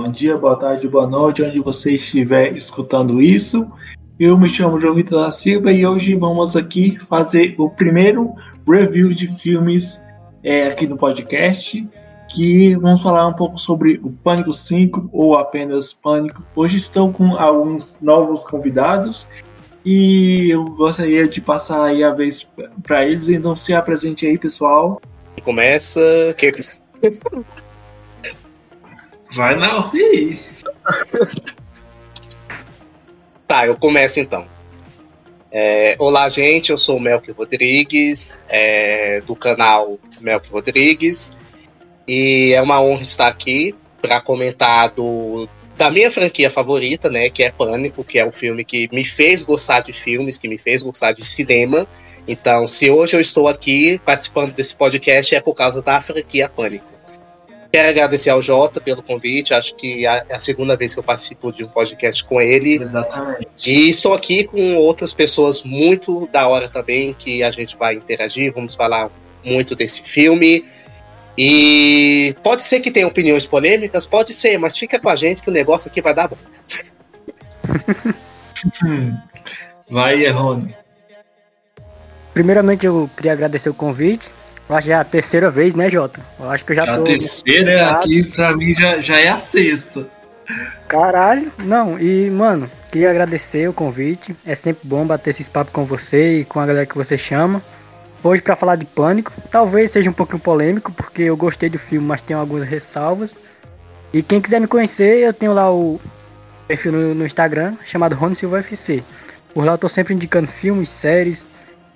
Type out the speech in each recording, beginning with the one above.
Bom dia, boa tarde, boa noite, onde você estiver escutando isso. Eu me chamo João Vitor da Silva e hoje vamos aqui fazer o primeiro review de filmes é, aqui no podcast, que vamos falar um pouco sobre o Pânico 5 ou apenas Pânico. Hoje estou com alguns novos convidados e eu gostaria de passar aí a vez para eles, então se apresente aí, pessoal. Começa. Que... Vai na ordem aí. tá, eu começo então. É, olá, gente, eu sou o Melk Rodrigues, é, do canal Melk Rodrigues, e é uma honra estar aqui para comentar do, da minha franquia favorita, né, que é Pânico, que é o filme que me fez gostar de filmes, que me fez gostar de cinema. Então, se hoje eu estou aqui participando desse podcast é por causa da franquia Pânico. Quero agradecer ao Jota pelo convite. Acho que é a segunda vez que eu participo de um podcast com ele. Exatamente. E estou aqui com outras pessoas muito da hora também, que a gente vai interagir. Vamos falar muito desse filme. E pode ser que tenha opiniões polêmicas, pode ser, mas fica com a gente que o negócio aqui vai dar bom. vai, Rony. Primeiramente, eu queria agradecer o convite. Eu acho que é a terceira vez, né, Jota? Eu acho que eu já, já tô. A terceira é aqui, pra mim, já, já é a sexta. Caralho, não, e, mano, queria agradecer o convite. É sempre bom bater esse papo com você e com a galera que você chama. Hoje, para falar de Pânico, talvez seja um pouquinho polêmico, porque eu gostei do filme, mas tenho algumas ressalvas. E quem quiser me conhecer, eu tenho lá o perfil no, no Instagram, chamado Rony Silva FC. Por lá eu tô sempre indicando filmes, séries,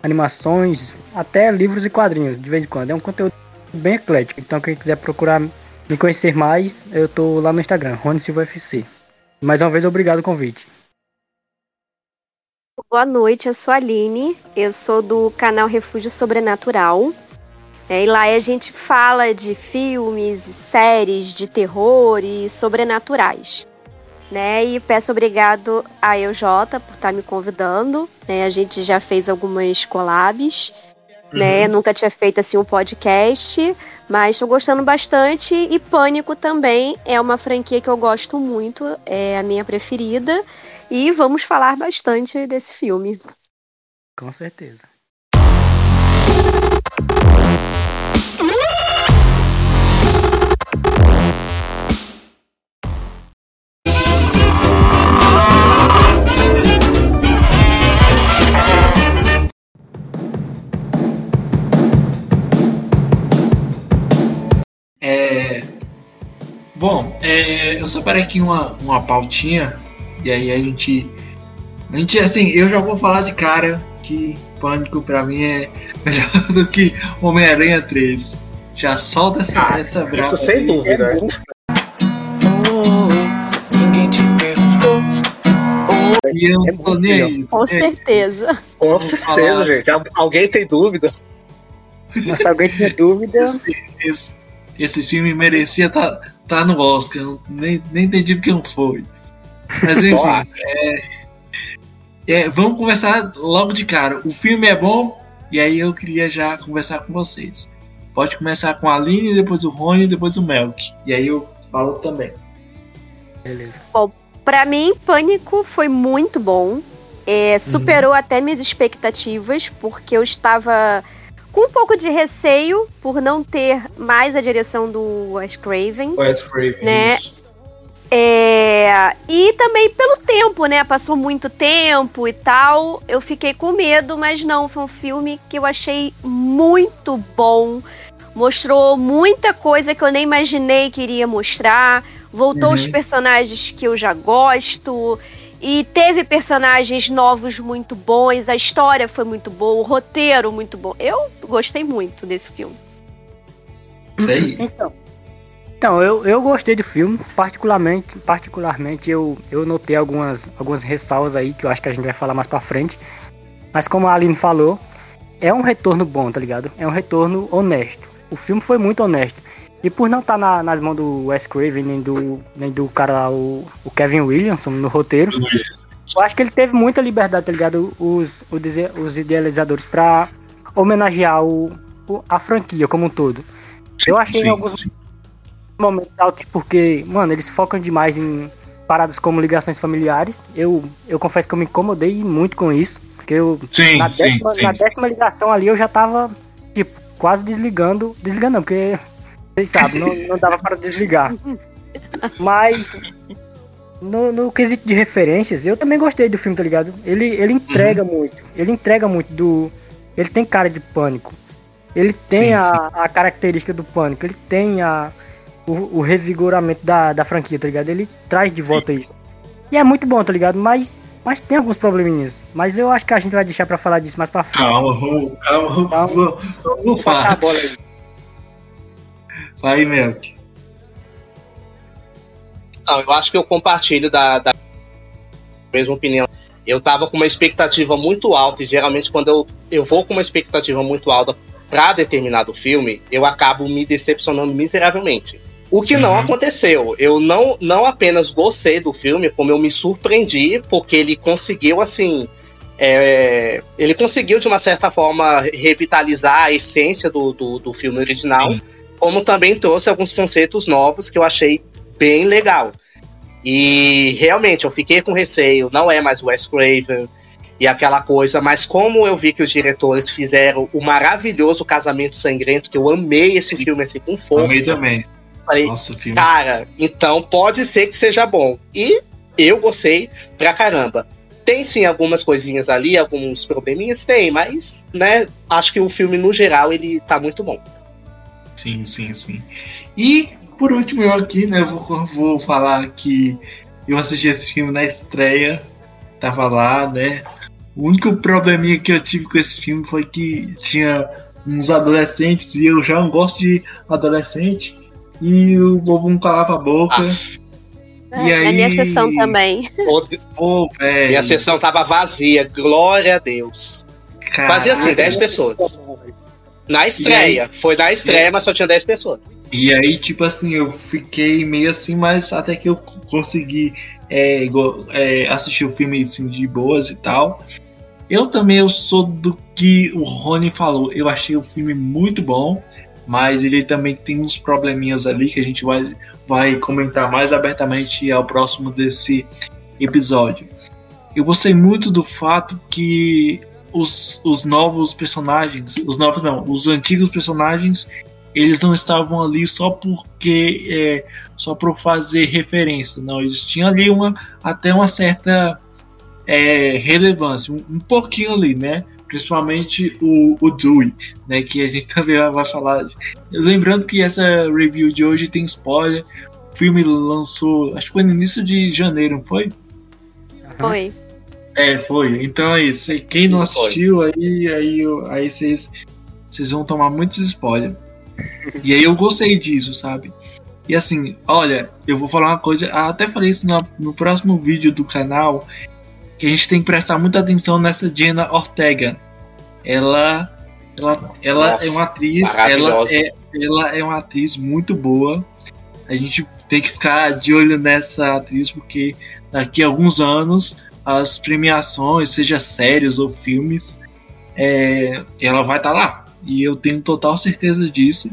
animações, até livros e quadrinhos, de vez em quando. É um conteúdo bem eclético. Então quem quiser procurar me conhecer mais, eu tô lá no Instagram, Rony Silva FC. Mais uma vez, obrigado o convite. Boa noite, eu sou a Aline, eu sou do canal Refúgio Sobrenatural. É, e lá a gente fala de filmes, séries de terror e sobrenaturais né? E peço obrigado a EUJ por estar tá me convidando, né? A gente já fez algumas collabs, né? uhum. né? Nunca tinha feito assim um podcast, mas estou gostando bastante e Pânico também é uma franquia que eu gosto muito, é a minha preferida e vamos falar bastante desse filme. Com certeza. Bom, é, eu separei aqui uma, uma pautinha e aí a gente. A gente, assim, eu já vou falar de cara que Pânico pra mim é melhor do que Homem-Aranha 3. Já solta essa, ah, essa brava. Isso sem dúvida. E eu não tô nem aí. Com certeza. Com certeza, gente. Alguém tem dúvida? Mas se alguém tem dúvida. Esse, esse, esse filme merecia estar tá, tá no Oscar. Nem, nem entendi porque não foi. Mas enfim, é, é, vamos conversar logo de cara. O filme é bom e aí eu queria já conversar com vocês. Pode começar com a Aline, depois o Rony, depois o Melk. E aí eu falo também. Beleza. Bom, pra mim, Pânico foi muito bom. É, superou uhum. até minhas expectativas, porque eu estava com um pouco de receio por não ter mais a direção do Wes Craven. Wes Craven, né? É, e também pelo tempo, né? Passou muito tempo e tal. Eu fiquei com medo, mas não, foi um filme que eu achei muito bom. Mostrou muita coisa que eu nem imaginei que iria mostrar. Voltou uhum. os personagens que eu já gosto. E teve personagens novos muito bons, a história foi muito boa, o roteiro muito bom. Eu gostei muito desse filme. Sei. Então, então eu, eu gostei do filme, particularmente, particularmente eu, eu notei algumas, algumas ressalvas aí que eu acho que a gente vai falar mais pra frente. Mas como a Aline falou, é um retorno bom, tá ligado? É um retorno honesto. O filme foi muito honesto. E por não estar tá na, nas mãos do Wes Craven, nem do, nem do cara, o, o Kevin Williamson, no roteiro, eu acho que ele teve muita liberdade, tá ligado? Os, os, os idealizadores pra homenagear o, o, a franquia como um todo. Eu achei sim, alguns. Sim. momentos altos porque, mano, eles focam demais em paradas como ligações familiares. Eu, eu confesso que eu me incomodei muito com isso. Porque eu. Sim, na, décima, na décima ligação ali eu já tava, tipo, quase desligando. Desligando não, porque. Vocês sabem, não, não dava para desligar. Mas. No, no quesito de referências, eu também gostei do filme, tá ligado? Ele, ele entrega Uhum. muito. Ele entrega muito do. Ele tem cara de pânico. Ele tem Sim, a, a característica do pânico. Ele tem a, o, o revigoramento da, da franquia, tá ligado? Ele traz de volta isso. E é muito bom, tá ligado? Mas, mas tem alguns probleminhas. Mas eu acho que a gente vai deixar pra falar disso mais pra frente. Calma, vamos, calma, vamos, Calma. vamos, vamos a falar. Vai, Melk. Não, eu acho que eu compartilho da, da mesma opinião. Eu tava com uma expectativa muito alta, e geralmente quando eu, eu vou com uma expectativa muito alta para determinado filme, eu acabo me decepcionando miseravelmente. O que não Uhum. aconteceu. Eu não, não apenas gostei do filme, como eu me surpreendi, porque ele conseguiu, assim. é, ele conseguiu, de uma certa forma, revitalizar a essência do, do, do filme original, Sim. Como também trouxe alguns conceitos novos que eu achei bem legal. E realmente eu fiquei com receio, não é mais Wes Craven e aquela coisa, mas como eu vi que os diretores fizeram o maravilhoso Casamento Sangrento, que eu amei esse filme assim com Amei força, também. falei, Nossa, filme. cara, então pode ser que seja bom. E eu gostei pra caramba. Tem sim algumas coisinhas ali, alguns probleminhas, tem, mas, né, acho que o filme no geral ele tá muito bom. Sim, sim, sim. E, por último, eu aqui, né, vou, vou falar que eu assisti esse filme na estreia, tava lá, né. O único probleminha que eu tive com esse filme foi que tinha uns adolescentes e eu já não gosto de adolescente. E o bobo não calava a boca. Ah, E É, aí- Na minha sessão também. Outra- Pô, velho. E a sessão tava vazia, glória a Deus. Fazia assim, caraca. 10 pessoas. Na estreia, foi na estreia, mas só tinha 10 pessoas. E aí, tipo assim, eu fiquei meio assim, mas até que eu consegui é, é, assistir o filme assim, de boas e tal. Eu também eu sou do que o Rony falou. Eu achei o filme muito bom, mas ele também tem uns probleminhas ali que a gente vai, vai comentar mais abertamente ao próximo desse episódio. Eu gostei muito do fato que os, os novos personagens, os novos não, os antigos personagens eles não estavam ali só porque é, só por fazer referência, não, eles tinham ali uma até uma certa é, relevância, um, um pouquinho ali, né? Principalmente o, o Dewey, né? Que a gente também vai falar. Lembrando que essa review de hoje tem spoiler. O filme lançou, acho que foi no início de janeiro, não foi? Foi. É, foi. Então é isso. Quem não Foi. assistiu, aí aí aí vocês vocês vão tomar muitos spoilers. E aí eu gostei disso, sabe? E assim, olha, eu vou falar uma coisa, até falei isso no, no próximo vídeo do canal, que a gente tem que prestar muita atenção nessa Jenna Ortega. Ela ela, ela Nossa, é uma atriz, ela é, ela é uma atriz muito boa. A gente tem que ficar de olho nessa atriz porque daqui a alguns anos as premiações, seja séries ou filmes, é, ela vai estar lá. E eu tenho total certeza disso.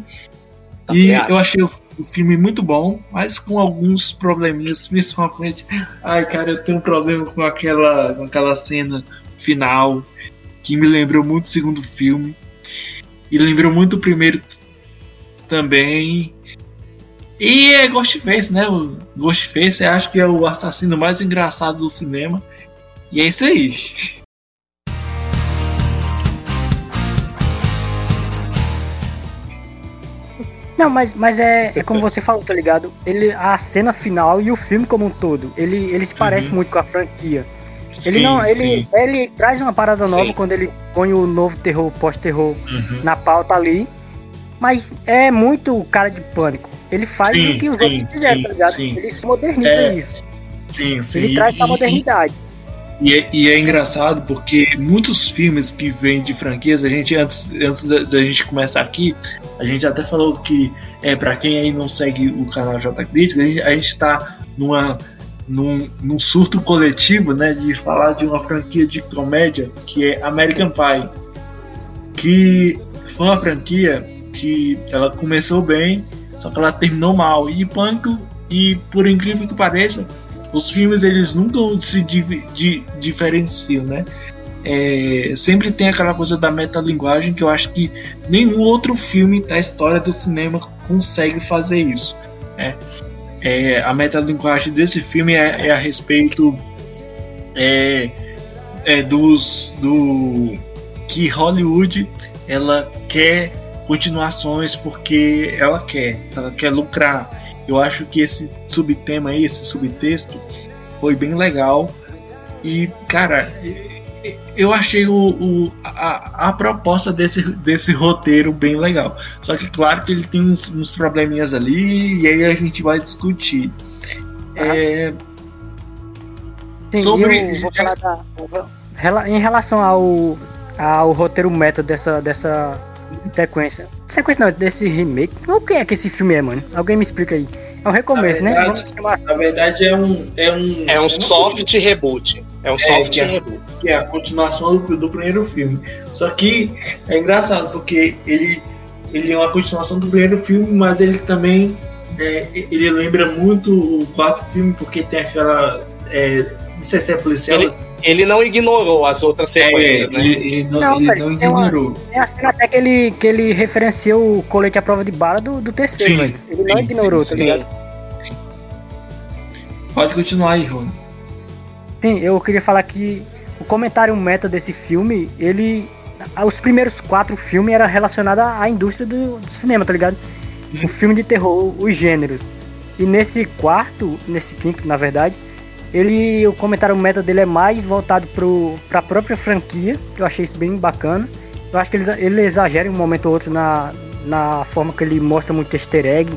Também e acho. eu achei o, o filme muito bom, mas com alguns probleminhas, principalmente. Ai, cara, eu tenho um problema com aquela, com aquela cena final que me lembrou muito o segundo filme. E lembrou muito o primeiro também. E é Ghostface, né? O Ghostface eu acho que é o assassino mais engraçado do cinema. E é isso aí. Não, mas, mas é, é como você falou, tá ligado? Ele, a cena final e o filme como um todo, ele, ele se parece Uhum. muito com a franquia. Ele Sim, não, ele, sim. ele traz uma parada Sim. nova quando ele põe o novo terror, pós-terror Uhum. na pauta ali. Mas é muito cara de pânico. Ele faz o que os outros fizeram, tá ligado? Ele se moderniza É, isso. Sim, sim. Ele traz E- e- modernidade. E é, e é engraçado porque muitos filmes que vêm de franquias, a gente antes, antes da, da gente começar aqui, a gente até falou que é para quem aí não segue o canal J Crítica, a gente, a gente tá numa num, num surto coletivo, né, de falar de uma franquia de comédia que é American Pie, que foi uma franquia que ela começou bem, Só que ela terminou mal. E Pânico, e por incrível que pareça, os filmes eles nunca se di di diferenciam, né? É, sempre tem aquela coisa da metalinguagem que eu acho que nenhum outro filme da história do cinema consegue fazer isso. Né? É, a metalinguagem desse filme é, é a respeito é, é dos do que Hollywood ela quer continuações porque ela quer, ela quer lucrar. Eu acho que esse subtema aí, esse subtexto foi bem legal e cara, eu achei o, o a, a, proposta desse, desse roteiro bem legal. Só que claro que ele tem uns, uns probleminhas ali e aí a gente vai discutir. Ah. É, Sim, sobre falar da, em relação ao, ao roteiro meta dessa, dessa sequência. Sequência não, desse remake. O que é que esse filme é, mano? Alguém me explica aí. É um recomeço, na né? verdade, né? Na verdade é um. É um, é um soft reboot. É um é, soft é, reboot. Que é a continuação do, do primeiro filme. Só que é engraçado, porque ele, ele é uma continuação do primeiro filme, mas ele também. É, ele lembra muito o quarto filme, porque tem aquela. É, não sei se é policial. Ele, ele não ignorou as outras é, sequências, é, né? Ele, ele não, não, ele não ignorou. Tem, uma, a cena até que ele, que ele referenciou o colete à prova de bala do, do terceiro, sim, Ele não sim, ignorou, sim, tá ligado? Pode continuar aí, Rony. Sim, eu queria falar que o comentário meta desse filme, ele. Os primeiros quatro filmes era relacionado à indústria do, do cinema, tá ligado? O filme de terror, os gêneros. E nesse quarto, nesse quinto, na verdade, ele, o comentário meta dele é mais voltado para a própria franquia, que eu achei isso bem bacana. Eu acho que ele, ele exagera um momento ou outro na, na forma que ele mostra muito easter egg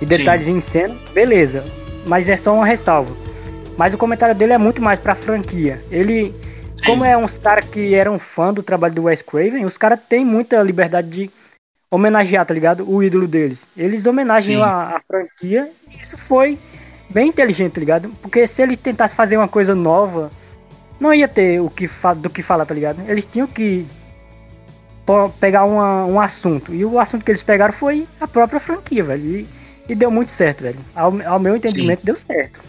e detalhes Sim. em cena, beleza. Mas é só uma ressalva. Mas o comentário dele é muito mais para a franquia. Ele, Sim. como é uns caras que eram fã do trabalho do Wes Craven, os caras têm muita liberdade de homenagear, tá ligado? O ídolo deles. Eles homenageiam a, a franquia. E isso foi bem inteligente, tá ligado? Porque se ele tentasse fazer uma coisa nova, não ia ter o que do que falar, tá ligado? Eles tinham que pegar uma, um assunto. E o assunto que eles pegaram foi a própria franquia, velho. E, e deu muito certo, velho. Ao, ao meu entendimento, Sim. deu certo.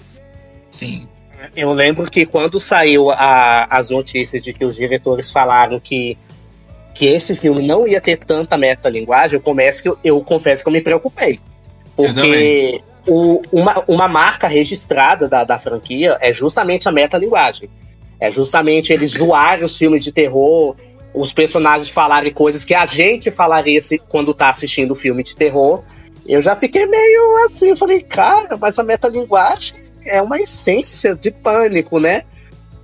Sim. Eu lembro que quando saiu a, as notícias de que os diretores falaram que, que esse filme não ia ter tanta metalinguagem, eu, começo que eu, eu confesso que eu me preocupei. Porque o, uma, uma marca registrada da, da franquia é justamente a metalinguagem. É justamente eles zoarem os filmes de terror, os personagens falarem coisas que a gente falaria se, quando tá assistindo filme de terror. Eu já fiquei meio assim, falei, cara, mas a metalinguagem é uma essência de pânico, né?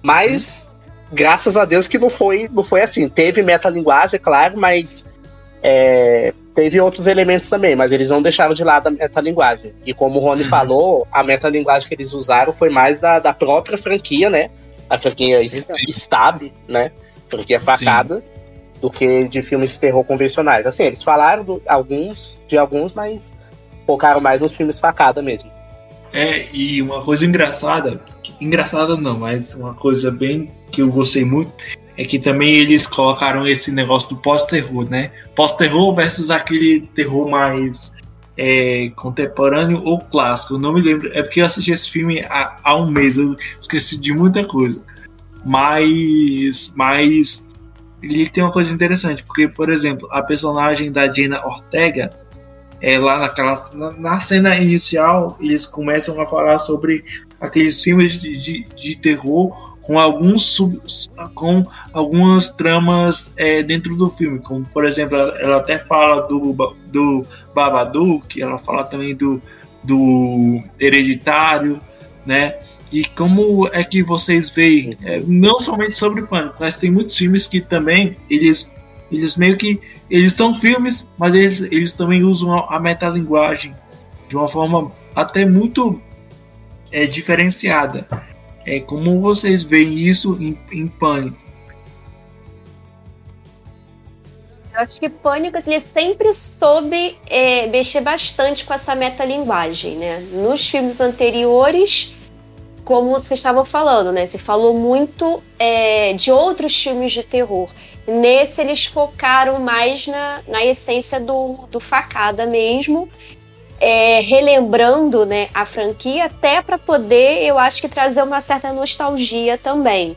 Mas graças a Deus que não foi, não foi assim. Teve metalinguagem, é claro, mas é, teve outros elementos também, mas eles não deixaram de lado a metalinguagem. E como o Rony falou, a metalinguagem que eles usaram foi mais da, da própria franquia, né? A franquia Stab, né? Franquia facada, Sim. do que de filmes de terror convencionais. Assim, eles falaram do, alguns, de alguns, mas focaram mais nos filmes facada mesmo. É, e uma coisa engraçada, engraçada não, mas uma coisa bem que eu gostei muito, é que também eles colocaram esse negócio do pós-terror, né? Pós-terror versus aquele terror mais é, contemporâneo ou clássico. Não me lembro, é porque eu assisti esse filme há, há um mês, eu esqueci de muita coisa. Mas, mas ele tem uma coisa interessante, porque, por exemplo, a personagem da Jenna Ortega, é, lá naquela, na, na cena inicial, eles começam a falar sobre aqueles filmes de, de, de terror com alguns sub, com algumas tramas é, dentro do filme, como por exemplo, ela até fala do, do Babadook, ela fala também do, do Hereditário, né? E como é que vocês veem, é, não somente sobre Pânico, mas tem muitos filmes que também eles eles meio que eles são filmes, mas eles, eles também usam a, a metalinguagem de uma forma até muito é, diferenciada. É, como vocês veem isso em, em Pânico? Eu acho que Pânico ele sempre soube é, mexer bastante com essa metalinguagem, né? Nos filmes anteriores, como vocês estavam falando, né? Se falou muito é, de outros filmes de terror. Nesse eles focaram mais na, na essência do, do facada mesmo é, relembrando né, a franquia, até para poder, eu acho que trazer uma certa nostalgia também.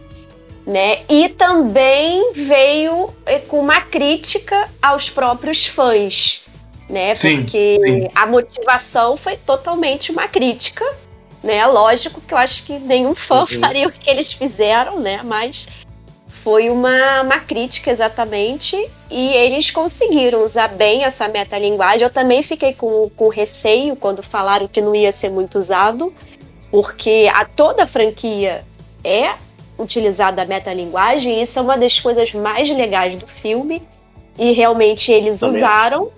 Né? E também veio é, com uma crítica aos próprios fãs, né? Sim, Porque sim. a motivação foi totalmente uma crítica, né? Lógico que eu acho que nenhum fã Uhum. faria o que eles fizeram, né? Mas foi uma, uma crítica exatamente e eles conseguiram usar bem essa metalinguagem. Eu também fiquei com, com receio quando falaram que não ia ser muito usado, porque a toda a franquia é utilizada a metalinguagem e isso é uma das coisas mais legais do filme e realmente eles Também usaram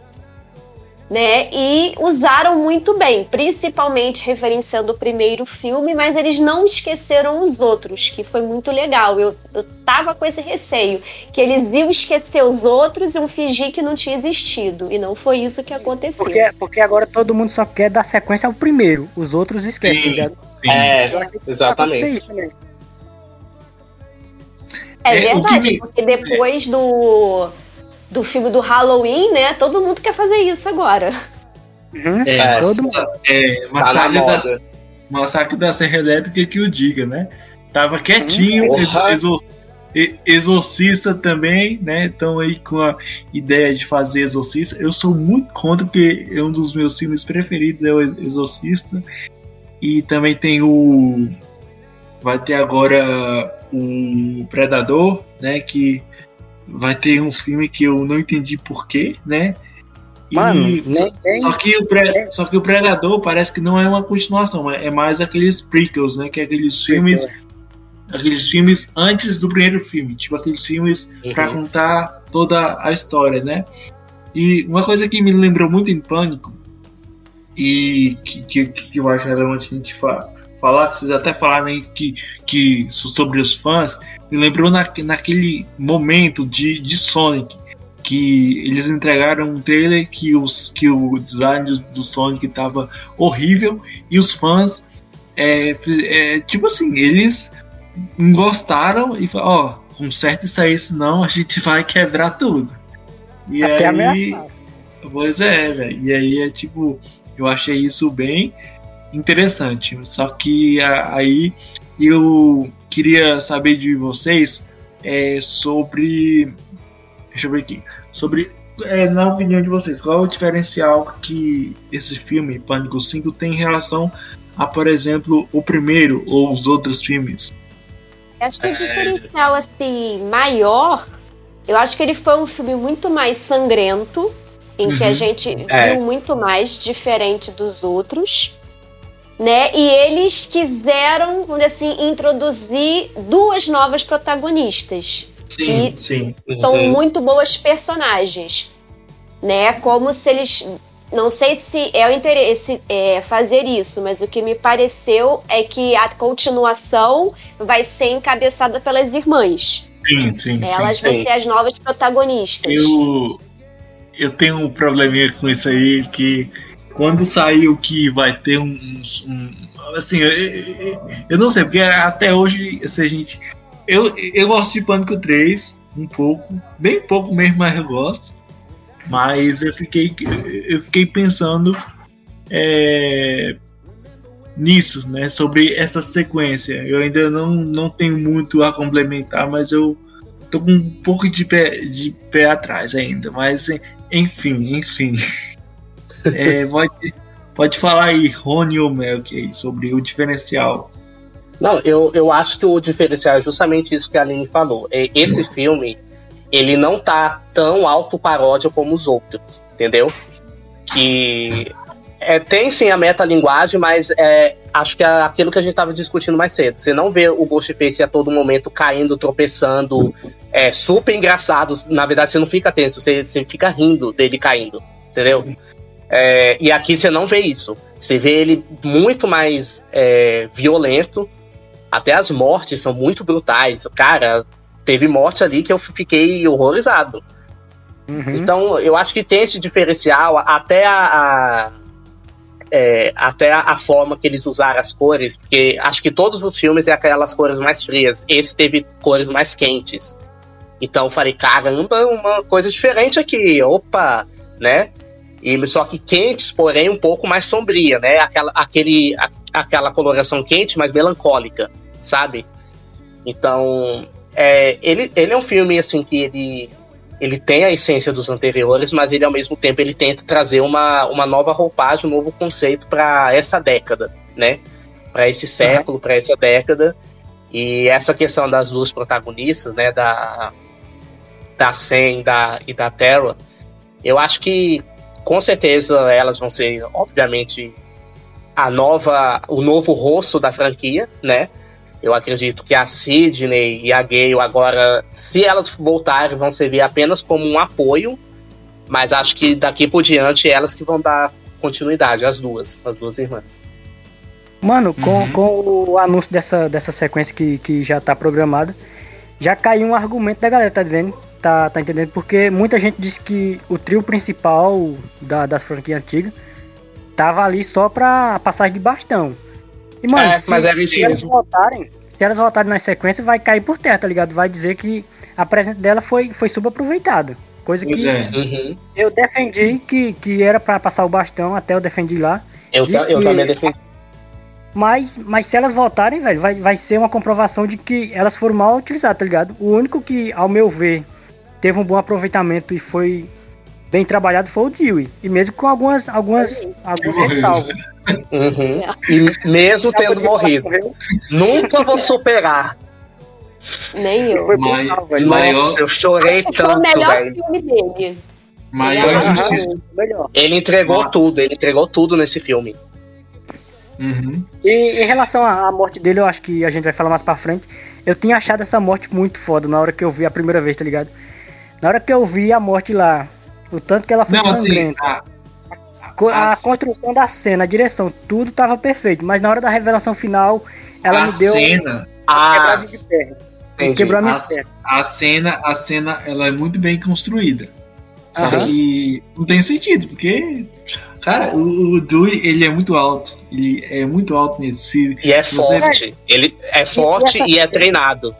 né? E usaram muito bem, principalmente referenciando o primeiro filme, mas eles não esqueceram os outros, que foi muito legal. Eu, eu tava com esse receio, que eles iam esquecer os outros e iam fingir que não tinha existido. E não foi isso que aconteceu. Porque, porque agora todo mundo só quer dar sequência ao primeiro, os outros esquecem. Sim, ligado? sim. É, exatamente. É, É, verdade, me- porque depois do, do filme do Halloween, né? Todo mundo quer fazer isso agora. Uhum. É, É, todo mundo. é, Tá na Batalha da. Massacre da Serra Elétrica que o diga, né? Tava quietinho, exor- e- Exorcista também, né? Estão aí com a ideia de fazer Exorcista. Eu sou muito contra, porque é um dos meus filmes preferidos é o Exorcista. E também tem o. Vai ter agora o Predador, né? Que vai ter um filme que eu não entendi porquê, né? E- Mano, nem, nem, só que, o pre- só que o Predador parece que não é uma continuação, é mais aqueles prequels, né? Que é aqueles filmes. Aqueles filmes antes do primeiro filme. Tipo aqueles filmes pra Uhum. contar toda a história, né? E uma coisa que me lembrou muito em Pânico, e que, que, que eu acho relevante a gente fa falar, que vocês até falaram aí que, que so- sobre os fãs, me lembrou na, naquele momento de, de Sonic, que eles entregaram um trailer que, os, que o design do, do Sonic estava horrível e os fãs, é, é, tipo assim, eles gostaram e falaram, ó, conserta isso aí, senão a gente vai quebrar tudo. E até aí, ameaçar. Pois é, velho. E aí é tipo, eu achei isso bem interessante. Só que aí eu queria saber de vocês é, sobre. Deixa eu ver aqui. Sobre. é, na opinião de vocês, qual é o diferencial que esse filme, Pânico 5, tem em relação a, por exemplo, o primeiro ou os outros filmes? Acho que É. o diferencial assim maior, eu acho que ele foi um filme muito mais sangrento, em que a Uhum. gente É. viu muito mais diferente dos outros, né? E eles quiseram, vamos dizer assim, introduzir duas novas protagonistas Sim, sim. são Uhum. muito boas personagens, né? Como se eles, não sei se é o interesse é, fazer isso, mas o que me pareceu é que a continuação vai ser encabeçada pelas irmãs. Sim, sim, Elas sim. vão sim. ser as novas protagonistas. Eu, eu tenho um probleminha com isso aí, que quando saiu que vai ter um. um- assim, eu, eu- não sei, porque até hoje, se a gente. Eu, eu gosto de Pânico 3, um pouco, bem pouco mesmo, mas eu gosto. Mas eu fiquei, eu fiquei pensando é, nisso, né? Sobre essa sequência. Eu ainda não, não tenho muito a complementar, mas eu tô com um pouco de pé, de pé atrás ainda. Mas enfim, enfim. É, pode, pode falar aí, Rony ou Melk sobre o diferencial. Não, eu, eu acho que o diferencial é justamente isso que a Aline falou. É, Esse filme, ele não tá tão alto paródia como os outros, entendeu? Que é, tem sim a metalinguagem, mas é, acho que é aquilo que a gente tava discutindo mais cedo. Você não vê o Ghostface a todo momento caindo, tropeçando, é super engraçado. Na verdade, você não fica tenso, você, você fica rindo dele caindo, entendeu? É, e aqui você não vê isso. Você vê ele muito mais é, violento. Até as mortes são muito brutais. Cara, teve morte ali que eu fiquei horrorizado. Uhum. Então, eu acho que tem esse diferencial, até a, a- é, até a, forma que eles usaram as cores, porque acho que todos os filmes é aquelas cores mais frias. Esse teve cores mais quentes. Então, eu falei, caramba, uma coisa diferente aqui. Opa, né? E, só que quentes, porém, um pouco mais sombria, né? Aquela, aquele, a, aquela coloração quente, mas melancólica, sabe? Então, é, ele, ele é um filme, assim, que ele, ele tem a essência dos anteriores, mas ele, ao mesmo tempo, ele tenta trazer uma, uma nova roupagem, um novo conceito para essa década, né? Para esse século, uhum. para essa década. E essa questão das duas protagonistas, né? Da, da Sen da, e da Terra, eu acho que com certeza elas vão ser, obviamente, a nova, o novo rosto da franquia, né? Eu acredito que a Sidney e a Gale agora, se elas voltarem, vão servir apenas como um apoio, mas acho que daqui por diante elas que vão dar continuidade, as duas, as duas irmãs. Mano, com, uhum. com o anúncio dessa, dessa sequência que, que já tá programada, já caiu um argumento da galera, tá dizendo tá, tá entendendo? Porque muita gente disse que o trio principal da, das franquias antigas tava ali só pra passagem de bastão. E, mano, é, se, mas era se elas voltarem, se elas voltarem na sequência, vai cair por terra, tá ligado? Vai dizer que a presença dela foi, foi subaproveitada. Coisa que é. uhum. eu defendi que, que era para passar o bastão, até eu defendi lá. Eu, ta, eu também defendi. Mas, mas se elas voltarem, velho, vai, vai ser uma comprovação de que elas foram mal utilizadas, tá ligado? O único que, ao meu ver, teve um bom aproveitamento e foi bem trabalhado foi o Dewey. E mesmo com algumas, algumas, algumas ressalvas. Uhum. E mesmo tendo morrido. Nunca vou superar. Nem eu. Foi maior, Nossa, eu chorei Acho tanto. Foi o melhor véio. filme dele. Maior injustiça. Ele entregou tudo, ele entregou tudo nesse filme. Uhum. E em relação à morte dele, eu acho que a gente vai falar mais pra frente. Eu tinha achado essa morte muito foda na hora que eu vi a primeira vez, tá ligado? Na hora que eu vi a morte lá, o tanto que ela foi Não, sangrenta, assim, a, a, a, construção da cena, a direção, tudo tava perfeito. Mas na hora da revelação final, ela me deu cena, a de perna. Quebrou a minha a, a cena, a cena, ela é muito bem construída. Só que não tem sentido, porque Cara, o, o Dewey, ele é muito alto. Ele é muito alto mesmo. Se, e é forte. Ele é forte e, e é treinado.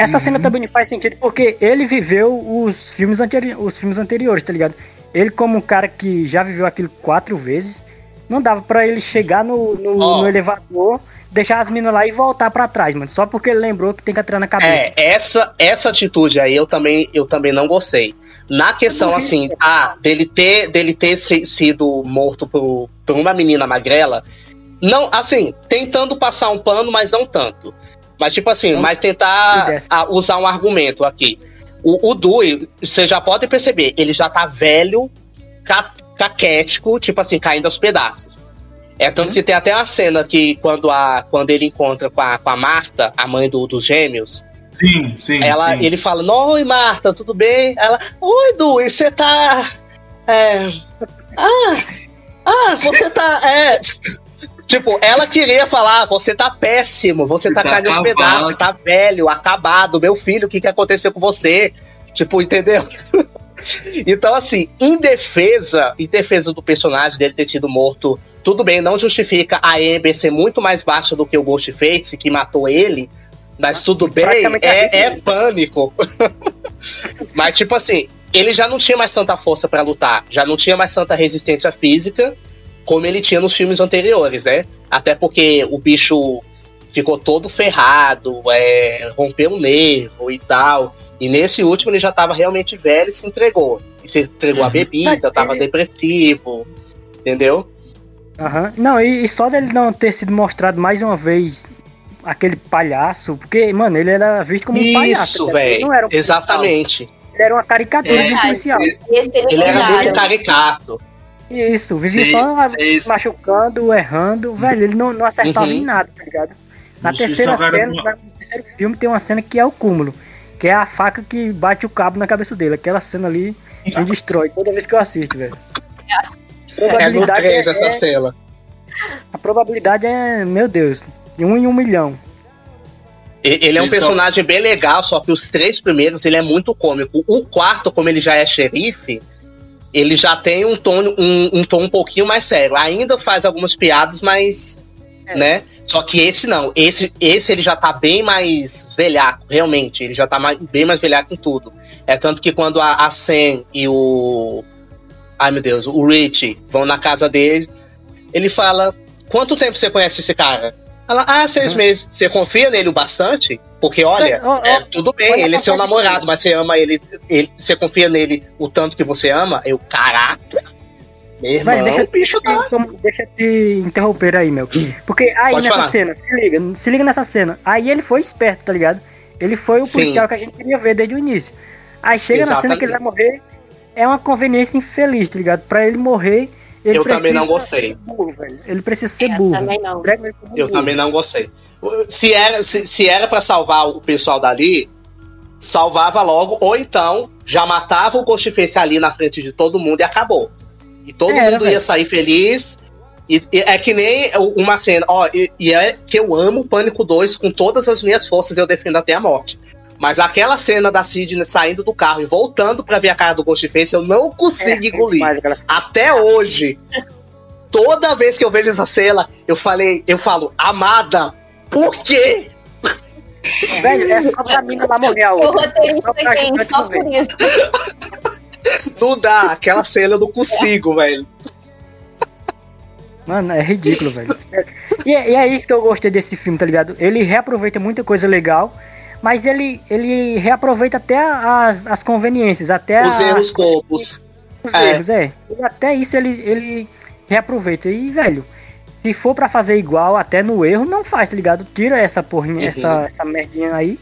Essa uhum. cena também faz sentido porque ele viveu os filmes, anteri os filmes anteriores, tá ligado? Ele, como um cara que já viveu aquilo quatro vezes, não dava para ele chegar no, no, oh. no, elevador, deixar as minas lá e voltar para trás, mano. Só porque ele lembrou que tem que atirar na cabeça. É, essa, essa atitude aí eu também, eu também não gostei. Na questão, assim, ah, dele ter, dele ter sido morto por, por uma menina magrela, não, assim, tentando passar um pano, mas não tanto. Mas, tipo assim, então, mas tentar a, usar um argumento aqui. O, o Dewey, você já pode perceber, ele já tá velho, ca, caquético, tipo assim, caindo aos pedaços. É tanto uhum. que tem até uma cena que quando, a, quando ele encontra com a, com a Marta, a mãe do, dos gêmeos. Sim, sim. Ela, sim. Ele fala: Oi, Marta, tudo bem? Ela, Oi, Dewey, você tá. É, ah, ah, você tá. É, Tipo, ela queria falar, você tá péssimo, você tá, tá caindo aos pedaços, tá velho, acabado, meu filho, o que que aconteceu com você? Tipo, entendeu? então, assim, em defesa, em defesa do personagem dele ter sido morto, tudo bem, não justifica a Amber ser muito mais baixa do que o Ghostface, que matou ele, mas tudo bem, é, é pânico. mas, tipo assim, ele já não tinha mais tanta força para lutar, já não tinha mais tanta resistência física, como ele tinha nos filmes anteriores, né? Até porque o bicho ficou todo ferrado, é, rompeu o nervo e tal. E nesse último ele já estava realmente velho e se entregou. E se entregou uhum. a bebida, estava depressivo, entendeu? Uhum. Não, e, e, só dele não ter sido mostrado mais uma vez aquele palhaço, porque, mano, ele era visto como um palhaço. Isso, velho. Um Exatamente. Ele era uma caricatura é, de um policial. Ele, ele era muito caricato. Isso, vivia sim, só sim. machucando, errando, velho, ele não, não acertava uhum. em nada, tá ligado? Na terceira cena, no terceiro filme, tem uma cena que é o cúmulo, que é a faca que bate o cabo na cabeça dele. Aquela cena ali me destrói toda vez que eu assisto, velho. É no 3 é, essa cena. A probabilidade é, meu Deus, um em um milhão. Ele é um personagem bem legal, só que os três primeiros ele é muito cômico. O quarto, como ele já é xerife, ele já tem um tom um, um tom um pouquinho mais sério. Ainda faz algumas piadas, mas. É. né? Só que esse não. Esse, esse ele já tá bem mais velhaco, realmente. Ele já tá mais, bem mais velhaco em tudo. É tanto que quando a, a Sam e o. ai meu Deus, o Rich, vão na casa dele. Ele fala: Quanto tempo você conhece esse cara? Ela, ah, seis uhum. meses. Você confia nele o bastante? Porque, olha, oh, oh, é, tudo bem, ele é seu namorado, mas você ama ele, ele, Você confia nele o tanto que você ama? Eu, caraca. Meu irmão, Vai, deixa, bicho tá. Deixa eu te interromper aí, meu. Porque aí Pode nessa falar. cena, se liga, se liga nessa cena. Aí ele foi esperto, tá ligado? Ele foi o Sim. policial que a gente queria ver desde o início. Aí chega Exatamente. na cena que ele vai morrer, é uma conveniência infeliz, tá ligado? Pra ele morrer, ele eu também não gostei. Burro, ele precisa ser é, burro. Também não. Eu burro. também não gostei. Se era, se, se era para salvar o pessoal dali, salvava logo, ou então já matava o Ghostface ali na frente de todo mundo e acabou. E todo é, mundo ia sair feliz. E, e, é que nem uma cena, ó, e, e, é que eu amo Pânico 2 com todas as minhas forças, eu defendo até a morte. Mas aquela cena da Sidney saindo do carro e voltando para ver a cara do Ghostface, eu não consigo é, engolir. Até hoje. Toda vez que eu vejo essa cena, eu falei, eu falo, amada, por quê? Velho, é só pra mim não morrer O roteirista tem, só por isso. Não dá, aquela cena eu não consigo, velho. Mano, é ridículo, velho. E, é, e é isso que eu gostei desse filme, tá ligado? Ele reaproveita muita coisa legal mas ele, ele reaproveita até as, as conveniências, até os a, erros copos. Os é. erros, é. E até isso ele, ele reaproveita. E, velho, se for para fazer igual, até no erro, não faz, tá ligado? Tira essa porrinha, uhum. essa, essa merdinha aí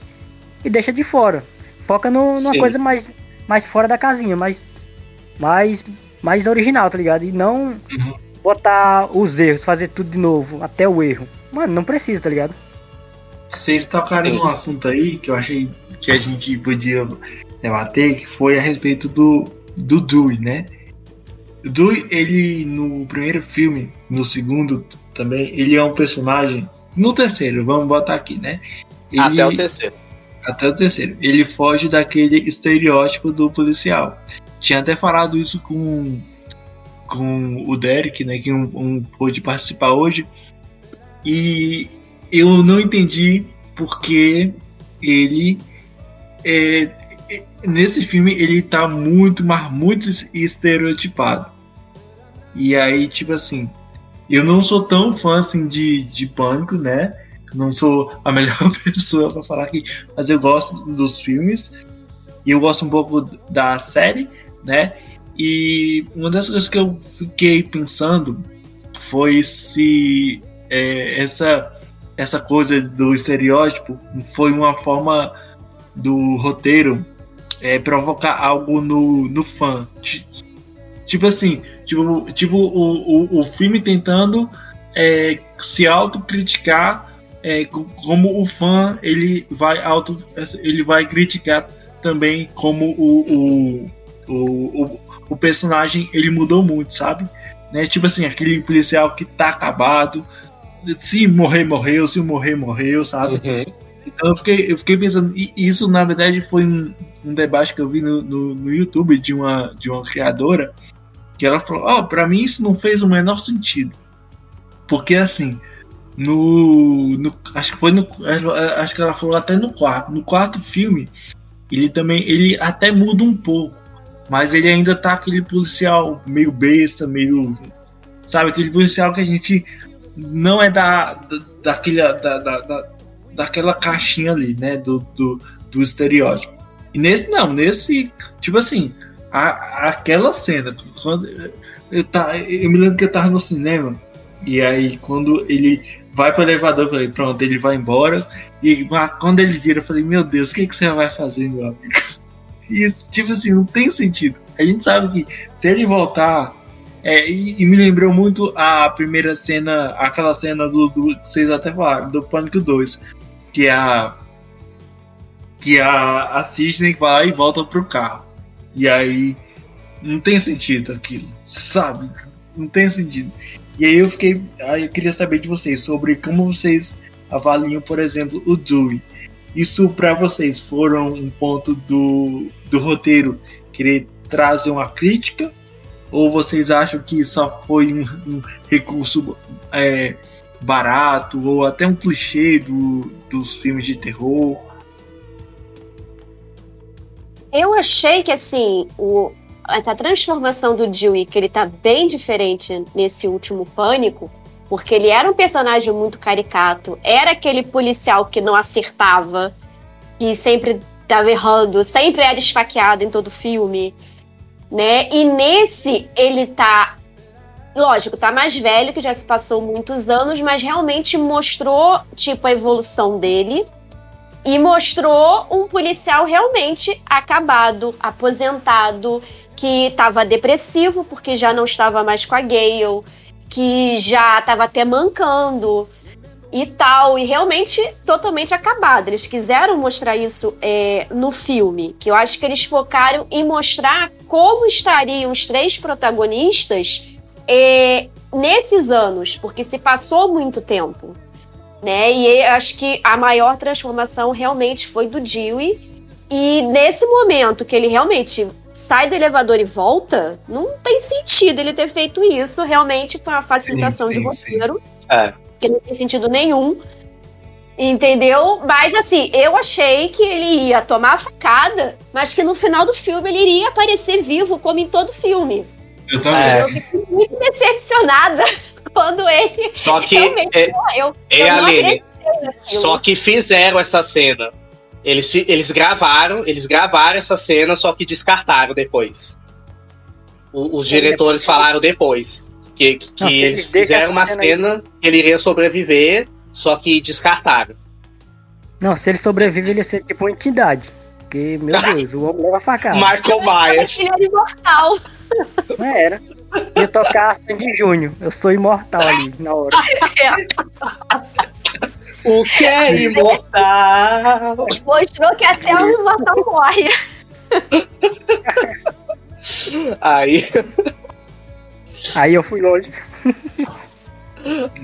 e deixa de fora. Foca no, numa Sim. coisa mais, mais fora da casinha, mais, mais, mais original, tá ligado? E não uhum. botar os erros, fazer tudo de novo, até o erro. Mano, não precisa, tá ligado? Vocês tocaram em um assunto aí que eu achei que a gente podia debater, que foi a respeito do, do Dewey, né? O Dewey, ele no primeiro filme, no segundo também, ele é um personagem. No terceiro, vamos botar aqui, né? Ele, até o terceiro. Até o terceiro. Ele foge daquele estereótipo do policial. Tinha até falado isso com, com o Derek, né? Que um, um pôde participar hoje. E eu não entendi porque ele é, nesse filme ele tá muito, mas muito estereotipado. E aí, tipo assim, eu não sou tão fã assim de, de pânico, né? Não sou a melhor pessoa para falar aqui, mas eu gosto dos filmes e eu gosto um pouco da série, né? E uma das coisas que eu fiquei pensando foi se é, essa essa coisa do estereótipo foi uma forma do roteiro é, provocar algo no, no fã. Tipo assim, tipo, tipo o, o, o filme tentando é, se autocriticar é, como o fã ele vai auto ele vai criticar também como o, o, o, o personagem ele mudou muito, sabe? Né? Tipo assim, aquele policial que tá acabado, se morrer, morreu, se morrer, morreu, sabe? Uhum. Então eu fiquei, eu fiquei pensando, e isso na verdade foi um, um debate que eu vi no, no, no, YouTube de uma, de uma criadora, que ela falou, ó, oh, pra mim isso não fez o menor sentido. Porque assim, no, no, acho que foi no acho que ela falou até no quarto no quarto filme ele também ele até muda um pouco mas ele ainda tá aquele policial meio besta meio sabe aquele policial que a gente não é da, da da, da, da, daquela caixinha ali, né? Do, do, do estereótipo. E nesse não, nesse, tipo assim, a, aquela cena, quando eu, tá, eu me lembro que eu tava no cinema, e aí quando ele vai pro elevador, eu falei, pronto, ele vai embora. E quando ele vira, eu falei, meu Deus, o que, que você vai fazer, meu amigo? E tipo assim, não tem sentido. A gente sabe que se ele voltar é, e, e, me lembrou muito a primeira cena, aquela cena do, do vocês até falaram, do Pânico 2, que é a que a, a Sidney vai e volta pro carro. E aí não tem sentido aquilo, sabe? Não tem sentido. E aí eu fiquei, aí eu queria saber de vocês sobre como vocês avaliam, por exemplo, o Dewey. Isso para vocês foram um ponto do, do roteiro querer trazer uma crítica ou vocês acham que só foi um, um recurso é, barato ou até um clichê do, dos filmes de terror? Eu achei que assim, o, essa transformação do Dewey, que ele tá bem diferente nesse último Pânico, porque ele era um personagem muito caricato, era aquele policial que não acertava, que sempre estava errando, sempre era esfaqueado em todo filme, né? E nesse ele tá lógico, tá mais velho, que já se passou muitos anos, mas realmente mostrou, tipo, a evolução dele. E mostrou um policial realmente acabado, aposentado, que estava depressivo porque já não estava mais com a Gale, que já estava até mancando e tal, e realmente totalmente acabado. Eles quiseram mostrar isso é, no filme, que eu acho que eles focaram em mostrar como estariam os três protagonistas é, nesses anos, porque se passou muito tempo. Né? E acho que a maior transformação realmente foi do Dewey. E nesse momento que ele realmente sai do elevador e volta, não tem sentido ele ter feito isso. Realmente foi uma facilitação sim, sim, de roteiro. É. Que não tem sentido nenhum. Entendeu? Mas assim, eu achei que ele ia tomar a facada, mas que no final do filme ele iria aparecer vivo, como em todo filme. Eu também. É. Eu fiquei muito decepcionada quando ele. Só que. É, eu, é, Aline, só que fizeram essa cena. Eles, eles gravaram, eles gravaram essa cena, só que descartaram depois. O, os diretores falaram depois. Que, que Não, eles fizeram uma cena que ele iria sobreviver, só que descartaram. Não, se ele sobrevive, ele ia ser tipo uma entidade. Porque, meu Deus, o homem leva facada. Michael Myers. Ele era imortal. Não era. Ia tocar Sandy Júnior. Eu sou imortal ali na hora. o que é imortal? Mostrou que até o imortal morre. Aí. Aí eu fui longe.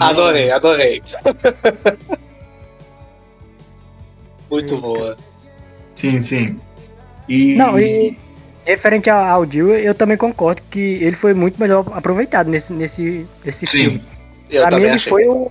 Adorei, adorei. Muito boa. Sim, sim. E... Não, e referente ao Jill, eu também concordo que ele foi muito melhor aproveitado nesse, nesse, nesse sim. filme. Eu pra mim, ele foi o,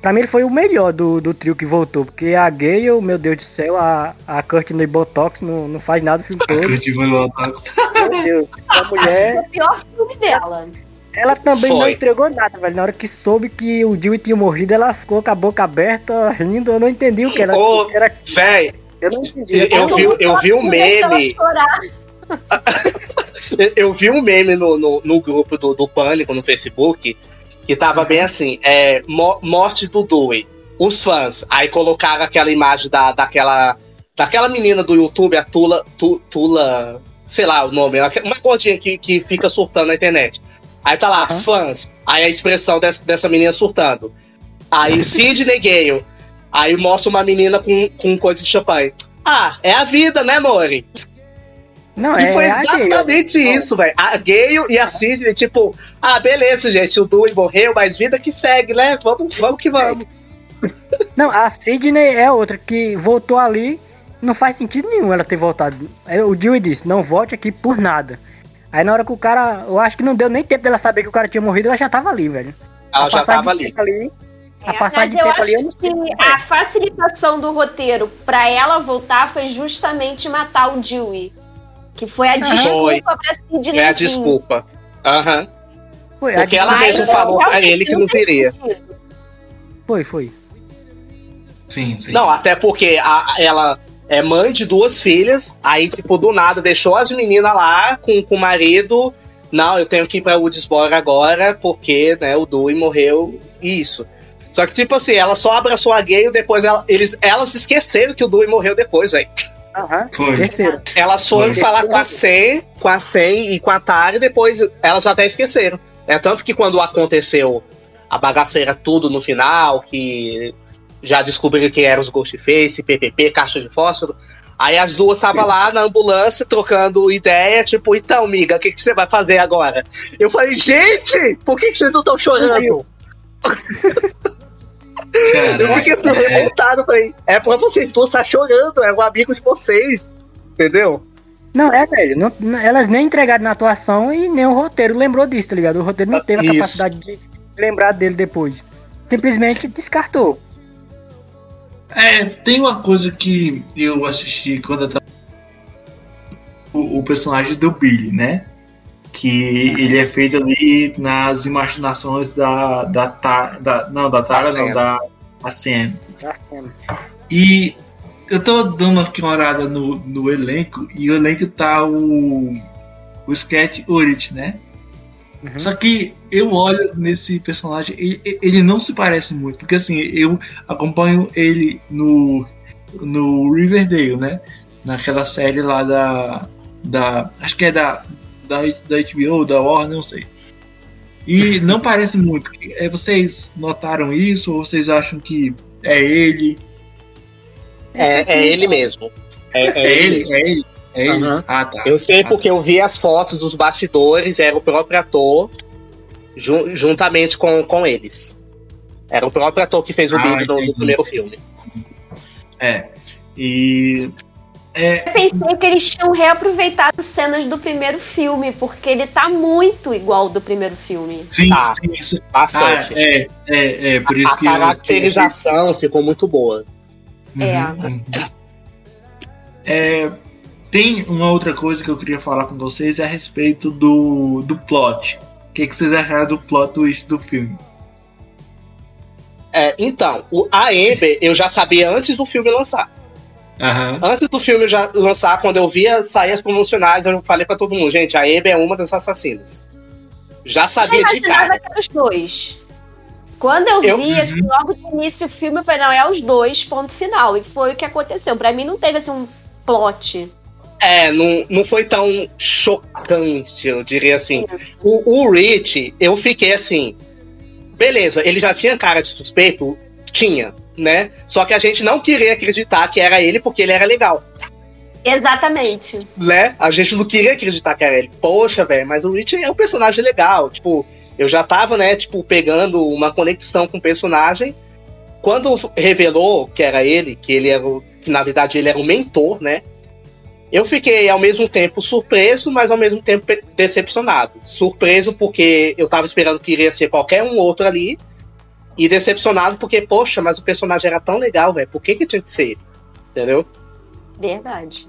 pra mim ele foi o melhor do, do trio que voltou, porque a Gale, meu Deus do céu, a, a Courtney Botox não, não faz nada o filme todo. A Courtney Botox. Meu Deus, a mulher... o pior filme dela. Ela também Foi. não entregou nada, velho. Na hora que soube que o Jill tinha morrido, ela ficou com a boca aberta, rindo. Eu não entendi o que era. Ô, era... Véi, eu não entendi. Eu, eu, vi, eu vi um meme. eu vi um meme no, no, no, grupo do, do Pânico no Facebook que tava bem assim: é, morte do Dewey. Os fãs. Aí colocaram aquela imagem da, daquela, daquela menina do YouTube, a Tula. Tu, Tula. Sei lá o nome, uma gordinha que, que fica surtando na internet. Aí tá lá, uhum. fãs. Aí a expressão dessa, dessa menina surtando. Aí Sidney Gale. Aí mostra uma menina com, com coisa de champanhe. Ah, é a vida, né, Mori? Não, e é foi exatamente isso, velho. A Gale e a Sidney, tipo, ah, beleza, gente, o Dewey morreu, mas vida que segue, né? Vamos, vamos que vamos. Não, a Sidney é outra que voltou ali, não faz sentido nenhum ela ter voltado. O Dewey disse, não volte aqui por nada. Aí na hora que o cara, eu acho que não deu nem tempo dela saber que o cara tinha morrido, ela já tava ali, velho. Ela já tava ali. ali a é, passagem de tempo ali. Eu acho que a facilitação do roteiro para ela voltar foi justamente matar o Dewey. Que foi a uhum. desculpa pra Sidney. É a desculpa. Aham. Uhum. Foi, Porque ela mesmo falou pra ele que não viria. Foi, foi. Sim, sim. Não, até porque a, ela é mãe de duas filhas, aí, tipo, do nada deixou as meninas lá com, com o marido. Não, eu tenho que ir pra Woodsboro agora, porque, né, o Dewey morreu. Isso. Só que, tipo assim, ela só abraçou a gay e depois ela, eles, elas esqueceram que o Dewey morreu depois, velho. Aham, esqueceram. Elas foram Foi. falar com a Sen, com a Sen e com a Tari, depois elas até esqueceram. É tanto que quando aconteceu a bagaceira tudo no final, que já descobriram quem eram os Ghostface, PPP, caixa de fósforo, aí as duas estavam lá na ambulância trocando ideia, tipo, então, amiga, o que, que você vai fazer agora? Eu falei, gente, por que, que vocês não estão chorando? eu fiquei assim, revoltado, falei, é pra vocês duas estar chorando, é um amigo de vocês, entendeu? Não, é, velho, não, elas nem entregaram na atuação e nem o roteiro lembrou disso, tá ligado? O roteiro não teve a Isso. capacidade de lembrar dele depois. Simplesmente descartou. É, tem uma coisa que eu assisti quando eu tava. O, o personagem do Billy, né? que ele é feito ali nas imaginações da da, da, da não da Tara não da a Sam. E eu tô dando aqui uma olhada no, no elenco e o elenco tá o o Sketch Urit, né? Uhum. Só que eu olho nesse personagem, ele, ele, não se parece muito, porque assim, eu acompanho ele no, no Riverdale, né? Naquela série lá da. da acho que é da, da, da HBO, da Warner, não sei. E não parece muito. É, vocês notaram isso ou vocês acham que é ele? É, é ele mesmo. É, é, é ele, ele, é ele. É uhum. Ah, tá. Eu sei ah, porque tá. eu vi as fotos dos bastidores, era o próprio ator ju juntamente com, com eles. Era o próprio ator que fez o ah, vídeo do, do, primeiro filme. É. E. É... Eu pensei que eles tinham reaproveitado cenas do primeiro filme, porque ele tá muito igual ao do primeiro filme. Sim, tá. sim. Isso. Bastante. Ah, é, é, é, por a, isso a que. A caracterização eu... ficou muito boa. É. Uhum. É, tem uma outra coisa que eu queria falar com vocês é a respeito do, do plot. O que, que vocês acharam do plot twist do filme? É, então, o, a Amber eu já sabia antes do filme lançar. Uhum. Antes do filme já lançar, quando eu via sair as promocionais, eu falei para todo mundo, gente, a Amber é uma das assassinas. Já sabia de cara. que era os dois. Quando eu, eu vi, uhum. assim, logo de início o filme, eu falei, não, é os dois, ponto final. E foi o que aconteceu. Para mim não teve assim um plot. É, não, não foi tão chocante, eu diria assim. O, o Rich, eu fiquei assim. Beleza, ele já tinha cara de suspeito? Tinha, né? Só que a gente não queria acreditar que era ele porque ele era legal. Exatamente. Né? A gente não queria acreditar que era ele. Poxa, velho, mas o Rich é um personagem legal. Tipo, eu já tava, né, tipo, pegando uma conexão com o personagem. Quando revelou que era ele, que ele era o, que na verdade ele era o mentor, né? Eu fiquei ao mesmo tempo surpreso, mas ao mesmo tempo decepcionado. Surpreso porque eu tava esperando que iria ser qualquer um outro ali. E decepcionado porque, poxa, mas o personagem era tão legal, velho. Por que, que tinha que ser ele? Entendeu? Verdade.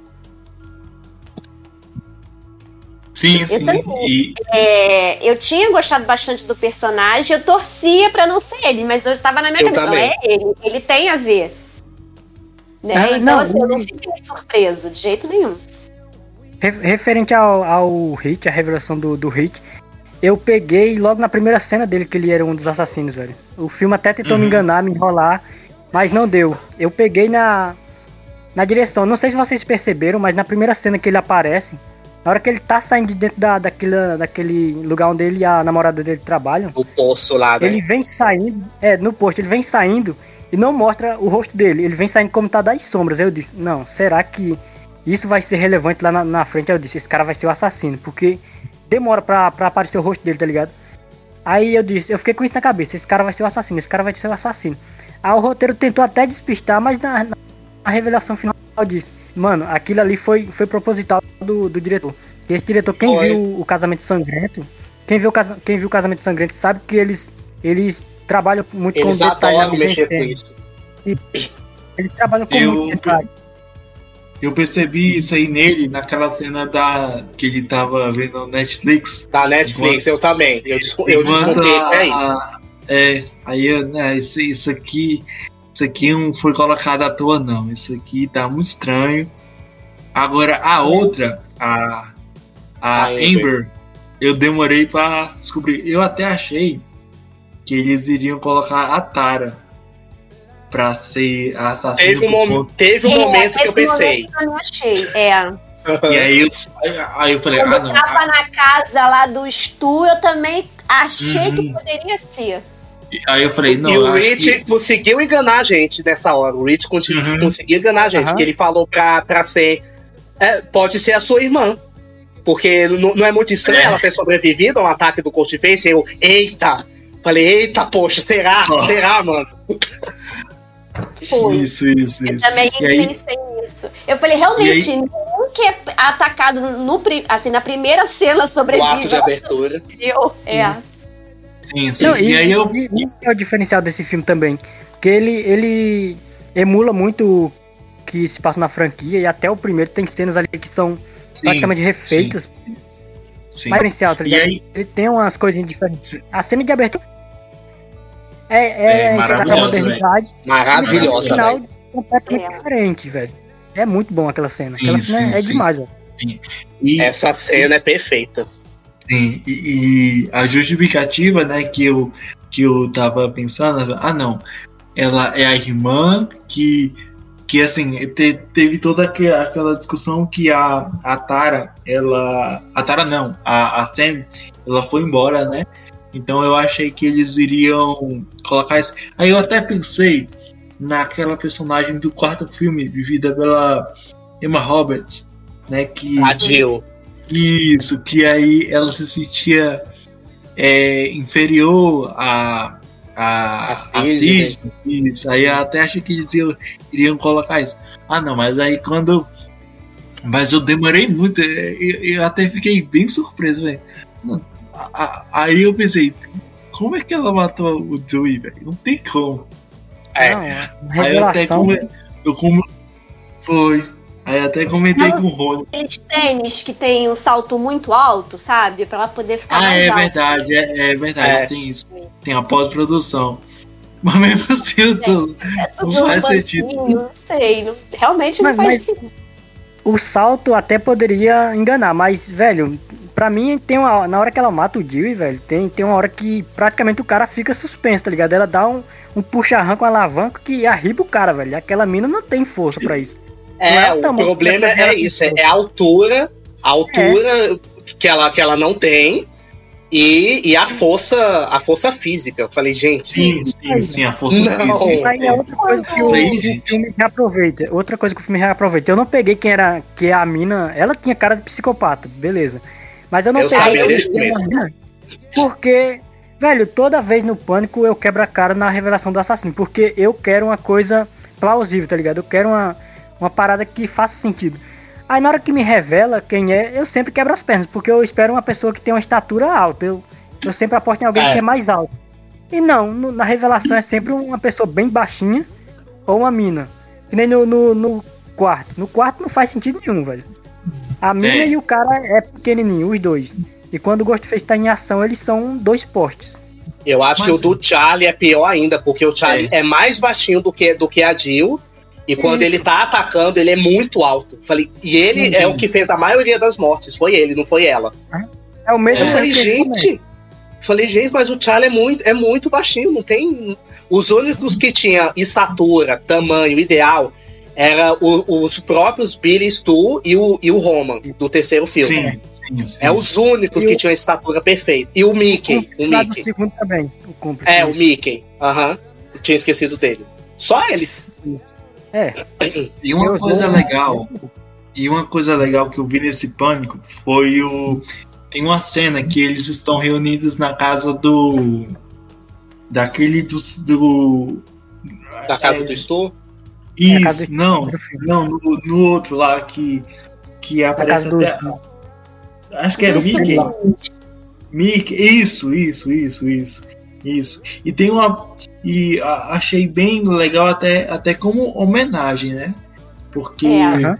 Sim, sim. Eu, e... é, eu tinha gostado bastante do personagem, eu torcia para não ser ele, mas eu estava na minha eu cabeça, não é ele, ele tem a ver. Né? Ah, então, não, assim, eu não fiquei surpresa, de jeito nenhum. Referente ao, ao Hit, a revelação do, do Hit, eu peguei logo na primeira cena dele que ele era um dos assassinos, velho. O filme até tentou uhum. me enganar, me enrolar, mas não deu. Eu peguei na, na direção. Não sei se vocês perceberam, mas na primeira cena que ele aparece, na hora que ele tá saindo de dentro da, daquele, daquele lugar onde ele e a namorada dele trabalham. O poço lá, né? Ele vem saindo, é, no posto, ele vem saindo e não mostra o rosto dele. Ele vem saindo como tá das sombras. Eu disse, não, será que isso vai ser relevante lá na, na frente? Eu disse, esse cara vai ser o assassino, porque demora pra, pra aparecer o rosto dele, tá ligado? Aí eu disse, eu fiquei com isso na cabeça, esse cara vai ser o assassino, esse cara vai ser o assassino. Aí o roteiro tentou até despistar, mas na, na revelação final eu disse, mano, aquilo ali foi, foi proposital do, do diretor. E esse diretor, quem viu o, Casamento Sangrento, quem viu, o, quem viu o Casamento Sangrento sabe que eles, eles trabalham muito eles com detalhe. mexer com isso. E eles trabalham com eu, muito detalhe. Eu percebi isso aí nele, naquela cena da que ele tava vendo no Netflix. Da Netflix, enquanto, eu também. Eu, eu desconfiei aí. É, aí né, isso, isso aqui. Isso aqui não foi colocado à toa, não. Isso aqui tá muito estranho. Agora, a outra, a, a, a Amber, Amber, eu demorei para descobrir. Eu até achei que eles iriam colocar a Tara pra ser a assassina. Teve um, mom teve um é, momento que eu pensei. Que eu não achei, é. e aí eu, aí eu falei, Quando ah, não. Eu tava na casa lá do Stu, eu também achei uhum. que poderia ser. Aí eu falei, não. E o Rich que... conseguiu enganar a gente nessa hora. O Rich uhum. conseguiu enganar a gente, uhum. que ele falou pra, pra ser. É, pode ser a sua irmã. Porque não, não é muito estranho é. ela ter sobrevivido a um ataque do Ghostface. Eu, eita! Falei, eita, poxa, será? Oh. Será, mano? Foi. Isso, isso, eu isso. também e pensei aí... nisso. Eu falei, realmente, nenhum que é atacado no, assim, na primeira cena sobre O ato de abertura. Eu, é. Sim, sim. Não, e, e, aí eu... Isso é o diferencial desse filme também. Porque ele, ele emula muito o que se passa na franquia e até o primeiro tem cenas ali que são sim, praticamente refeitas. Sim. Sim. diferencial, tá E ligado? aí, Ele tem umas coisinhas diferentes. Sim. A cena de abertura é, É é, é da maravilhosa, modernidade. Maravilhosa, E no final, velho. completamente É. diferente, velho. É muito bom aquela cena. Aquela Sim, cena sim, é sim. demais, velho. e, Essa cena é perfeita. sim, e, e a justificativa, né, que eu, que eu tava pensando, ah não, ela é a irmã que, que assim, te- teve toda aque- aquela discussão que a, a Tara, ela. A Tara não, a, a Sam, ela foi embora, né? Então eu achei que eles iriam colocar isso. Aí eu até pensei naquela personagem do quarto filme, vivida pela Emma Roberts, né? Que A Jill. isso, que aí ela se sentia é, inferior a a, A. Sidney, Isso, aí eu até achei que eles iam, iriam colocar isso. Ah não, mas aí quando. Mas eu demorei muito, eu, eu até fiquei bem surpreso, velho. Aí eu pensei, como é que ela matou o Dewey, velho? Não tem como. É. Não, a Aí eu até revelação. come... eu como... Foi. Aí até comentei com o Rony. Aqueles tênis que tem um salto muito alto, sabe? Pra ela poder ficar Ah, mais é alta. verdade, é, é verdade, É. tem isso. Tem a pós-produção. Mas mesmo assim, eu tô. É Não faz banquinho, sentido. não sei. não- realmente não Mas- faz mas- sentido. O salto até poderia enganar, mas, velho, pra mim tem uma. Na hora que ela mata o Dewey, velho, tem, tem uma hora que praticamente o cara fica suspenso, tá ligado? Ela dá um, um puxa-arranco com a alavanca que arriba o cara, velho. Aquela mina não tem força pra isso. É, é o problema é isso, é a altura, a altura que, ela, que ela não tem e, e a força, a força física. Eu falei, gente, Sim, sim, sim, a força Não. física. Isso aí é outra coisa que o, o filme reaproveita. Outra coisa que o filme reaproveita. Eu não peguei quem era. Que a mina. Ela tinha cara de psicopata, beleza. Mas eu não Eu peguei. sabia desde mina, Porque, velho, toda vez no pânico eu quebro a cara na revelação do assassino. Porque eu quero uma coisa plausível, tá ligado? Eu quero uma, uma parada que faça sentido. Aí na hora que me revela quem é, eu sempre quebro as pernas, porque eu espero uma pessoa que tem uma estatura alta. Eu, eu sempre aposto em alguém É. que é mais alto. E não, no- na revelação é sempre uma pessoa bem baixinha ou uma mina. Que nem no, no, no quarto. No quarto não faz sentido nenhum, velho. A mina É. e o cara é pequenininho, os dois. E quando o Ghostface tá em ação, eles são dois postes. eu acho Mas- que o do Charlie é pior ainda, porque o Charlie é, mais baixinho do que, do que a Jill. E quando ele tá atacando, ele é muito alto. Falei, e ele é o que fez a maioria das mortes. Foi ele, não foi ela. É o mesmo Eu falei, gente. Falei, gente, mas o Charlie é muito, é muito baixinho, não tem. Os únicos que tinha estatura, tamanho ideal, era o- os próprios Billy Stu e o, e o Roman, do terceiro filme. Sim, sim, sim. É os únicos E que o- tinham a estatura perfeita. E o Mickey. O do Mickey. segundo também, o. É, o Mickey. Aham. Eu Tinha esquecido dele. Só eles. É, E uma Eu coisa legal, e uma coisa legal que eu vi nesse pânico foi o. Tem uma cena que eles estão reunidos na casa do. Daquele do. do Da casa é, do Stu. É, Isso, do- não, não, no, no outro lá que. Que aparece casa do. até. Acho que é Mickey. Mickey, isso, isso, isso, isso, isso. E tem uma. E a- achei bem legal até, até como homenagem, né? Porque É. Aham.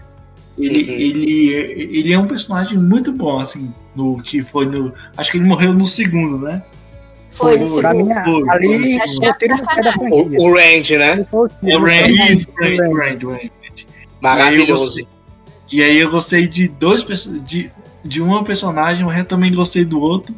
ele, Uhum. ele, ele é um personagem muito bom, assim, no que foi no. Acho que ele morreu no segundo, né? Foi Foi, segundo. ali, o. O, né? O É o foi isso, o. Maravilhoso. E aí eu gostei de dois de, de uma personagem, eu também gostei do outro.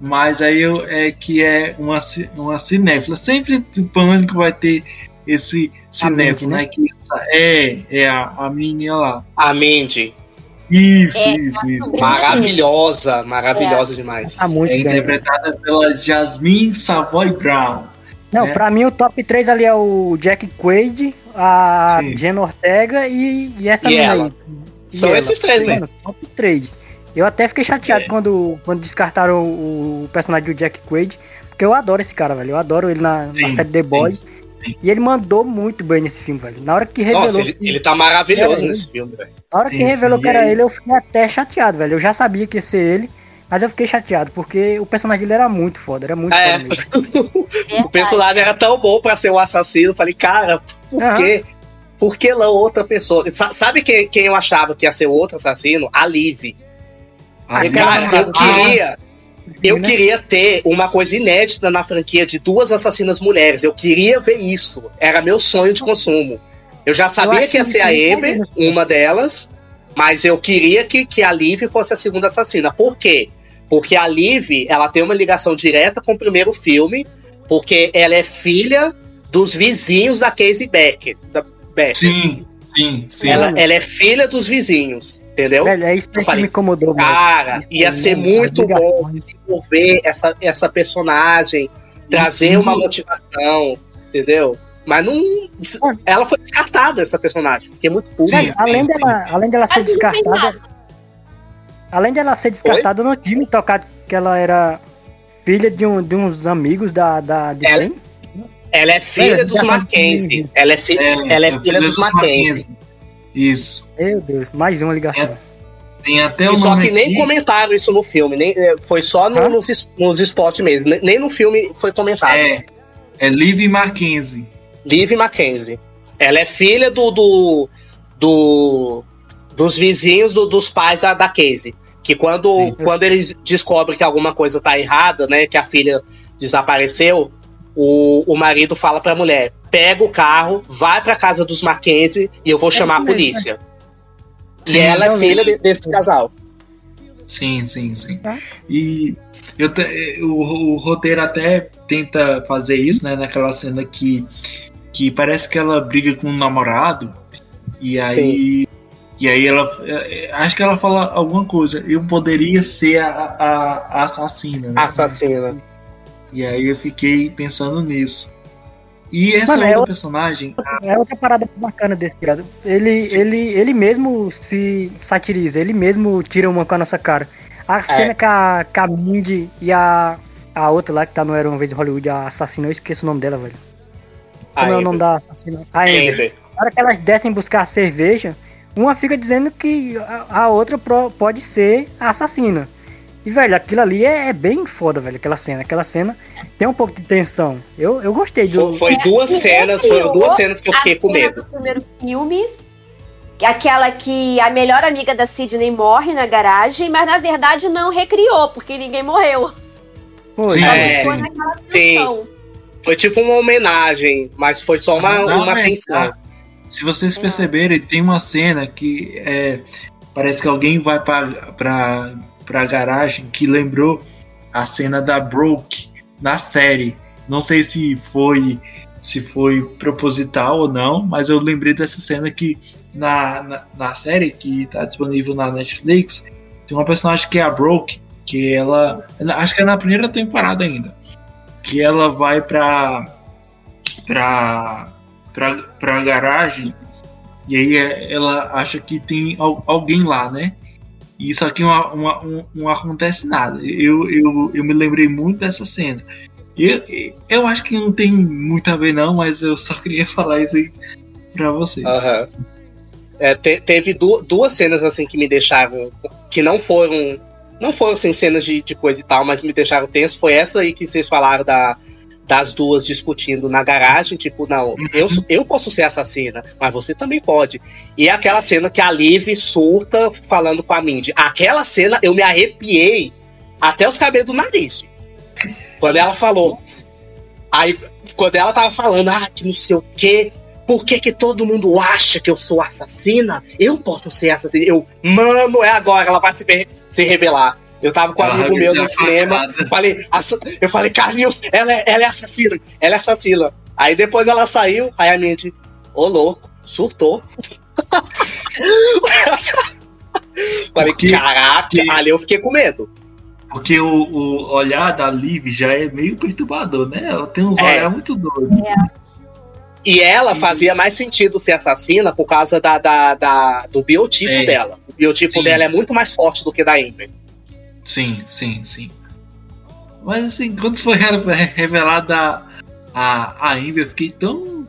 Mas aí eu, é que é uma, uma cinéfila. Sempre do pânico vai ter esse cinéfilo, Mindy, né? Que essa- é, é a, a menina lá. A Mindy. Isso, É, isso, isso. Maravilhosa. Maravilhosa demais. Tá muito É bem. interpretada pela Jasmine Savoy Brown. Não, né? pra mim o top 3 ali é o Jack Quaid, a Sim. Jenna Ortega e, e essa E menina ela. aí. E São ela. esses três, né? Top 3. Eu até fiquei chateado É. quando, quando descartaram o, o personagem do Jack Quaid, porque eu adoro esse cara, velho. Eu adoro ele na, na Sim, série The sim, Boys. sim. E ele mandou muito bem nesse filme, velho. Na hora que revelou, Nossa, ele, ele tá maravilhoso nesse filme, velho. na hora sim, que revelou sim, que era ele, eu fiquei até chateado, velho. Eu já sabia que ia ser ele, mas eu fiquei chateado, porque o personagem dele era muito foda, era muito É. foda. O personagem era tão bom pra ser o assassino. Falei, cara, por Aham. quê? Por que lá outra pessoa? Sa- Sabe quem, quem eu achava que ia ser o outro assassino? A Liv. Ah, cara, eu queria. Eu queria ter uma coisa inédita na franquia de duas assassinas mulheres. Eu queria ver isso. Era meu sonho de consumo. Eu já sabia eu que ia ser a Amber, uma delas, mas eu queria que, que a Liv fosse a segunda assassina. Por quê? Porque a Liv, ela tem uma ligação direta com o primeiro filme, porque ela é filha dos vizinhos da Casey Becker. Da Becker. Sim, sim, sim. Ela, ela é filha dos vizinhos, entendeu? Velho, é isso que falei, me incomodou. Cara, isso ia ser muito bom desenvolver essa, essa personagem, trazer uma motivação, entendeu? Mas não. Ela foi descartada, essa personagem, porque é muito pura. além, dela, além dela ser descartada. Além dela ser descartada, Oi? não tinha me tocado que ela era filha de, um, de uns amigos da, da de ela, ela é filha dos Mackenzie. Ela é, fi é, ela é, é filha, dos Mackenzie. Isso. Meu Deus, mais uma ligação. É, tem até o Só que nem comentaram isso no filme, nem, é, foi só no, nos, nos spots mesmo. Nem no filme foi comentado. É, é Liv Mackenzie. Liv Mackenzie. Ela é filha do, do, do dos vizinhos do, dos pais da, da Casey. Que quando, quando eles descobrem que alguma coisa tá errada, né? Que a filha desapareceu, o, o marido fala pra mulher: pega o carro, vai pra casa dos Mackenzie e eu vou é chamar a polícia. Sim, e ela é filha de, desse casal. Sim, sim, sim. Tá. E eu te, o, o, roteiro até tenta fazer isso, né? Naquela cena que, que parece que ela briga com o um namorado. E aí. Sim. E aí ela. É, acho que ela fala alguma coisa. Eu poderia ser a, a, a assassina. Né? Assassina. E aí eu fiquei pensando nisso. E essa Mano, é outra personagem. É outra parada bacana desse criado. Ele, ele, ele mesmo se satiriza, ele mesmo tira uma com a nossa cara. A é. cena que a, que a Mindy e a, a outra lá que tá no Era uma vez em Hollywood, a assassina, eu esqueço o nome dela, velho. Como a é o nome da assassina? A Amber. Na hora que elas descem buscar a cerveja, uma fica dizendo que a, a outra pro, pode ser a assassina. E, velho, aquilo ali é, é, bem foda, velho, aquela cena. Aquela cena tem um pouco de tensão. Eu, eu gostei do. Foi, foi duas cenas, foram duas cenas que eu fiquei com medo. Do primeiro filme, aquela que a melhor amiga da Sidney morre na garagem, mas na verdade não recriou, porque ninguém morreu. Foi, é, sim. Foi tipo uma homenagem, mas foi só uma, não, uma tensão. Se vocês perceberem, tem uma cena que é, parece que alguém vai para pra garagem que lembrou a cena da Broke na série. Não sei se foi se foi proposital ou não, mas eu lembrei dessa cena que na, na, na série que está disponível na Netflix tem uma personagem que é a Broke, que ela, acho que é na primeira temporada ainda, que ela vai pra pra, pra garagem e aí ela acha que tem alguém lá, né? E só que uma, uma, um, não acontece nada. Eu, eu, eu me lembrei muito dessa cena. Eu, eu acho que não tem muito a ver, não, mas eu só queria falar isso aí pra vocês. Uhum. É, te, teve du duas cenas assim que me deixaram. que não foram. Não foram assim, cenas de, de coisa e tal, mas me deixaram tenso. Foi essa aí que vocês falaram da, das duas discutindo na garagem, tipo, não, eu, eu posso ser assassina, mas você também pode. E aquela cena que a Liv surta falando com a Mindy. Aquela cena eu me arrepiei até os cabelos do nariz. Quando ela falou. Aí, quando ela tava falando, ah, que não sei o quê, por que, que todo mundo acha que eu sou assassina? Eu posso ser assassina. Eu, mano, é agora, ela vai se, se revelar. Eu tava com um amigo meu no cinema. Falei, eu falei, Carlinhos, ela é, ela é assassina. Ela é assassina. Aí depois ela saiu, aí a mente, ô louco, surtou. falei, porque, caraca, porque, ali eu fiquei com medo. Porque o, o, olhar da Liv já é meio perturbador, né? Ela tem uns é. olhares muito doidos. É. E ela fazia mais sentido ser assassina por causa da, da, da do biotipo é. dela. O biotipo Sim. dela é muito mais forte do que da Amber. Sim, sim, sim. Mas assim, quando foi revelada a, a, a Amber, eu fiquei tão.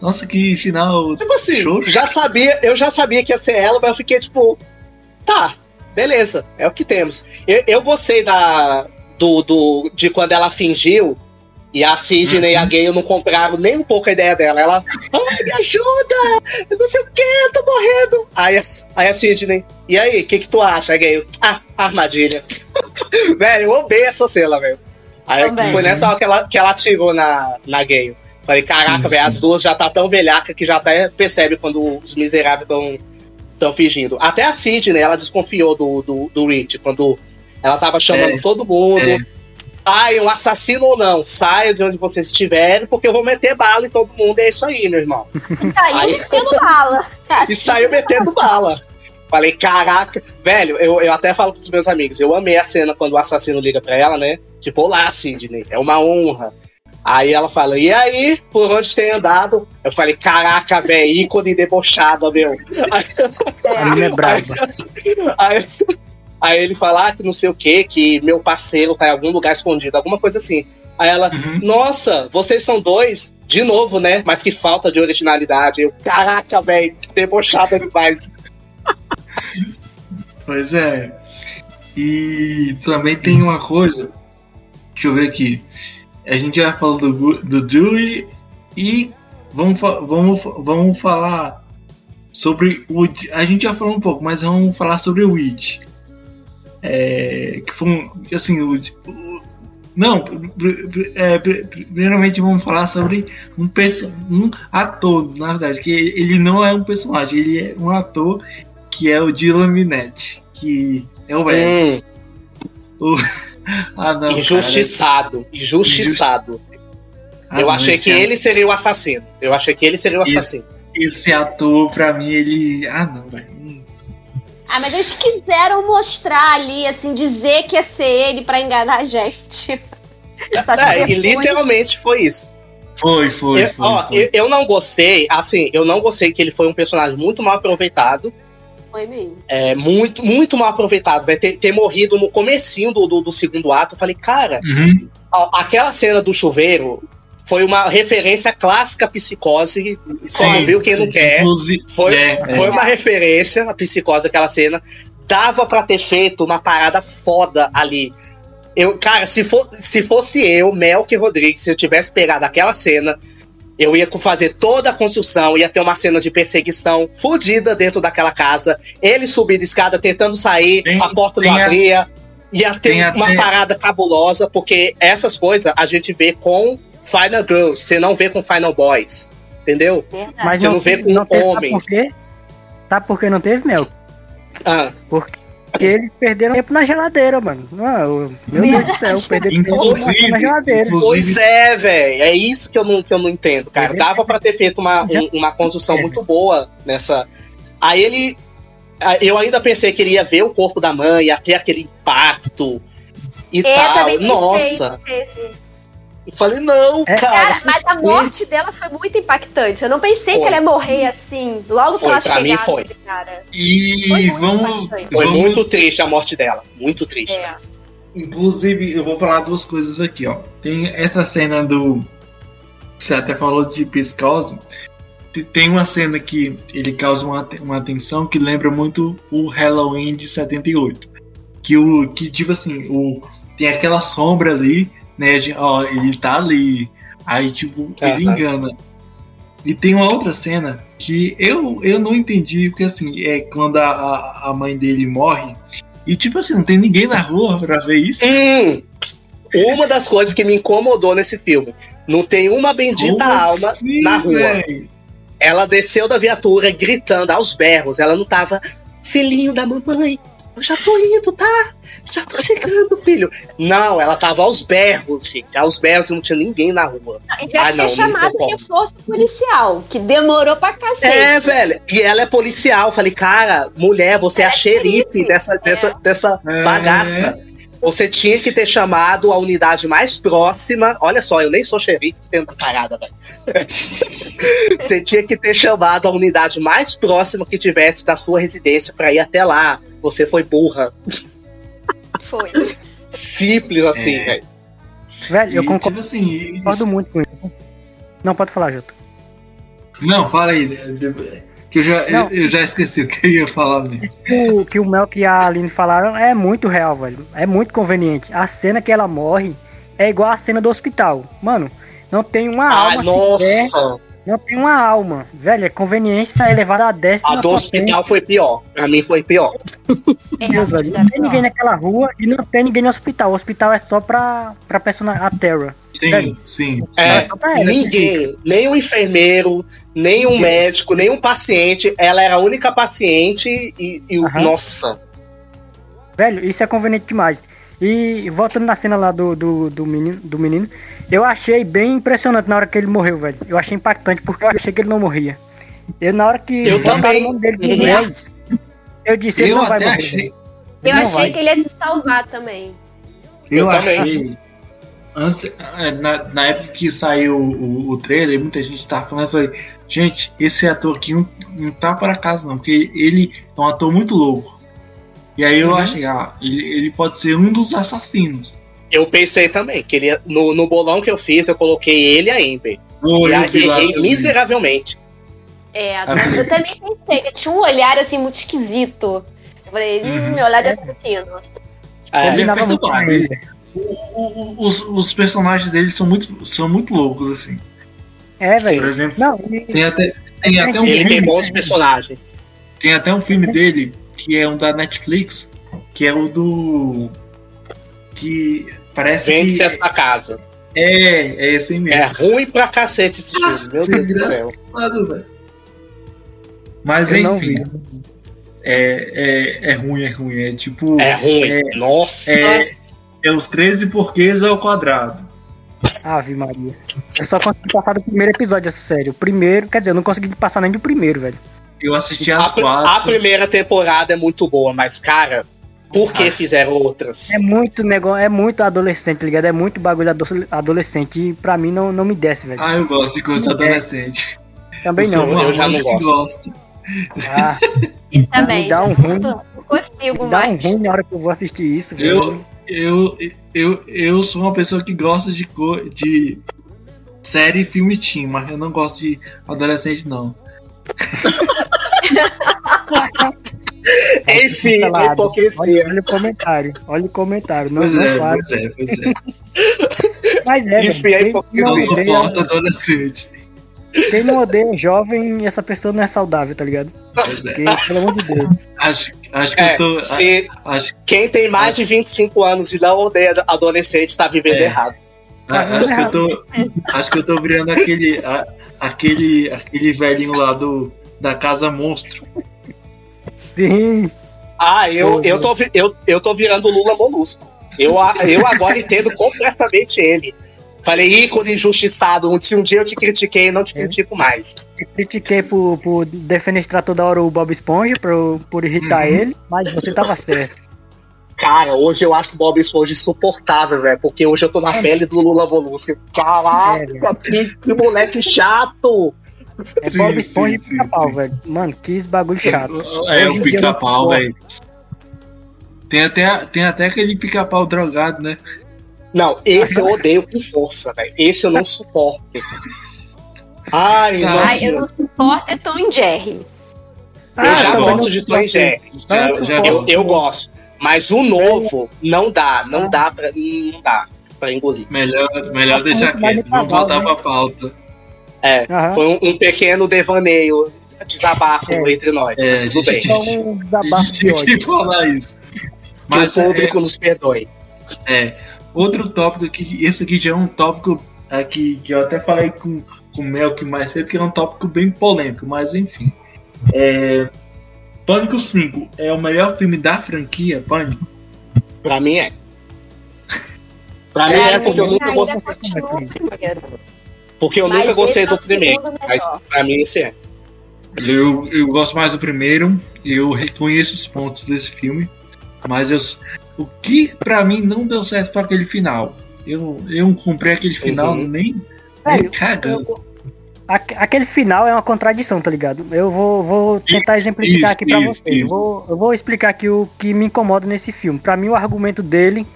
Nossa, que final. Tipo assim, já sabia, eu já sabia que ia ser ela, mas eu fiquei tipo. Tá, beleza, é o que temos. Eu, eu gostei da. Do, do, de quando ela fingiu E a Sidney uhum. e a Gale não compraram nem um pouco a ideia dela. Ela, ai, me ajuda! Eu não sei o que, eu tô morrendo. Aí, aí a Sidney, e aí, o que que tu acha? Gale, ah, armadilha. velho, eu amei essa cena, velho. Aí Também. foi nessa hora que ela, que ela atirou na, na Gale. Falei, caraca, velho, as duas já tá tão velhaca que já até percebe quando os miseráveis estão tão fingindo. Até a Sidney, ela desconfiou do, do, do Rich, quando ela tava chamando é. todo mundo. É ai, um assassino ou não, saia de onde vocês estiverem, porque eu vou meter bala em todo mundo. É isso aí, meu irmão. E saiu aí, metendo bala. e saiu metendo bala. Falei, caraca, velho, eu, eu até falo pros meus amigos, eu amei a cena quando o assassino liga pra ela, né? Tipo, olá, Sidney, é uma honra. Aí ela fala, e aí, por onde tem andado? Eu falei, caraca, velho, ícone debochado, meu. Aí, a minha é brava. Aí, aí, Aí ele fala ah, que não sei o que, que meu parceiro tá em algum lugar escondido, alguma coisa assim. Aí ela, uhum. nossa, vocês são dois, de novo, né? Mas que falta de originalidade. Eu, caraca, velho, debochada demais. pois é. E também tem uma coisa, deixa eu ver aqui. A gente já falou do, do Dewey e vamos, vamos, vamos falar sobre o. A gente já falou um pouco, mas vamos falar sobre o Witch. É, que foi um, assim, o, o não, é, primeiramente vamos falar sobre um, um ator, na verdade, que ele não é um personagem, ele é um ator que é o Dylan Minetti, que é o Wes. Hum. ah, não, injustiçado, cara. injustiçado. Ah, Eu achei que ele seria o assassino. Eu achei que ele seria o assassino. Esse, esse ator, pra mim, ele. Ah, não, velho. Ah, mas eles quiseram mostrar ali, assim, dizer que ia ser ele para enganar a gente. é, e literalmente foi isso. Foi, foi. Eu, foi, ó, foi. Eu, eu, não gostei, assim, eu não gostei que ele foi um personagem muito mal aproveitado. Foi mesmo. É, muito, muito mal aproveitado. Vai ter, ter morrido no comecinho do, do, do segundo ato. Eu falei, cara, uhum. ó, aquela cena do chuveiro, foi uma referência clássica à psicose. Só não viu quem não quer. Foi, é, foi é. uma referência à psicose aquela cena. Dava para ter feito uma parada foda ali. Eu, cara, se, for, se fosse eu, Melk Rodrigues, se eu tivesse pegado aquela cena, eu ia fazer toda a construção, ia ter uma cena de perseguição fodida dentro daquela casa. Ele subindo escada, tentando sair, a porta não abria. Ia ter uma parada cabulosa, porque essas coisas a gente vê com Final Girls, você não vê com Final Boys. Entendeu? Mas você não, não vê com não teve, homens. Sabe por quê? Sabe por que não teve, Mel? Ah. Porque eles perderam tempo na geladeira, mano. Não, meu Deus do céu, perderam tempo na geladeira. Pois é, velho. É isso que eu não, que eu não entendo, cara. Dava para ter feito uma, um, uma construção é. muito boa nessa. Aí ele. Eu ainda pensei que ele ia ver o corpo da mãe, ia ter aquele impacto e é, tal. Nossa. Pensei, eu falei, não, é. cara. cara. Mas a morte dela foi muito impactante. Eu não pensei foi. que ela ia morrer assim, logo foi, que ela pra mim foi. cara. E foi vamos. Foi vamos... muito triste a morte dela. Muito triste. É. Inclusive, eu vou falar duas coisas aqui, ó. Tem essa cena do. Você até falou de psicose. Tem uma cena que ele causa uma, uma tensão que lembra muito o Halloween de 78. Que o. Que, tipo assim, o, tem aquela sombra ali né? Ó, ele tá ali. Aí, tipo, ah, ele tá. engana. E tem uma outra cena que eu, eu não entendi, porque assim, é quando a, a mãe dele morre. E tipo assim, não tem ninguém na rua pra ver isso. Hum, uma das coisas que me incomodou nesse filme. Não tem uma bendita Como alma assim, na rua. Véio? Ela desceu da viatura gritando aos berros. Ela não tava filhinho da mamãe, eu já tô indo, tá? Já tô chegando, filho. Não, ela tava aos berros, gente. Aos berros e não tinha ninguém na rua. Não, já ah, tinha não, chamado reforço policial, que demorou pra cacete. É, velho. E ela é policial. Falei, cara, mulher, você é, é a xerife dessa, é. dessa, dessa é. bagaça. Você tinha que ter chamado a unidade mais próxima. Olha só, eu nem sou xerife tendo parada, velho. Você tinha que ter chamado a unidade mais próxima que tivesse da sua residência para ir até lá. Você foi burra. Foi. Simples assim, é. velho. Velho, eu concordo, tipo assim, concordo muito com isso. Não, pode falar, Jota. Não, fala aí. Que eu já, eu, eu, já esqueci o que eu ia falar mesmo. O que o Mel e a Aline falaram é muito real, velho. É muito conveniente. A cena que ela morre é igual a cena do hospital. Mano, não tem uma Ah, alma sequer. Não tem uma alma. Velho, é conveniência elevada a décima A do hospital foi pior. Pra mim foi pior. É, Deus, velho. Não tem ninguém naquela rua e não tem ninguém no hospital. O hospital é só pra, pra personagem. A Terra. Sim, Velho. sim. É, ela, ninguém, nem um enfermeiro, nem um médico, nem um paciente. Ela era a única paciente e, e o. Aham. Nossa. Velho, isso é conveniente demais. E voltando na cena lá do, do, do, menino, do menino, eu achei bem impressionante na hora que ele morreu, velho. Eu achei impactante porque eu achei que ele não morria. Eu, na hora que Eu também. o nome dele do Uhum. 10, eu disse, ele Eu não vai morrer. achei. Eu Não achei vai. que ele ia se salvar também. Eu, Eu também. achei. Antes, eh, na, na época que saiu o, o trailer, muita gente tava falando, eu falei, gente, esse ator aqui não, não tá para casa não, porque ele é um ator muito louco. E aí eu Uhum. achei, ah, ele, ele pode ser um dos assassinos. Eu pensei também que ele no, no bolão que eu fiz, eu coloquei ele e a Amber. Pô, e a, errei miseravelmente. É, Ah, eu também pensei que tinha um olhar assim muito esquisito. Eu falei, hum, Uhum. meu olhar de assassino. É, Ele é perturbado, ele. O- o- os, os personagens dele são muito, são muito loucos, assim. É, velho. Por exemplo, Não, tem até, tem até um ele tem filme, bons personagens. tem até um filme dele que é um da Netflix, que é o do que parece Vende-se que essa casa. é, é esse mesmo. É ruim pra cacete esse filme, meu Deus do céu. Mas eu enfim, é, é, é ruim, é ruim. É tipo. É ruim. Nossa. É, é os 13 porquês ao quadrado. Ave Maria. Eu só consegui passar do primeiro episódio dessa série. O primeiro, quer dizer, eu não consegui passar nem do primeiro, velho. Eu assisti A, as pr- quatro. a primeira temporada é muito boa, mas, cara, por que Ah. fizeram outras? É muito negócio, é muito adolescente, tá ligado? É muito bagulho ado- adolescente e pra mim não, não me desce, velho. Ah, eu gosto de coisa É. adolescente. Também eu não. uma eu já não gosto. Ah, E também, Me dá um ruim. não consigo me dá um ruim na hora que eu vou assistir isso, Eu, velho. eu, eu, eu sou uma pessoa que gosta de, co- de série e filme teen, mas eu não gosto de adolescente, não. Enfim, Cancelado. Olha, hipocrisia. olha o comentário, olha o comentário. Não, Pois não é, pois é, pois é. Mas é, velho. a Quem hipocrisia. não, odeia, suporto adolescente. quem não odeia jovem, essa pessoa não é saudável, tá ligado? Pois é. Porque, pelo amor de Deus. Acho, acho que É, eu tô. se Acho, quem tem mais de 25 anos e não odeia adolescente tá vivendo É. errado. a- acho, que eu tô, acho que eu tô virando aquele, a- aquele, aquele velhinho lá do, da Casa Monstro. Sim, Ah, eu, Uhum. eu, tô, eu, eu tô virando Lula Molusco. Eu, eu agora entendo completamente ele. Falei, ícone injustiçado. Se um dia eu te critiquei, não te É. critico mais. eu critiquei por, por defenestrar toda hora o Bob Esponja por, por irritar Uhum. ele, mas você tava certo. Cara, hoje eu acho o Bob Esponja insuportável, velho. Porque hoje eu tô na pele do Lula Molusco. É, Caraca, que, que moleque chato. É Sim, Bob sim, Esponja e pica-pau, velho. Mano, que bagulho chato. É, Hoje o pica-pau, velho. Tem até, tem até aquele pica-pau drogado, né? Não, esse eu odeio com força, velho. Esse eu não suporto. Ai, Ai, Ai, nossa. eu não suporto é Tom Jerry. Eu já gosto de Tom. Jerry. Eu, eu gosto. Mas o novo não dá, não Ah. dá pra. Não dá pra engolir. Melhor, melhor deixar muito mais quieto. Vamos voltar né? pra pauta. É, foi um, um pequeno devaneio, desabafo É. entre nós. É, mas tudo bem. Então, um desabafo de tinha ódio. que falar isso. Que Mas o público nos perdoe. é, é, outro tópico aqui, esse aqui já é um tópico aqui que eu até falei com, com o Melk mais cedo, que é um tópico bem polêmico, mas enfim. É, Pânico 5 é o melhor filme da franquia Pânico? Pra mim é. Pra mim É, é porque eu nunca gostei, ainda continua o primeiro. porque eu Mas nunca gostei é do primeiro. Mas pra mim esse é. Eu, eu gosto mais do primeiro, eu reconheço os pontos desse filme, mas eu, o que pra mim não deu certo foi aquele final. Eu, eu não comprei aquele final Uhum. nem, nem cagando. eu- aquele final é uma contradição, tá ligado? Eu vou, vou tentar Isso, exemplificar isso, aqui pra isso, vocês. Vou, eu vou explicar aqui o que me incomoda nesse filme. Pra mim, o argumento dele,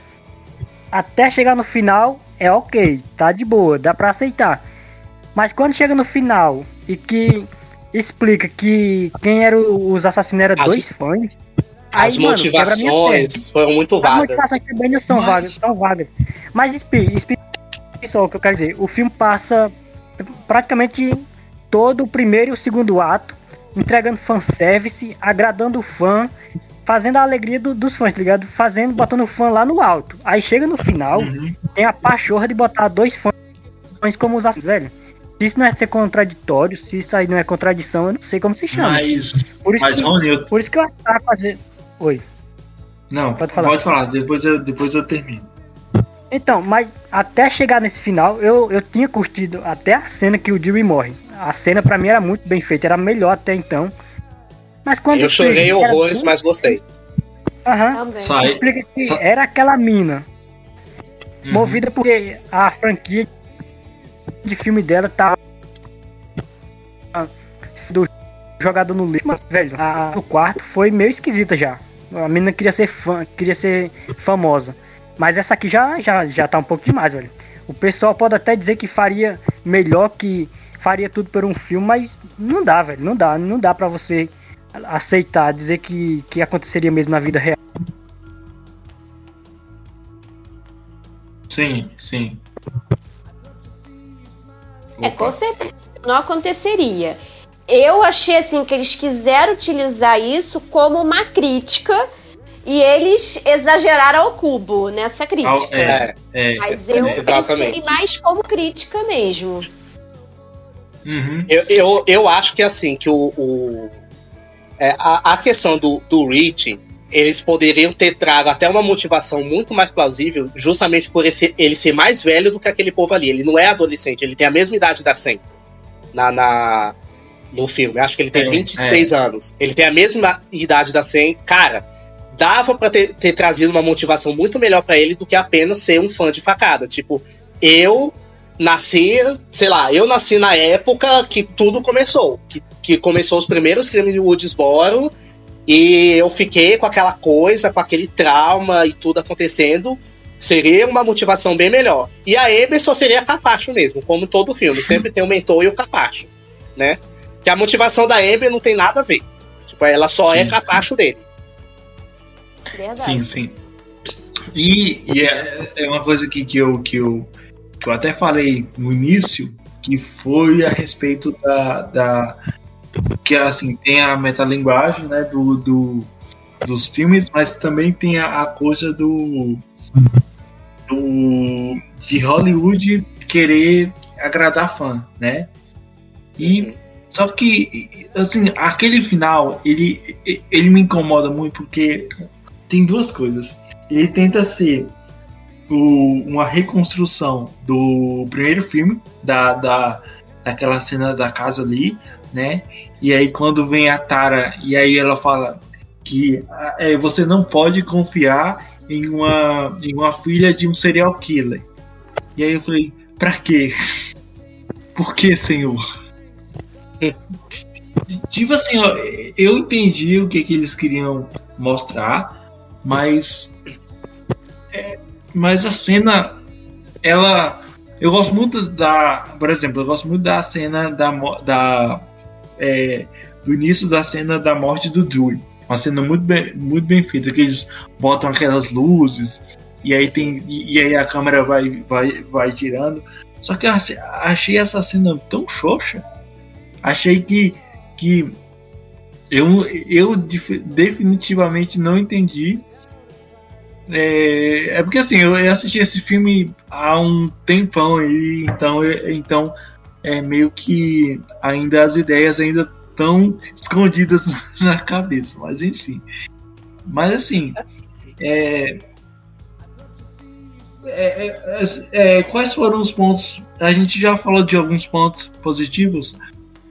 até chegar no final, é ok, tá de boa, dá pra aceitar. Mas quando chega no final e que explica que quem eram os assassinos eram As- dois fãs, As Aí, mano, quebra a minha motivações foram muito As vagas. motivações também não são Mas- vagas, são vagas. Mas expi- expi- só o que eu quero dizer. O filme passa praticamente todo o primeiro e o segundo ato entregando fanservice, agradando o fã, fazendo a alegria do- dos fãs, tá ligado? Fazendo, botando o fã lá no alto. Aí chega no final, Uhum. tem a pachorra de botar dois fãs como os assassinos, velho. Se isso não é ser contraditório, se isso aí não é contradição, eu não sei como se chama. Mas, por, isso mas que, Rony, eu... por isso que eu ataco fazer. Oi. não, Pode pode falar. falar, depois, eu, depois eu termino. Então, mas até chegar nesse final, eu, eu tinha curtido até a cena que o Dewey morre. A cena pra mim era muito bem feita, era a melhor até então. Mas quando Eu chorei horrores, tudo- mas gostei. Aham. Também. Sai. Explica que Sa- era aquela mina, Uhum. movida porque a franquia de filme dela tá do jogado no lixo, mas, velho, a do quarto foi meio esquisita já. A menina queria ser fã, queria ser famosa. Mas essa aqui já, já, já tá um pouco demais, velho. O pessoal pode até dizer que faria melhor, que faria tudo por um filme, mas não dá, velho. Não dá. Não dá pra você aceitar, dizer que, que aconteceria mesmo na vida real. Sim, sim. É, com certeza não aconteceria. Eu achei assim que eles quiseram utilizar isso como uma crítica e eles exageraram ao cubo nessa crítica. É, é, Mas eu é, pensei mais como crítica mesmo. uhum. Eu, eu, eu acho que assim, que o. o- é, a, a questão do, do Rich, eles poderiam ter trago até uma motivação muito mais plausível, justamente por esse, ele ser mais velho do que aquele povo ali. Ele não é adolescente, ele tem a mesma idade da Sam na, na, no filme. Acho que ele tem É, 26 anos. Ele tem a mesma idade da Sam. Cara, dava pra ter, ter trazido uma motivação muito melhor pra ele do que apenas ser um fã de facada. Tipo, eu nasci, sei lá, eu nasci na época que tudo começou. Que, que começou os primeiros crimes de Woodsboro. E eu fiquei com aquela coisa, com aquele trauma e tudo acontecendo. Seria uma motivação bem melhor. E a Amber só seria capacho mesmo, como todo filme. Sempre tem o mentor e o capacho, né? Que a motivação da Amber não tem nada a ver. Tipo, ela só é capacho dele. Verdade. Sim, sim. E, e é, é uma coisa que, que, eu, que, eu, que eu até falei no início, que foi a respeito da. da que assim, tem a metalinguagem né, do, do, dos filmes, mas também tem a, a coisa do, do. de Hollywood querer agradar fã, né? E só que, assim, aquele final, ele, ele me incomoda muito porque tem duas coisas. Ele tenta ser o- uma reconstrução do primeiro filme, da, da, daquela cena da casa ali, né? E aí quando vem a Tara, e aí ela fala que ah, é, você não pode confiar em uma, em uma filha de um serial killer. E aí eu falei, pra quê? Por que, senhor? Tipo assim, ó, eu entendi o que, que eles queriam mostrar, mas. é, mas a cena. Ela. Eu gosto muito da. Por exemplo, eu gosto muito da cena da. da é, do início da cena da morte do Dewey. Uma cena muito bem, muito bem feita, que eles botam aquelas luzes e aí tem e, aí a câmera vai vai vai girando. Só que eu achei- essa cena tão xoxa. Achei que que eu, eu def- definitivamente não entendi. É, é porque assim, eu, assisti esse filme há um tempão aí, então, eu- então é meio que ainda as ideias ainda estão escondidas na cabeça, mas enfim. Mas assim, é, é, é, é, quais foram os pontos? A gente já falou de alguns pontos positivos,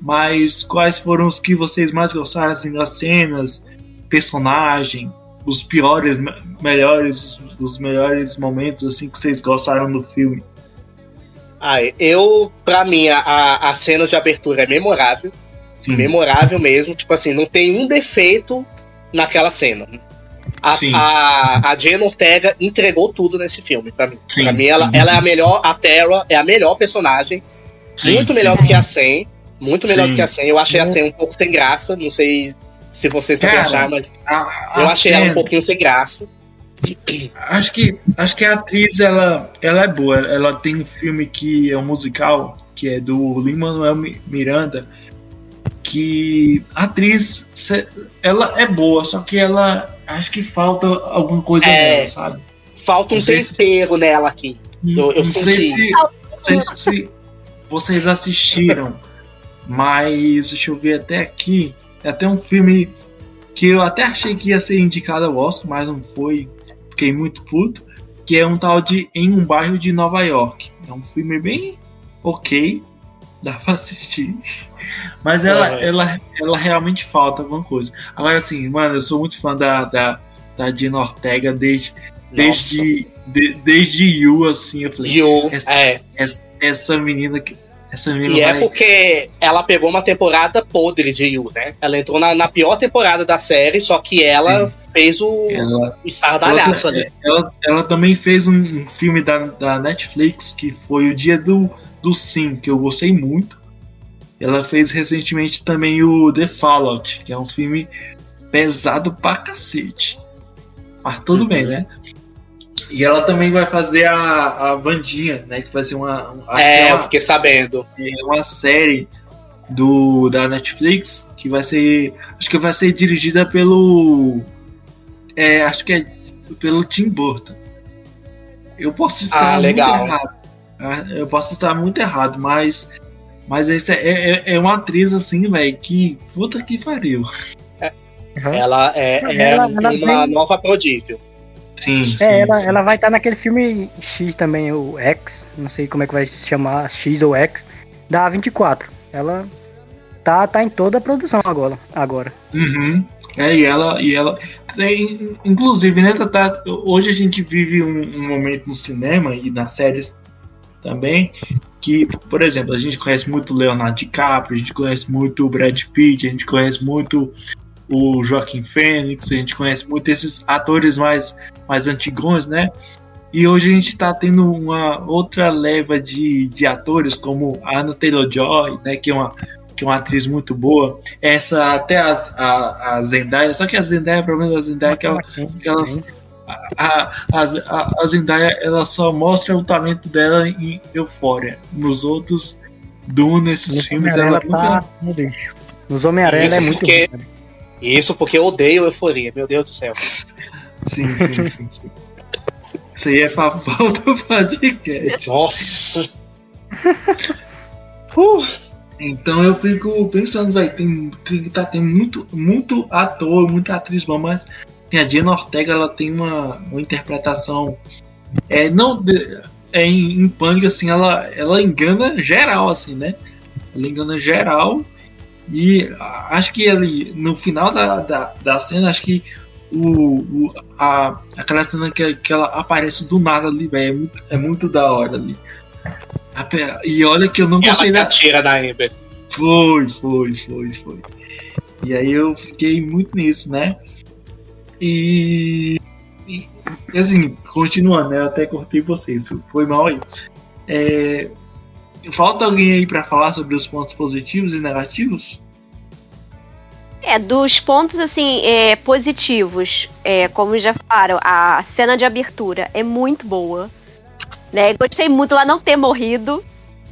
mas quais foram os que vocês mais gostaram assim, das cenas, personagem, os piores, me- melhores, os, melhores momentos assim que vocês gostaram do filme? Ah, eu, pra mim, a- a, cena de abertura é memorável. Sim. Memorável mesmo. Tipo assim, não tem um defeito naquela cena. A, Sim. a, a Jane Ortega entregou tudo nesse filme, pra mim. Sim, pra mim, ela, sim. ela é a melhor, a Terra é a melhor personagem. Sim, muito melhor do que a Sam. Muito melhor do que a Sam. Eu achei a Sam um pouco sem graça. Não sei se vocês também Cara, acharam, mas A- a eu achei ela um cena- pouquinho sem graça. Acho que, acho que a atriz ela, ela é boa. Ela tem um filme que é um musical, que é do Lin-Manuel Mi- Miranda, que a atriz ela é boa, só que ela acho que falta alguma coisa É. nela, sabe? Falta um tempero nela aqui. Eu- eu Não senti sei se, não sei se vocês assistiram, mas deixa eu ver até aqui. É até um filme que eu até achei que ia ser indicado ao Oscar, mas não foi. Fiquei muito puto. Que é um tal de Em um Bairro de Nova York. É um filme bem ok. Dá pra assistir. Mas ela, É. ela, ela realmente falta alguma coisa. Agora, assim, mano, eu sou muito fã da, da, da Dina Ortega desde, desde, de- desde You, assim. Eu falei, Yu, essa- é. essa, essa menina que. Essa menina E é vai. porque ela pegou uma temporada podre de Yu, né? Ela entrou na, na pior temporada da série, só que ela fez o, Ela, o estardalhaço ela, ali. ela, ela também fez um, um filme da, da Netflix que foi o Dia do, do Sim, que eu gostei muito. Ela fez recentemente também o The Fallout, que é um filme pesado pra cacete. Mas tudo Uhum. bem, né? E ela também vai fazer a, a Vandinha, né? Que vai ser uma. um- que É, é eu uma- fiquei sabendo. é uma série do da Netflix que vai ser acho que vai ser dirigida pelo é, acho que é pelo Tim Burton eu posso estar Ah, muito legal. errado Ah, eu posso estar muito errado mas mas esse é, é, é uma atriz assim velho que puta que pariu Uhum. Ela é, é Ela- ela uma vem- nova prodígio. Sim, sim, É, ela, sim. ela vai estar naquele filme X também, o X, não sei como é que vai se chamar, X ou X, da 24. Ela tá, tá em toda a produção agora. agora. Uhum. É, e ela, e ela é, in- inclusive, né, Tata, hoje a gente vive um, um momento no cinema e nas séries também que, por exemplo, a gente conhece muito o Leonardo DiCaprio, a gente conhece muito o Brad Pitt, a gente conhece muito o Joaquim Fênix, a gente conhece muito esses atores mais, mais antigos, né? E hoje a gente tá tendo uma outra leva de, de atores, como a Anna Taylor-Joy, né, que é uma que é uma atriz muito boa. Essa até as, a, a Zendaya, só que a Zendaya, o problema da Zendaya é que ela, que ela a, a, a, Zendaya ela só mostra o talento dela em Euphoria. Nos outros Duna, esses Nos filmes, ela nunca. tá lixo. Nos Homem-Aranha é muito porque- ruim, cara. Isso porque eu odeio euforia, meu Deus do céu. Sim, sim, sim, sim. Isso aí é favor do podcast. Nossa! Uh, Então eu fico pensando, velho, tem, tem, tá, tem muito, muito ator, muita atriz boa, mas tem a Diana Ortega, ela tem uma, uma interpretação. É, não. É em, em pânico, assim, ela, ela engana geral, assim, né? Ela engana geral. E acho que ali, no final da, da, da cena, acho que o, o, a, aquela cena que, que ela aparece do nada ali, velho, é muito, é muito da hora ali. Ape- E olha que eu não gostei da, atira na Amber. foi, foi, foi, foi. E aí eu fiquei muito nisso, né? E, e assim, continuando, né? Eu até cortei vocês, foi mal aí. É, falta alguém aí pra falar sobre os pontos positivos e negativos? É, dos pontos assim, é, positivos, é, como já falaram, a cena de abertura é muito boa. Né? Gostei muito dela não ter morrido,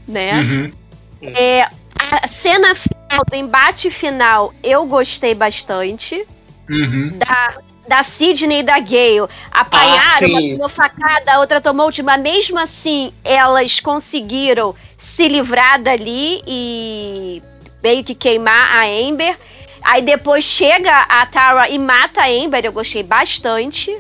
né? Uhum. É, a cena final, do embate final, eu gostei bastante. Uhum. Da, da Sidney e da Gale. Apanharam, Ah, uma tomou facada, a outra tomou última. Mesmo assim, elas conseguiram se livrar dali e meio que queimar a Amber. Aí depois chega a Tara e mata a Amber, eu gostei bastante.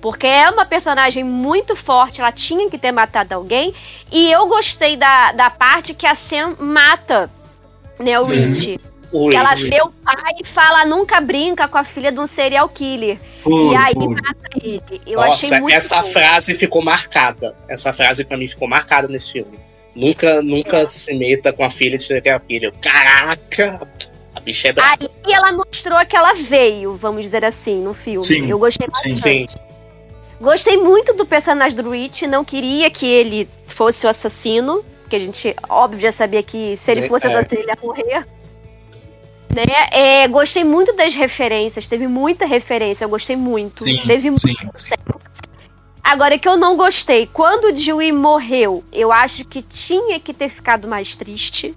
Porque é uma personagem muito forte, ela tinha que ter matado alguém. E eu gostei da, da parte que a Sam mata né, o Uhum. Rich. Que ela vê o pai e fala, nunca brinca com a filha de um serial killer. E aí mata ele. Eu achei Nossa, muito essa bom. frase ficou marcada. Essa frase pra mim ficou marcada nesse filme. Nunca, nunca se meta com a filha de serial killer. Caraca! A bicha é brava. Aí ela mostrou que ela veio, vamos dizer assim, no filme. Sim, Eu gostei sim. bastante. Sim. Gostei muito do personagem do Rich, não queria que ele fosse o assassino, que a gente, óbvio, já sabia que se ele É, fosse é. assassino, ele ia morrer. Né? É, gostei muito das referências, teve muita referência, eu gostei muito. Sim, teve sim. muito sexo. Agora que eu não gostei, quando o Dewey morreu, eu acho que tinha que ter ficado mais triste.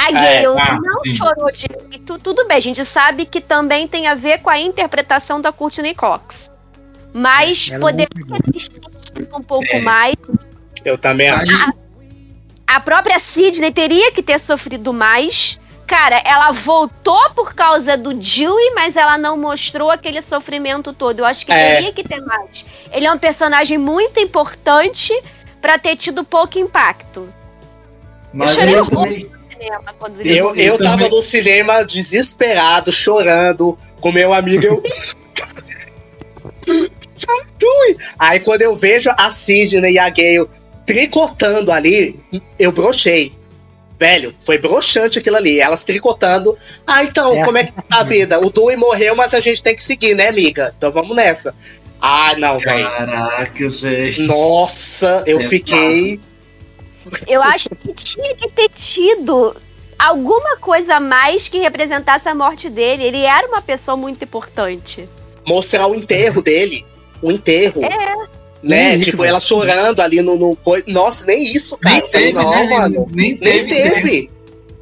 A É, Gale ah, não sim. chorou direito, tudo bem, a gente sabe que também tem a ver com a interpretação da Courtney Cox. Mas Ela poderia não ter visto um pouco É. mais. Eu também acho. A própria Sidney teria que ter sofrido mais. Cara, ela voltou por causa do Dewey, mas ela não mostrou aquele sofrimento todo. Eu acho que É. teria que ter mais. Ele é um personagem muito importante pra ter tido pouco impacto. mas chorei eu horror. também- cinema quando Eu, eu Eu tava também. no cinema desesperado, chorando, com meu amigo. Eu. Aí quando eu vejo a Sidney e a Gale tricotando ali, eu brochei. Velho, foi broxante aquilo ali. Elas tricotando. Ah, então, É como é que tá a vida? O Dewey morreu, mas a gente tem que seguir, né, amiga? Então vamos nessa. Ah, não, velho. Caraca, velho. Nossa, eu É fiquei. Eu acho que tinha que ter tido alguma coisa a mais que representasse a morte dele. Ele era uma pessoa muito importante. mostrar o enterro dele. O enterro. É. Né? Nem isso, tipo, mano. ela chorando ali no. no Nossa, nem isso, cara. Nem teve, não, né? mano. Nem Nem teve. né? teve.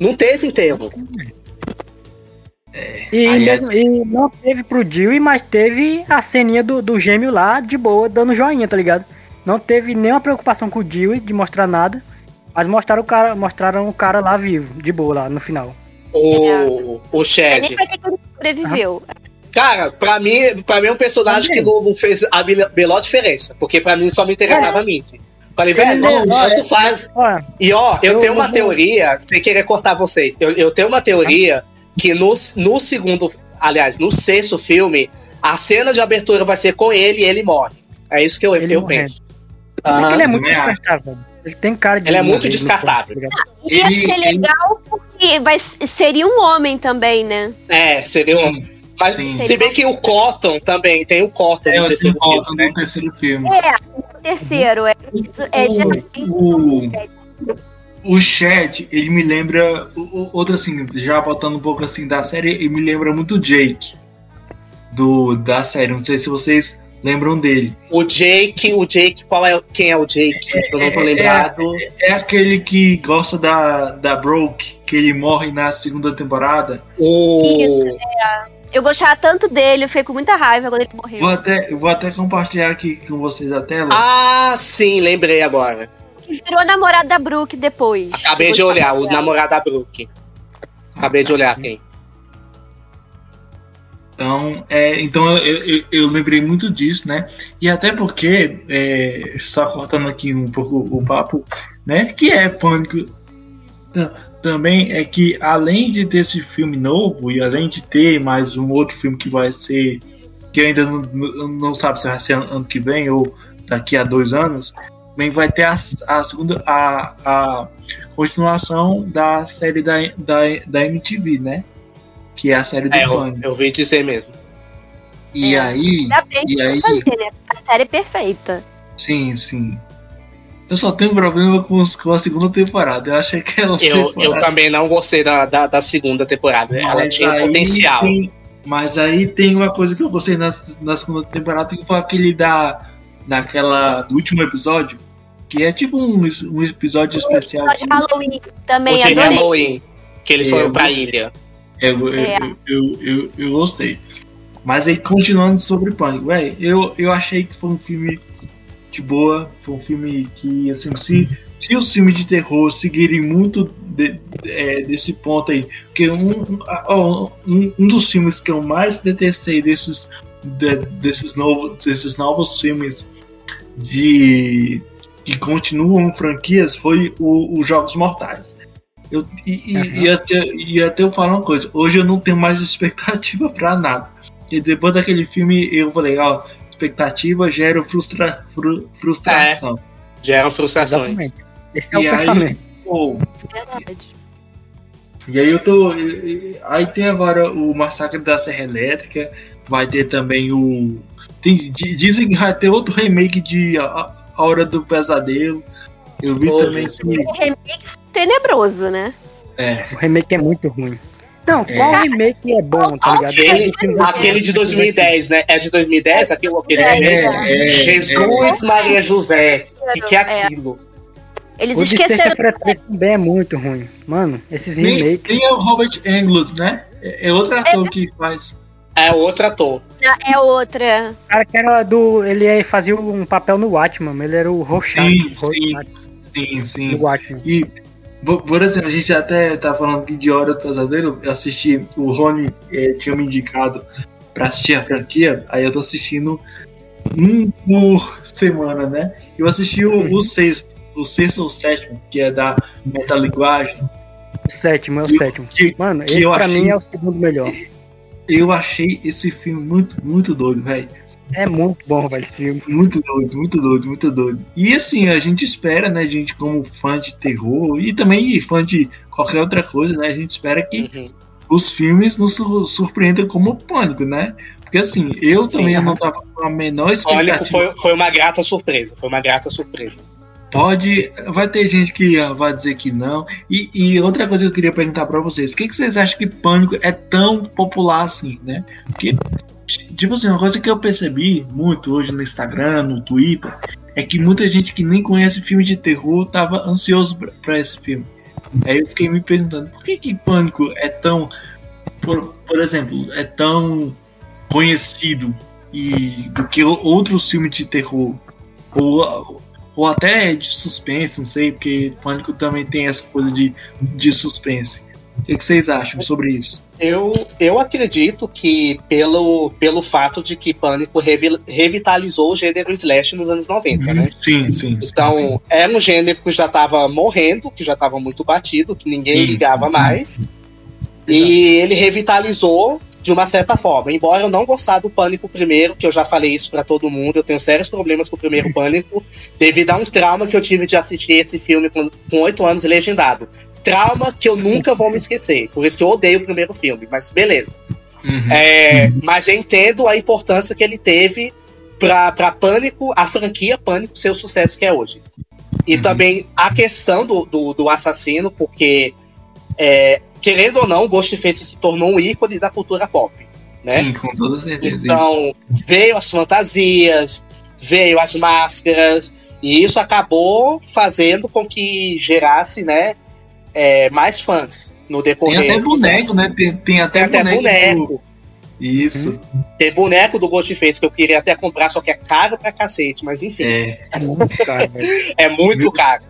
Não teve enterro. E, Aí é- mesmo- e não teve pro Dewey, mas teve a ceninha do, do gêmeo lá, de boa, dando joinha, tá ligado? Não teve nenhuma preocupação com o Dewey de mostrar nada, mas mostraram o cara, mostraram o cara lá vivo, de boa lá no final. O, o É Chad. nem pra que ele sobreviveu. Cara, pra mim, pra mim é um personagem que não, não fez a mel- menor diferença. Porque pra mim só me interessava a Mindy. Falei, velho, não, olha, tanto faz. Olha, E ó, eu Eu- tenho uma eu- teoria, sem querer cortar vocês, eu, eu tenho uma teoria que no, no segundo, aliás, no sexto filme, a cena de abertura vai ser com ele e ele morre. É isso que eu, Ele eu penso. porque ele é muito descartável. Ele tem cara de. Ele é muito de- descartável. tá? Ia Ele- ser ele- legal porque vai, seria um homem também, né? É, seria um. Mas Sim. se bem que o Cotton também, tem o Cotton É, no terceiro filme, né? no terceiro filme. É, o terceiro. É, isso, é geralmente o, o Chad, ele me lembra. o- o- Outro assim, já voltando um pouco assim da série, ele me lembra muito o Jake. Do, da série. Não sei se vocês lembram dele. O Jake, o Jake, qual é, quem é o Jake? Eu não tô É- lembrado. É aquele que gosta da, da Broke, que ele morre na segunda temporada. O. Eu gostava tanto dele, eu fiquei com muita raiva quando ele morreu. Vou até, vou até compartilhar aqui com vocês a tela. Ah, sim, lembrei agora. Que virou namorado da Brooke depois. Acabei de olhar, o namorado da Brooke. Acabei de olhar quem. Então, é, então eu, eu, eu lembrei muito disso, né? E até porque, é, só cortando aqui um pouco o papo, né? Que é pânico ta- também é que além de ter esse filme novo e além de ter mais um outro filme que vai ser que ainda não, não, não sabe se vai ser ano que vem ou daqui a dois anos, também vai ter a, a segunda a, a continuação da série da, da, da MTV, né? Que é a série do É, eu, Pânico. eu vi dizer mesmo. E É. aí, Ainda bem que E aí? fazer, né? A série é perfeita. sim, sim. Eu só tenho problema com, os- com a segunda temporada. Eu achei que ela Eu, eu também não gostei da, da, da segunda temporada. Ela tinha potencial. Tem, mas aí tem uma coisa que eu gostei na, na segunda temporada, que foi aquele da. Daquela. do último episódio. Que é tipo um, um episódio especial. Só de Halloween também, o de. Halloween, que eles É, foram eu pra ilha. Eu, eu, É. eu, eu, eu, eu gostei. Mas aí, continuando sobre Pânico, velho, eu, eu achei que foi um filme de boa. Foi um filme que, assim, se, se os filmes de terror seguirem muito de- é, desse ponto aí, porque um, um, um, dos filmes que eu mais detestei desses, de- desses, novos, desses novos filmes de que continuam franquias foi os Jogos Mortais. Eu, e, Uhum. e até, e até eu falar uma coisa, hoje eu não tenho mais expectativa pra nada. E depois daquele filme eu falei, ó, expectativa gera frustra, fru- frustração. Geram frustrações. Exatamente. Esse é E o aí- pensamento. Pô, Verdade. E aí eu tô. Aí tem agora o Massacre da Serra Elétrica, vai ter também o. tem- di- dizem que vai ter outro remake de A, A Hora do Pesadelo. Eu vi Pô, também gente, que. Remake tenebroso, né? É, O remake é muito ruim. Não, qual É. remake é bom, tá ligado? Aquele, aquele de 2010, né? É de 2010? Aquele, aquele É, remake? é, Jesus Maria José. O que, que é É. aquilo? Eles O esqueceram. 13 também é muito ruim. Mano, esses Nem, remakes. nem é o Robert Englund, né? É, é outro ator que faz. É outro ator. É outra. O cara que era do. Ele é- fazia um papel no Watchman, ele era o Rorschach. Sim, Rorschach Sim, sim. do Watchman. E, por exemplo, a gente até tá falando aqui de Hora do Pesadelo. Eu assisti, o Rony eh, tinha me indicado pra assistir a franquia, aí eu tô assistindo um por semana, né? Eu assisti o, o sexto, o sexto ou o sétimo, que é da metalinguagem. O sétimo, é o Que- sétimo. Que, Mano, que esse pra achei- mim é o segundo melhor. eu achei esse filme muito, muito doido, velho. É muito bom, velho, esse filme. Muito doido, muito doido, muito doido. E assim, a gente espera, né, gente, como fã de terror e também fã de qualquer outra coisa, né? A gente espera que Uhum. os filmes nos sur- surpreendam como pânico, né? Porque assim, eu Sim, também não tava com a menor Olha, expectativa. foi, foi uma grata surpresa. Foi uma grata surpresa. Pode. Vai ter gente que ah, vai dizer que não. E, e outra coisa que eu queria perguntar pra vocês: por que, que vocês acham que pânico é tão popular assim, né? Porque, tipo assim, uma coisa que eu percebi muito hoje no Instagram, no Twitter, é que muita gente que nem conhece filme de terror tava ansioso pra esse filme. Aí eu fiquei me perguntando: por que, que pânico é tão. Por, por exemplo, é tão conhecido e do que outros filmes de terror? Ou, ou até de suspense, não sei, porque Pânico também tem essa coisa de, de suspense. O que, vocês acham sobre isso? Eu, eu acredito que pelo, pelo fato de que Pânico revi- revitalizou o gênero slash nos anos 90, né? Sim, sim. sim. Então, era um gênero que já estava morrendo, que já estava muito batido, que ninguém Sim, ligava sim. mais. E ele revitalizou de uma certa forma. Embora eu não gostar do Pânico primeiro, que eu já falei isso pra todo mundo, eu tenho sérios problemas com o primeiro Pânico, devido a um trauma que eu tive de assistir esse filme com com oito anos legendado. Trauma que eu nunca vou me esquecer. Por isso que eu odeio o primeiro filme, mas beleza. Uhum. É, mas eu entendo a importância que ele teve pra Pânico, a franquia Pânico ser o sucesso que é hoje. E Uhum. também a questão do, do, do assassino, porque, é, querendo ou não, Ghostface se tornou um ícone da cultura pop. Né? Sim, com toda certeza. Então, veio as fantasias, veio as máscaras, e isso acabou fazendo com que gerasse né, é, mais fãs no Tem decorrer. até boneco, né? Tem, tem até, Tem até boneco. boneco. do- Isso. Tem boneco do Ghostface que eu queria até comprar, só que é caro pra cacete, mas enfim, é, É. É muito caro, velho. muito Meu- caro.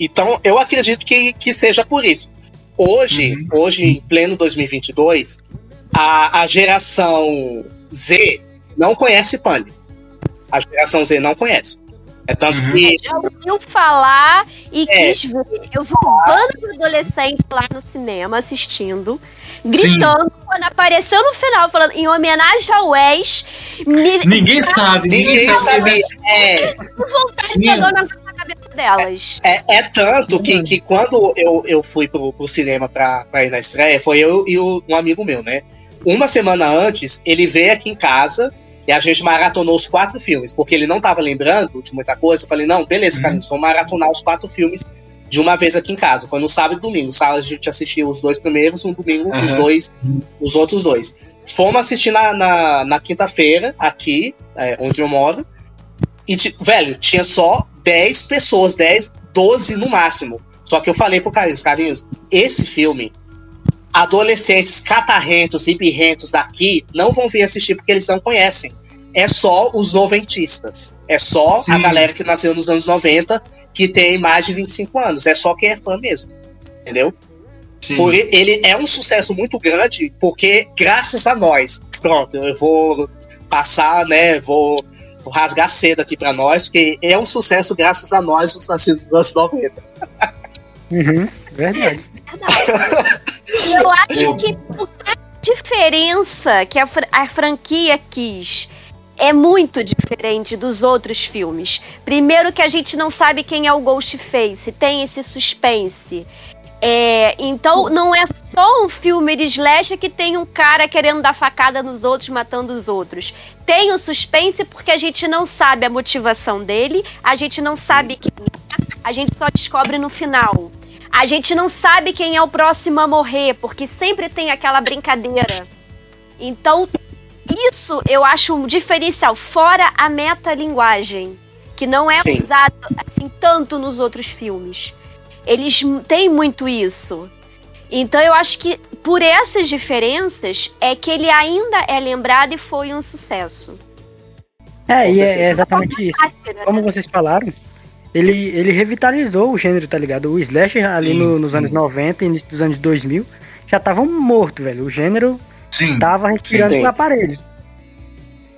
Então, eu acredito que, que seja por isso. Hoje, Uhum. hoje em pleno 2022, a, a geração Z não conhece Pânico. A geração Z não conhece. É tanto Uhum. que Já ouviu falar e É. quis ver. Eu vi um bando de adolescente lá no cinema assistindo, gritando quando apareceu no final, falando em homenagem ao Wes, me Ninguém sabe, ninguém, ninguém sabe. sabia. É, vontade Minha- pegando na cabeça delas. É, é tanto que, que quando eu, eu fui pro, pro cinema pra, pra ir na estreia, foi eu e o- um amigo meu, né? Uma semana antes, ele veio aqui em casa e a gente maratonou os quatro filmes, porque ele não tava lembrando de muita coisa. Eu falei, não, beleza, Uhum. cara, vamos maratonar os quatro filmes de uma vez aqui em casa. Foi no sábado e domingo. Sábado a gente assistiu os dois primeiros, no domingo os Aham. dois, os outros dois. Fomos assistir na, na, na quinta-feira, aqui, é, onde eu moro. E, velho, tinha só 10 pessoas, 10, 12 no máximo. Só que eu falei pro Carlinhos, Carlinhos, esse filme, adolescentes catarrentos e birrentos daqui não vão vir assistir porque eles não conhecem. É só os noventistas. É só a Sim. galera que nasceu nos anos 90 que tem mais de 25 anos. É só quem é fã mesmo. Entendeu? Sim. Por ele é um sucesso muito grande, porque graças a nós, pronto, eu vou passar, né? Vou, vou rasgar cedo aqui pra nós, porque é um sucesso graças a nós, os nascidos dos anos 90. Uhum, verdade. Eu acho que a diferença que a, a franquia quis é muito diferente dos outros filmes. Primeiro que a gente não sabe quem é o Ghostface, tem esse suspense. É, então não é só um filme de slash que tem um cara querendo dar facada nos outros, matando os outros. Tem o suspense porque a gente não sabe a motivação dele, a gente não sabe quem é, a gente só descobre no final. A gente não sabe quem é o próximo a morrer, porque sempre tem aquela brincadeira. Então, isso eu acho um diferencial, fora a metalinguagem, que não é Sim. usado assim tanto nos outros filmes. Eles têm muito isso. Então eu acho que por essas diferenças é que ele ainda é lembrado e foi um sucesso. É, e é, exatamente isso. Como né? vocês falaram, ele, ele revitalizou o gênero, tá ligado? O slasher ali Sim, no- sim. nos anos 90, início dos anos 2000, já estavam morto, velho. O gênero Sim. tava respirando Sim. por aparelhos.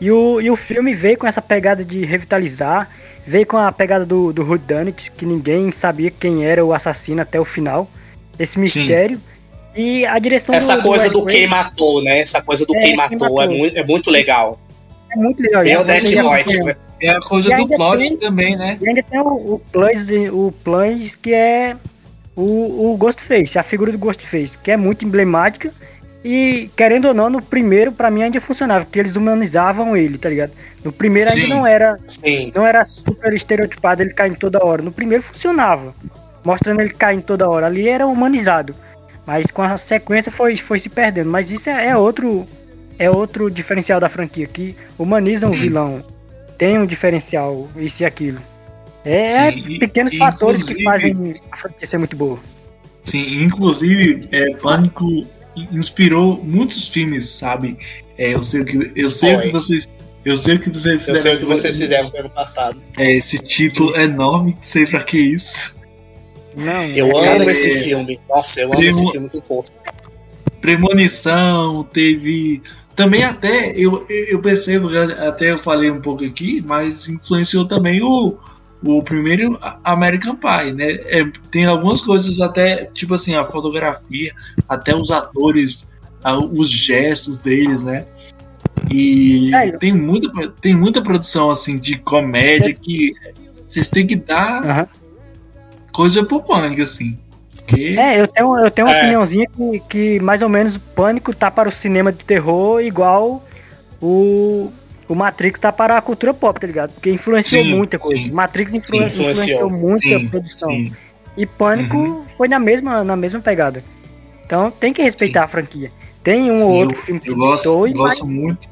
E o, e o filme veio com essa pegada de revitalizar, veio com a pegada do, do Whodunit, que ninguém sabia quem era o assassino até o final. Esse mistério. E a direção Essa do, coisa do Craven quem matou, né? Essa coisa do É, quem quem matou, é matou. muito, é muito legal. é muito legal. E o coisa Death acompanhar. né? É a coisa do ainda plot tem- também, né? E ainda tem o, o o Plans que é o, o Ghostface, a figura do Ghostface, que é muito emblemática. E, querendo ou não, no primeiro, pra mim, ainda funcionava, porque eles humanizavam ele, tá ligado? No primeiro ainda Sim. não era, Sim. não era super estereotipado ele caindo toda hora. No primeiro funcionava, mostrando ele caindo toda hora. Ali era humanizado. Mas com a sequência foi, foi se perdendo. Mas isso é, é outro é outro diferencial da franquia, que humanizam o vilão. Tem um diferencial, isso e aquilo. É, Sim, é e- pequenos e fatores que fazem a franquia ser muito boa. Sim, inclusive, é, Pânico inspirou muitos filmes, sabe? É, eu sei o que eu sei que vocês eu sei o que vocês Eu sei o que fizeram- vocês fizeram no ano passado. É, esse título enorme, sei pra que isso. Não, Eu é, amo é- esse filme. Nossa, eu amo Primo- esse filme com força. Premonição, teve. Também até, eu, eu percebo, até eu falei um pouco aqui, mas influenciou também o, o primeiro American Pie, né? É, tem algumas coisas até, tipo assim, a fotografia, até os atores, a- os gestos deles, né? E É, tem, muita, tem muita produção, assim, de comédia que vocês têm que dar coisa pro pânico, assim. Porque, É, eu tenho, eu tenho uma É. opiniãozinha que, que mais ou menos o Pânico tá para o cinema de terror igual o, o Matrix tá para a cultura pop, tá ligado? Porque influenciou Sim, muita coisa. sim. Matrix influ- influenciou. influenciou muito sim, a produção. sim. E Pânico Uhum. foi na mesma, na mesma pegada. Então tem que respeitar a franquia. Tem um ou outro eu- filme que Eu gosto, e gosto muito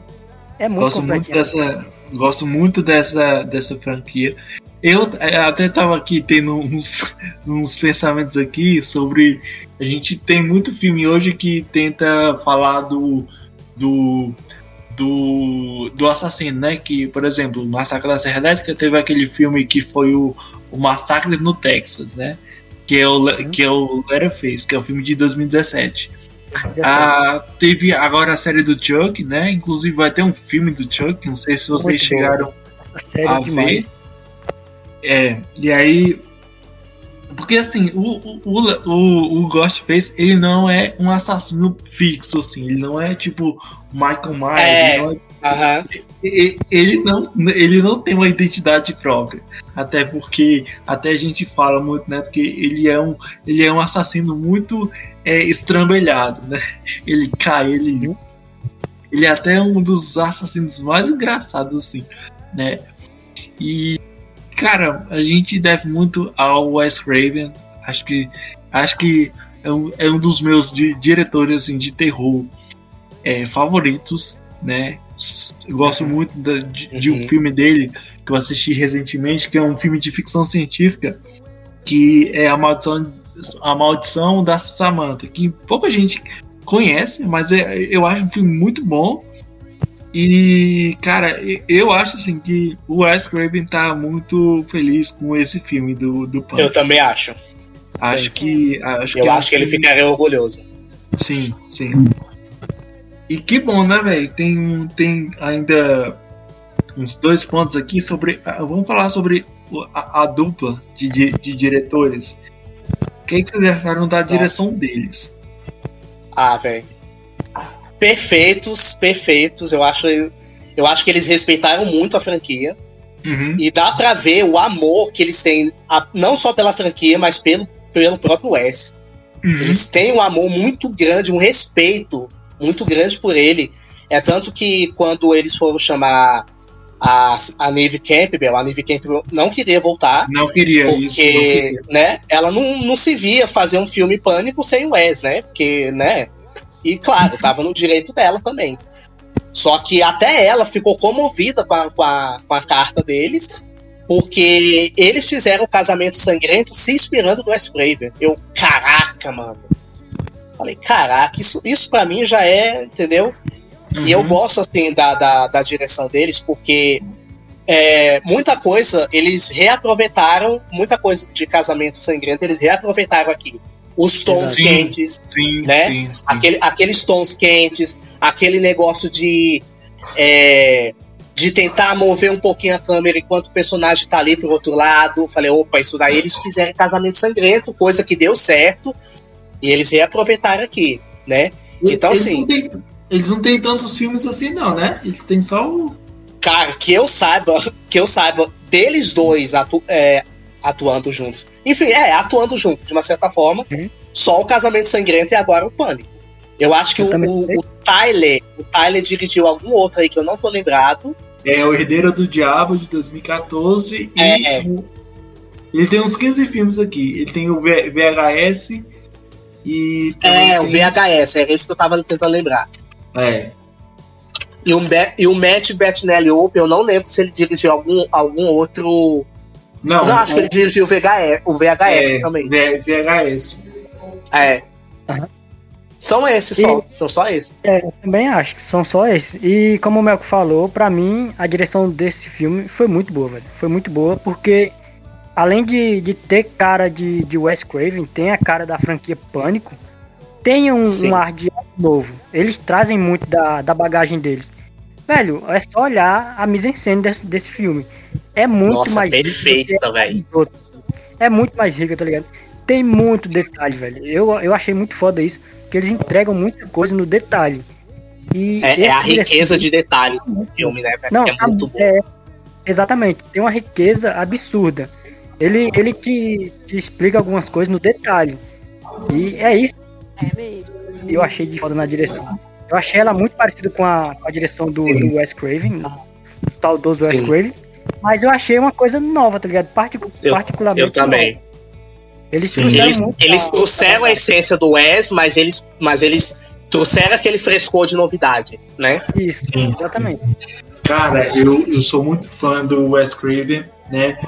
é muito gosto muito dessa gosto muito dessa dessa franquia eu eh, até tava aqui tendo uns, uns pensamentos aqui sobre a gente tem muito filme hoje que tenta falar do do do, do assassino, né? Que, por exemplo, o Massacre da Serra Elétrica teve aquele filme que foi o, o Massacre no Texas, né? Que é o, Le- que é o Leatherface, que é o filme de 2017. Ah, teve agora a série do Chuck, né? Inclusive vai ter um filme do Chuck, não sei se vocês Muito chegaram a é demais. ver. É, e aí. Porque assim, o, o, o, o, Ghostface, ele não é um assassino fixo, assim. Ele não é tipo Michael Myers. É. ele não é Aham. e- ele não, ele não tem uma identidade própria. Até porque até a gente fala muito, né? Porque ele é um, ele é um assassino muito é, estrambelhado, né? Ele cai, ele, ele é até um dos assassinos mais engraçados, assim, né? E cara, a gente deve muito ao Wes Craven. Acho que, acho que é um, é um dos meus di- diretores assim de terror é, favoritos, né? Eu gosto muito da- de, de um Uhum. filme dele que eu assisti recentemente, que é um filme de ficção científica, que é a maldição, a maldição da Samantha, que pouca gente conhece, mas é- eu acho um filme muito bom. E, cara, eu acho assim que o Wes Craven tá muito feliz com esse filme do, do Punk. Eu também acho. acho que. Acho Eu é um acho que ele filme- ficaria orgulhoso. Sim, sim. E que bom, né, velho? Tem, tem ainda uns dois pontos aqui sobre. ah, Vamos falar sobre a, a dupla de, di- de diretores. O que, que vocês acharam da direção deles? Ah, velho. Perfeitos, perfeitos. Eu acho, eu acho que eles respeitaram muito a franquia. Uhum. E dá pra ver o amor que eles têm, a- não só pela franquia, mas pelo, pelo próprio Wes. Uhum. Eles têm um amor muito grande, um respeito muito grande por ele. É tanto que quando eles foram chamar a, a Neve Campbell, a Neve Campbell não queria voltar. Não queria porque, isso. Não queria. né, ela não, não se via fazer um filme Pânico sem o Wes, né? Porque, né? E claro, tava no direito dela também. Só que até ela ficou comovida com a, com a, com a carta deles, porque eles fizeram o casamento sangrento se inspirando no Wes Craven. Eu, caraca, mano. Falei, caraca, isso, isso para mim já é, entendeu? Uhum. E eu gosto, assim, da, da, da direção deles, porque é, muita coisa, eles reaproveitaram, muita coisa de casamento sangrento, eles reaproveitaram aqui. Os tons sim, quentes, sim, né? Sim, sim. Aquele, aqueles tons quentes, aquele negócio de. É, de tentar mover um pouquinho a câmera enquanto o personagem tá ali pro outro lado. Falei, opa, isso daí eles fizeram casamento sangrento, coisa que deu certo. E eles reaproveitaram aqui, né? Então, eles assim. Não tem, eles não têm tantos filmes assim, não, né? Eles têm só o. Cara, que eu saiba, que eu saiba, deles dois atu é, atuando juntos. Enfim, é, atuando juntos, de uma certa forma. Uhum. Só o casamento sangrento e agora o pânico. Eu acho que Eu o, o, Tyler, o Tyler dirigiu algum outro aí que eu não tô lembrado. É o Herdeiro do Diabo de 2014 É. e o- ele tem uns 15 filmes aqui. Ele tem o V- VHS e É, o VHS, era esse que eu tava tentando lembrar. É. E o, Be- e o Matt Bettinelli Open, eu não lembro se ele dirigiu algum, algum outro. Não, Não, acho que ele dirigiu o VHS, o VHS é, também. V- VHS. É. Aham. São esses só. São só esses. É, eu também acho que são só esses. E como o Melco falou, pra mim a direção desse filme foi muito boa, velho. Foi muito boa porque além de, de ter cara de, de Wes Craven, tem a cara da franquia Pânico, tem um, um ar de novo. Eles trazem muito da, da bagagem deles. Velho, é só olhar a mise-en-scène desse, desse filme. É muito Nossa, mais perfeita, velho. É muito mais rica, tá ligado? Tem muito detalhe, velho. Eu, eu achei muito foda isso, que eles entregam muita coisa no detalhe. E É, é a direção- riqueza de detalhe do filme, né, velho? Não, é tá- muito bom. é, exatamente. Tem uma riqueza absurda. Ele, ele te, te explica algumas coisas no detalhe. E é isso É mesmo. que eu achei de foda na direção. Eu achei ela muito parecida com a, com a direção do, do Wes Craven, o saudoso Wes. Craven. Mas eu achei uma coisa nova, tá ligado? Particu Eu- particularmente. Eu também. nova. Eles Eles, muito eles a- trouxeram a essência do Wes, mas eles, mas eles trouxeram aquele frescor de novidade, né? Isso, Sim. exatamente. Cara, eu, eu sou muito fã do Wes Craven, né?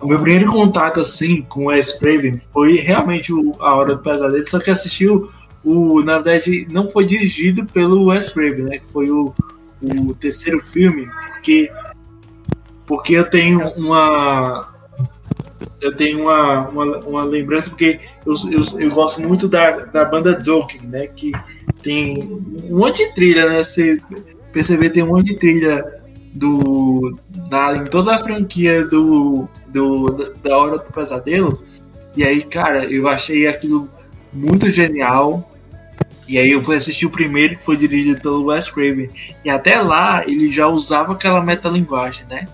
O meu primeiro contato, assim, com o Wes Craven foi realmente o, A Hora do Pesadelo, só que assistiu o, na verdade, não foi dirigido pelo Wes Craven, né? Foi o, o terceiro filme, porque, porque eu tenho uma... Eu tenho uma, uma, uma lembrança, porque eu, eu, eu gosto muito da, da banda Dokken, né? Que tem um monte de trilha, né? Você perceber, tem um monte de trilha do da, em toda a franquia do, do da hora do pesadelo e aí cara eu achei aquilo muito genial e aí eu fui assistir o primeiro que foi dirigido pelo Wes Craven e até lá ele já usava aquela metalinguagem né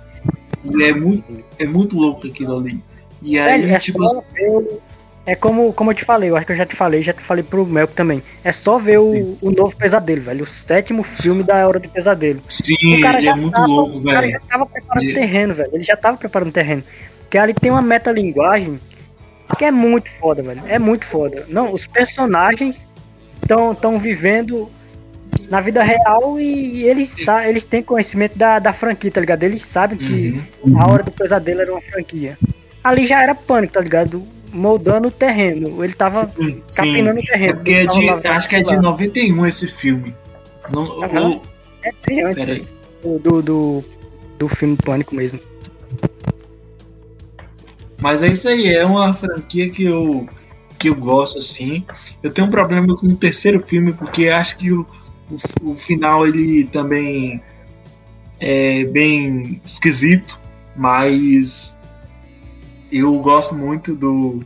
e é muito é muito louco aquilo ali e aí Velho, é tipo só ver o- É como, como eu te falei, eu acho que eu já te falei, já te falei pro Melco também. É só ver o, o novo pesadelo, velho. O sétimo filme da Hora do Pesadelo. sim O cara ele já é muito tava- louco O cara velho já tava preparando o terreno, velho. Ele já tava preparando o terreno. Porque ali tem uma metalinguagem que é muito foda, velho. É muito foda. Não, os personagens estão tão vivendo na vida real e eles, eles têm conhecimento da, da franquia, tá ligado? Eles sabem que Uhum. a Hora do Pesadelo era uma franquia. Ali já era pânico, tá ligado? Moldando o terreno. Ele tava Sim, sim. capinando o terreno. É porque é de, lavando acho que é de lá. 91 esse filme. Não, o- É bem antes do, do, do filme Pânico mesmo. Mas é isso aí, é uma franquia que eu, que eu gosto, assim. Eu tenho um problema com o terceiro filme, porque acho que o, o, o final ele também é bem esquisito, mas eu gosto muito do.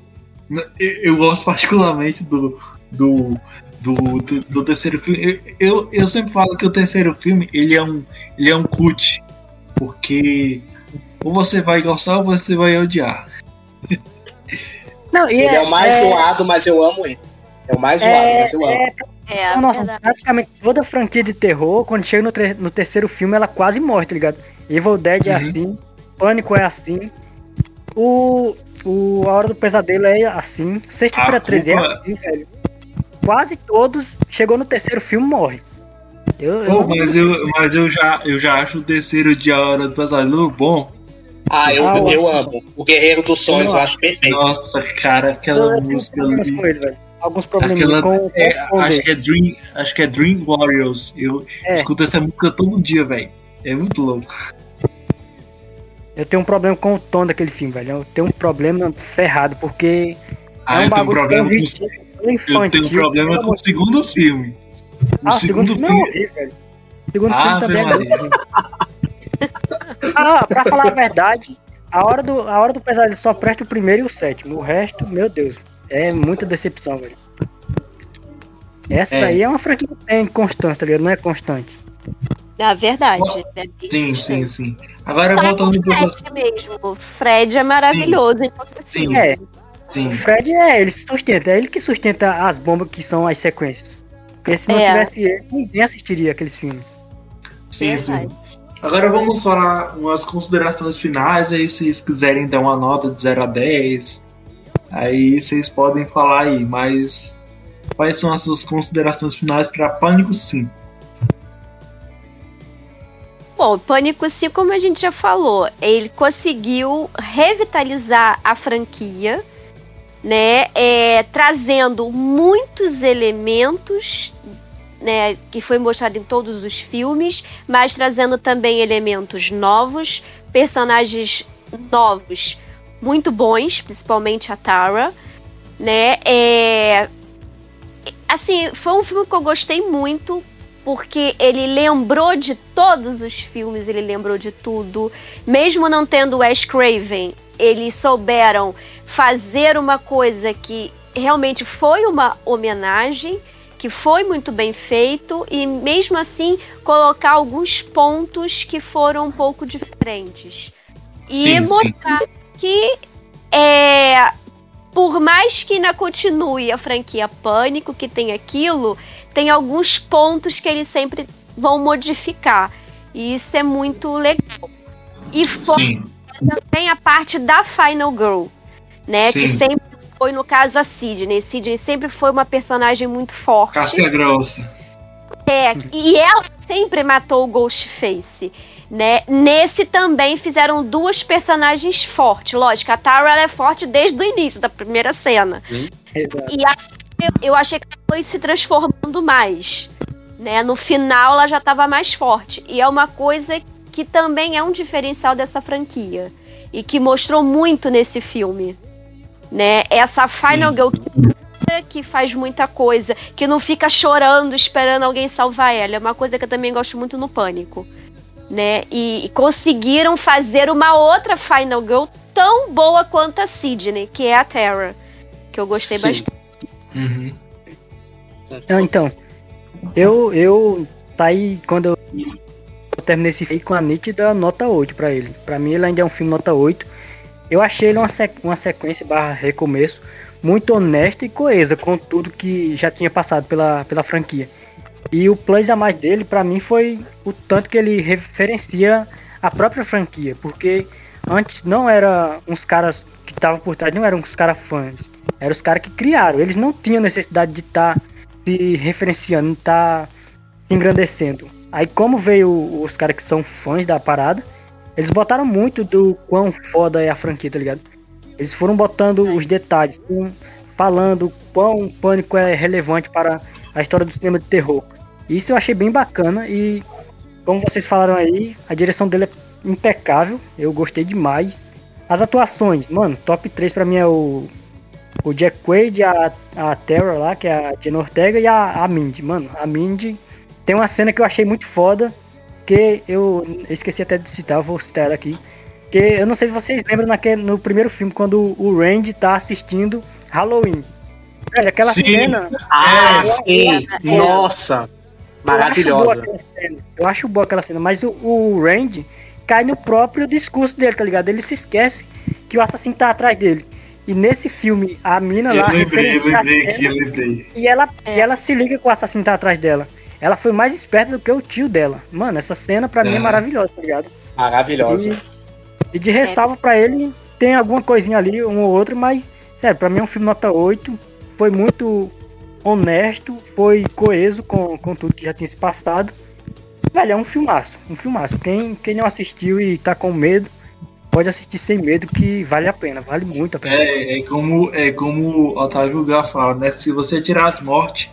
Eu, gosto particularmente do. do do, do, do terceiro filme. Eu, eu, eu sempre falo que o terceiro filme ele é um, ele é um cut, porque ou você vai gostar ou você vai odiar. Não, e Ele é, o mais é, zoado, mas eu amo ele. É o mais zoado, é, mas eu amo. é, É, a nossa, verdade. praticamente toda franquia de terror, quando chega no, no terceiro filme, ela quase morre, tá ligado? Evil Dead é Uhum. assim. Pânico é assim. O, o A Hora do Pesadelo é assim. Sexta-feira A 13 é culpa- assim, velho. Quase todos, chegou no terceiro filme, morre. Eu, eu mas eu, mas eu, já, eu já acho o terceiro dia a hora do pesadelo bom. Ah, eu, Ah, eu eu- amo. O Guerreiro dos Sonhos eu acho perfeito. Nossa, cara, eu aquela tenho música problemas ali. com ele, velho. Alguns problemas Aquela, com, é, com acho que é Dream, acho que é Dream Warriors. Eu É. escuto essa música todo dia, velho. É muito louco. Eu tenho um problema com o tom daquele filme, velho. Eu tenho um problema ferrado, porque Ah, é um eu tenho um problema com, eu tenho um problema com o segundo filme. O Ah, segundo segundo filme é filme. horrível, velho. O segundo Ave filme também é Ah, pra falar a verdade, a hora do, a hora do pesadelo só presta o primeiro e o sétimo. O resto, meu Deus, é muita decepção, velho. Essa É. daí é uma franquia que tem constância, tá ligado? Não é constante. Na verdade. é Sim, sim, diferente. sim. Agora Só voltando um com o pouco. Fred mesmo. O Fred é maravilhoso. Sim. filme. É, Sim. o Fred é, ele se sustenta, é ele que sustenta as bombas que são as sequências. Porque se não É. tivesse ele, ninguém assistiria aqueles filmes. Sim, sim. Verdade. Agora vamos falar umas considerações finais, aí se vocês quiserem dar uma nota de 0 a 10, aí vocês podem falar aí, mas quais são as suas considerações finais para Pânico 5? Bom, Pânico 5, como a gente já falou, ele conseguiu revitalizar a franquia, né? é, trazendo muitos elementos, né? Que foi mostrado em todos os filmes, mas trazendo também elementos novos, personagens novos, muito bons, principalmente a Tara, né? É, assim, foi um filme que eu gostei muito porque ele lembrou de todos os filmes, ele lembrou de tudo. Mesmo não tendo Wes Craven, eles souberam fazer uma coisa que realmente foi uma homenagem, que foi muito bem feito e mesmo assim colocar alguns pontos que foram um pouco diferentes. E Sim, sim. mostrar que é, por mais que ainda continue a franquia Pânico, que tem aquilo, tem alguns pontos que eles sempre vão modificar. E isso é muito legal. E Sim, também a parte da Final Girl, né? Que Sim. sempre foi, no caso, a Sidney. Sidney sempre foi uma personagem muito forte. casca grossa. É, e ela sempre matou o Ghostface. Né? Nesse também fizeram duas personagens fortes. Lógico, a Tara ela é forte desde o início da primeira cena. Exato. E assim, eu, eu achei que ela foi se transformando mais. Né? No final ela já estava mais forte. E é uma coisa que também é um diferencial dessa franquia. E que mostrou muito nesse filme. Né? Essa Final. Girl que- que faz muita coisa, que não fica chorando esperando alguém salvar ela. É uma coisa que eu também gosto muito no Pânico. Né? E, e conseguiram fazer uma outra Final Girl tão boa quanto a Sidney, que é a Terra. Que eu gostei Sim. bastante. Uhum. Não, então, eu, eu tá aí quando eu, eu terminei esse filme com a nítida nota 8 pra ele. Pra mim ele ainda é um filme nota 8. Eu achei ele uma, sec- uma sequência barra recomeço muito honesta e coesa com tudo que já tinha passado pela, pela franquia. E o plus a mais dele, pra mim, foi o tanto que ele referencia a própria franquia, porque antes não era uns caras que estavam por trás, não eram uns caras fãs, eram os caras que criaram. Eles não tinham necessidade de estar se referenciando, estar se engrandecendo. Aí como veio os caras que são fãs da parada, eles botaram muito do quão foda é a franquia, tá ligado? Eles foram botando os detalhes, falando quão o pânico é relevante para a história do cinema de terror. Isso eu achei bem bacana e como vocês falaram aí, a direção dele é impecável, eu gostei demais. As atuações, mano, top 3 pra mim é o o Jack Quaid, a, a Terra lá, que é a Jenna Ortega, e a, a Mindy. Mano, a Mindy tem uma cena que eu achei muito foda, que eu, esqueci até de citar, vou citar ela aqui. Que eu não sei se vocês lembram naquele, no primeiro filme, quando o Randy tá assistindo Halloween. Velho, aquela Sim. cena. Ah, É, sim! é. Nossa! Maravilhosa. Eu acho boa aquela cena, mas o, o Randy cai no próprio discurso dele, tá ligado? Ele se esquece que o assassino tá atrás dele. E nesse filme, a mina Eu lá. lembrei, eu lembrei eu lembrei. E ela, É. e ela se liga que o assassino tá atrás dela. Ela foi mais esperta do que o tio dela. Mano, essa cena pra mim é maravilhosa, tá ligado? Maravilhosa. E, e de ressalva pra ele, tem alguma coisinha ali, um ou outro, mas, sério, pra mim é um filme nota 8. Foi muito honesto, foi coeso com, com tudo que já tinha se passado. Velho, é um filmaço, um filmaço. Quem, quem não assistiu e tá com medo, pode assistir sem medo que vale a pena, vale muito a pena. É, é como, é como o Otávio Gá fala, né? Se você tirar as mortes,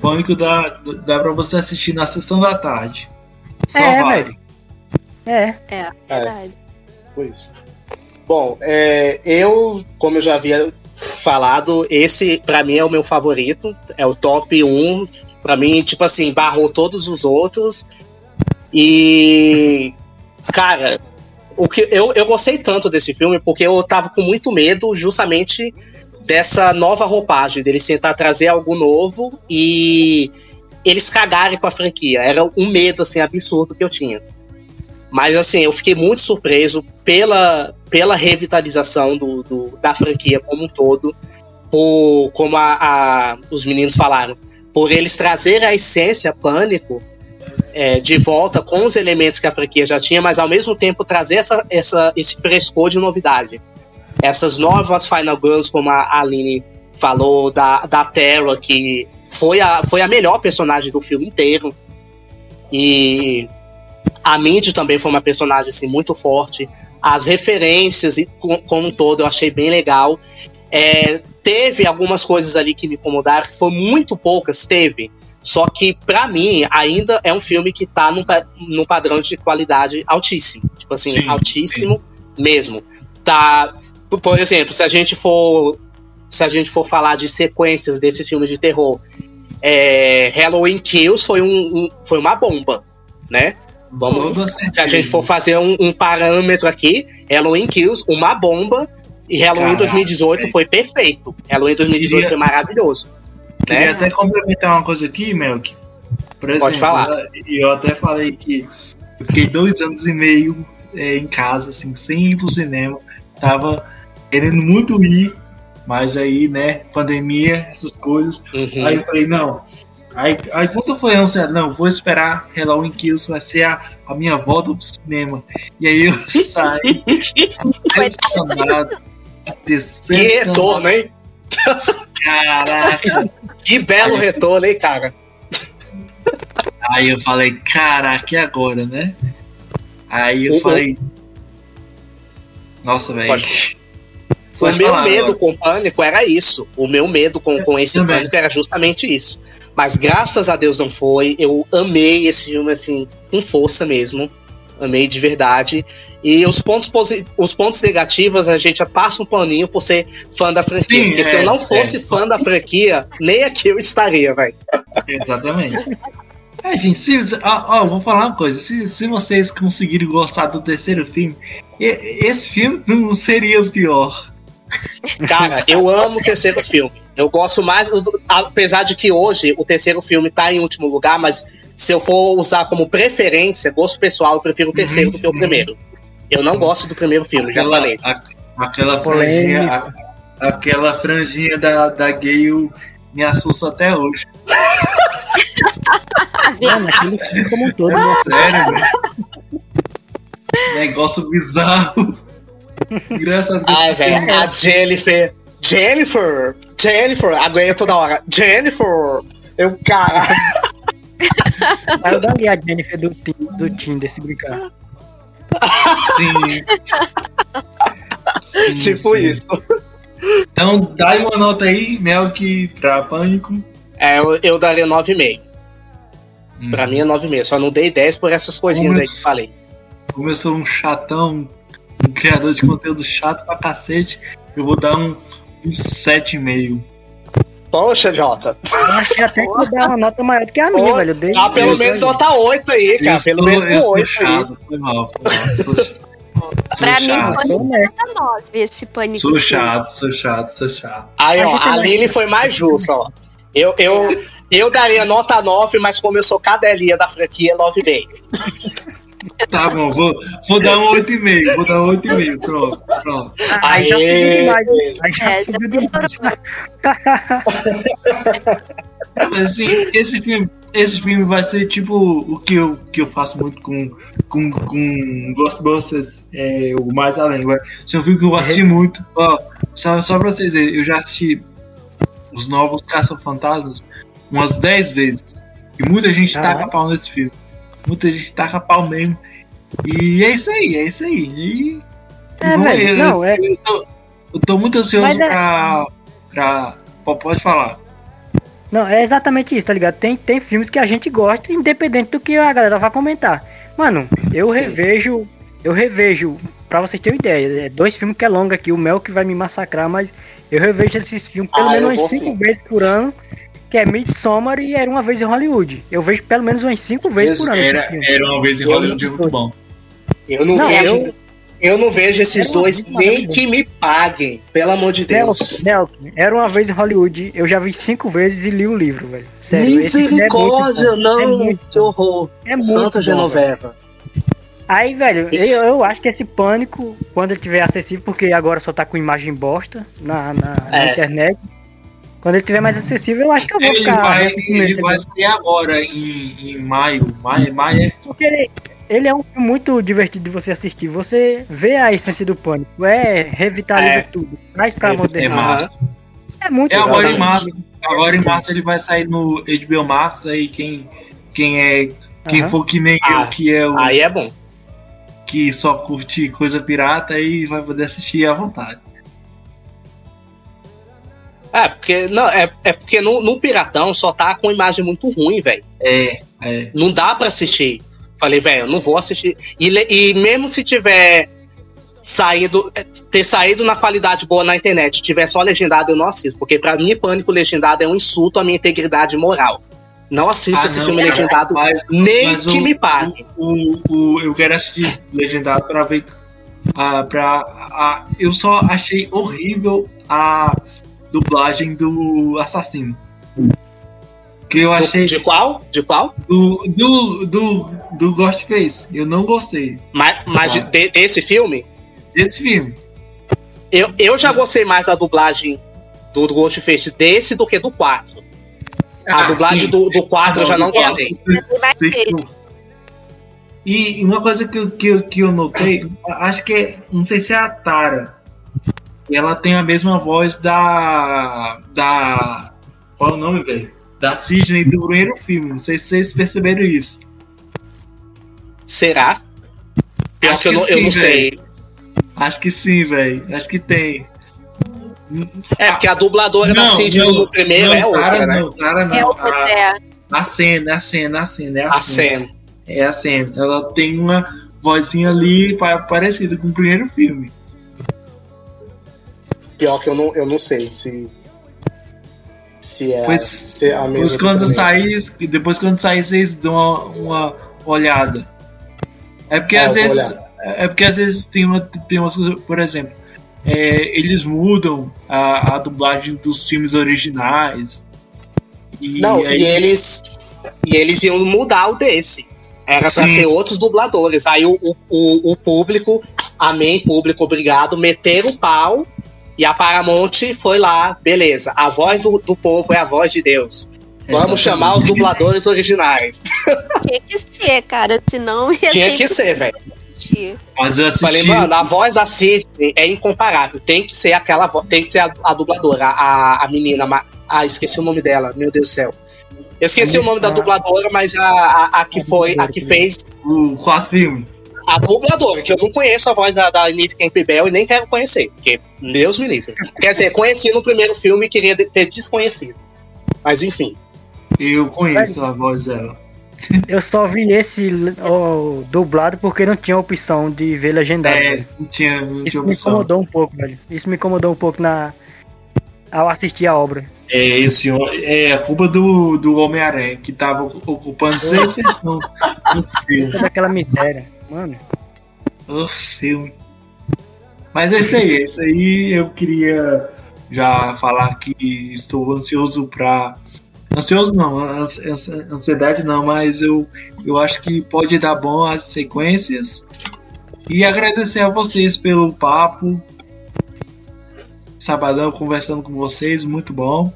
Pânico dá, dá pra você assistir na sessão da tarde. Só É, vale. velho. É, É, verdade. Foi isso. Bom, é, eu, como eu já havia falado, esse pra mim é o meu favorito. É o top 1. Pra mim, tipo assim, barrou todos os outros. E. Cara, o que eu, eu gostei tanto desse filme porque eu tava com muito medo justamente dessa nova roupagem, deles tentar trazer algo novo e eles cagarem com a franquia. Era um medo assim absurdo que eu tinha. Mas assim, eu fiquei muito surpreso pela, pela revitalização do, do- da franquia como um todo, por como a, a- os meninos falaram, por eles trazerem a essência pânico é, de volta com os elementos que a franquia já tinha, mas ao mesmo tempo trazer essa, essa, esse frescor de novidade. Essas novas Final Girls, como a Aline falou, da, da Terra, que foi a, foi a melhor personagem do filme inteiro. E a Mindy também foi uma personagem assim, muito forte. As referências, e co- como um todo, eu achei bem legal. É, teve algumas coisas ali que me incomodaram, que foram muito poucas, teve. Só que, pra mim, ainda é um filme que tá num, num padrão de qualidade altíssimo. Tipo assim, Sim, altíssimo mesmo. Tá. Por- exemplo, se a gente for. Se a gente for falar de sequências desses filmes de terror, é, Halloween Kills foi, um, um- foi uma bomba, né? Vamos, se a gente for fazer um, um parâmetro aqui, Halloween Kills, uma bomba, e Halloween Caraca, 2018 velho. foi perfeito. Halloween 2018 Queria- foi maravilhoso. Queria Né? até complementar uma coisa aqui, Melk. Por exemplo, Pode falar. E eu até falei que eu fiquei dois anos e meio é, em casa, assim, sem ir pro cinema. Tava querendo muito ir, mas aí, né, pandemia, essas coisas. Uhum. Aí eu falei, não. Aí, aí quando eu falei, não, sério, não, vou esperar Halloween Kills, vai ser a, a minha volta pro cinema. E aí eu saí decepcionado. que retorno, hein? Caraca. Que belo retorno, hein, cara? Aí eu falei, caraca, e agora, né? Aí eu Uhum. falei. Nossa, velho. Pode- O Pode meu falar, medo Léo. com pânico era isso. O meu medo com, com esse Também. pânico era justamente isso. Mas graças a Deus não foi. Eu amei esse filme, assim, com força mesmo. Amei de verdade. E os pontos, os pontos negativos, a gente passa um paninho por ser fã da franquia. Sim, porque se é, eu não fosse é. fã da franquia, nem aqui eu estaria, velho. Exatamente. É, gente, se, ó, ó, vou falar uma coisa. Se, se vocês conseguirem gostar do terceiro filme, esse filme não seria o pior. Cara, eu amo o terceiro filme. Eu gosto mais, apesar de que hoje o terceiro filme tá em último lugar, mas se eu for usar como preferência, gosto pessoal, eu prefiro o terceiro do que o Uhum. primeiro. Eu não gosto do primeiro filme, já Aquela, falei. a- aquela franjinha, a- aquela franjinha da, da Gale me assusta até hoje. mano, aquele filme como um todo. né? Sério, velho. Negócio bizarro. Graças a Deus. Ai, velho, a Jennifer. Jennifer! Jennifer! Aguenta toda hora. Jennifer! Eu, cara. Saiu dali a Jennifer do, Tim- do Tinder se brincar. Sim. Sim, tipo sim. isso. Então, dá uma nota aí, Melk, pra Pânico. É, eu, eu daria 9,5. Hum. Pra mim é 9,5. Só não dei 10 por essas coisinhas aí que eu falei. Como eu sou um chatão, um criador de conteúdo chato pra cacete, eu vou dar um, um 7,5. Poxa, Jota. Eu acho que até que dar uma nota maior do que a minha, velho. Eu dei- Dá pelo menos sei. nota 8 aí, cara. Eu Pelo menos eu um sou 8 aí. chato, foi mal, foi mal. Pra mim, chato. foi Sou honesto. nota 9 esse pânico. Sou chato, sou chato, sou chato. Aí, ó, a Lili foi mais justa, ó. Eu, eu, eu daria nota 9, mas como eu sou cadelinha da franquia, 9,5. Tá bom, vou, vou dar um 8,5, vou dar um 8,5, pronto, pronto. Aí já subiu demais. Aí já É, já subiu demais. Mas assim, esse filme, esse filme vai ser tipo o que eu, que eu faço muito com, com, com Ghostbusters, é, o Mais Além. Vai ser um filme que eu assisti muito. Ó, só, só pra vocês verem, eu já assisti os novos Caça-Fantasmas umas 10 vezes. E muita gente Caraca. taca pau nesse filme. Muita gente taca pau mesmo. E é isso aí, é isso aí. E, É, vamos velho, aí, não, é- eu, tô, eu tô muito ansioso Mas é- pra, pra. po- Pode falar. Não, é exatamente isso, tá ligado? Tem, tem filmes que a gente gosta, independente do que a galera vai comentar. Mano, eu Sim. revejo. Eu revejo, pra vocês terem ideia, é dois filmes que é longo aqui, o Mel que vai me massacrar, mas eu revejo esses filmes pelo Ah, eu menos umas cinco sim. vezes por ano, que é Midsommar e Era Uma Vez em Hollywood. Eu vejo pelo menos umas cinco vezes por ano Era, era uma vez em Hollywood é muito bom. Eu não, Não, vejo. eu- Eu... não vejo esses dois nem que me paguem, pelo amor de Deus. Nelson, Era Uma Vez em Hollywood, eu já vi cinco vezes e li o livro, velho. Sério, é Misericórdia, bom. não, É muito que horror. É muito Santa bom, velho. Genoveva. Aí, velho, eu, eu acho que esse pânico, quando ele tiver acessível, porque agora só tá com imagem bosta na, na, na É. internet. Quando ele tiver mais acessível, eu acho que eu vou Ele ficar. vai, ele vai sair agora em, em maio. Maio, maio é. Porque ele, ele é um filme muito divertido de você assistir. Você vê a essência do pânico. É, revitaliza É. tudo. Traz pra É, é. É muito É agora em março. Agora em março ele vai sair no HBO Max. Aí quem, quem é. Quem Aham. for que nem Ah, eu, que é o Aí é bom. que só curte coisa pirata, aí vai poder assistir à vontade. É, porque, não, é, é porque no, no Piratão só tá com imagem muito ruim, velho. É, é. Não dá pra assistir. Falei, velho, eu não vou assistir. E, e mesmo se tiver saído, ter saído na qualidade boa na internet, tiver só legendado, eu não assisto. Porque pra mim, pânico legendado é um insulto à minha integridade moral. Não assisto Ah, esse não, filme cara, legendado, mas- nem mas que o- me pague. O, o, eu quero assistir legendado pra ver. ah, pra, ah, eu só achei horrível a dublagem do assassino. Que eu achei de qual? De qual? do, do, do, do Ghostface. Eu não gostei Mas, mas de- de- desse filme, desse filme. eu, eu já gostei mais da dublagem do, do Ghostface desse do que do 4. A Ah, dublagem sim. do, do 4 eu já não gostei. Vezes. E uma coisa que, que, que eu notei, acho que é, não sei se é a Tara. Ela tem a mesma voz da. Da. Qual é o nome, velho? Da Sidney do primeiro filme. Não sei se vocês perceberam isso. Será? Pior Acho que eu que não, eu sim, não sei. Acho que sim, velho. Acho que tem. É, porque a dubladora da Não, Sidney não, no primeiro não, é outra, Tara né? Não, Tara não. É outra, a, é. a cena, a cena, a cena, é a, A cena. É a cena. Ela tem uma vozinha ali pa- parecida com o primeiro filme. Pior que eu não, eu não sei se. Se é, Pois- se é a mesma. Depois do quando sair, depois quando sair, vocês dão uma, uma olhada. É porque É, às vezes. É porque às vezes tem uma. Tem umas coisas, por exemplo, é, eles mudam a, a dublagem dos filmes originais. E Não, aí- e eles. E eles iam mudar o desse. Era pra Sim. ser outros dubladores. Aí o, o, o, o público, amém, público, obrigado, meteram o pau. E a Paramount foi lá, beleza. A voz do, do povo é a voz de Deus. Vamos chamar os dubladores originais. Tinha que ser, cara. Senão ia Tinha que ser, velho. Mas eu assisti. Falei, mano, a voz da Sidney é incomparável. Tem que ser aquela voz, tem que ser a, a dubladora, a, a menina. Ah, esqueci o nome dela, meu Deus do céu. Eu esqueci o nome da dubladora, mas a, a, a que foi, a que fez o quarto filme. A dubladora, que eu não conheço a voz da, da Nive Campbell e nem quero conhecer, porque Deus me livre. Quer dizer, conheci no primeiro filme e queria ter desconhecido. Mas enfim. Eu conheço a voz dela. Eu só vi esse ó, dublado porque não tinha opção de ver legendado. É, não tinha, não tinha Isso me incomodou um pouco, velho. Isso me incomodou um pouco na ao assistir a obra. É, esse, é a culpa do, do Homem-Aranha, que tava ocupando seis sessões no filme. Toda aquela miséria. Mano, O filme. Mas é isso aí, é isso aí. Eu queria já falar que estou ansioso pra. Ansioso não, ans- ans- ansiedade não, mas eu, eu acho que pode dar bom as sequências. E agradecer a vocês pelo papo. Sabadão conversando com vocês, muito bom.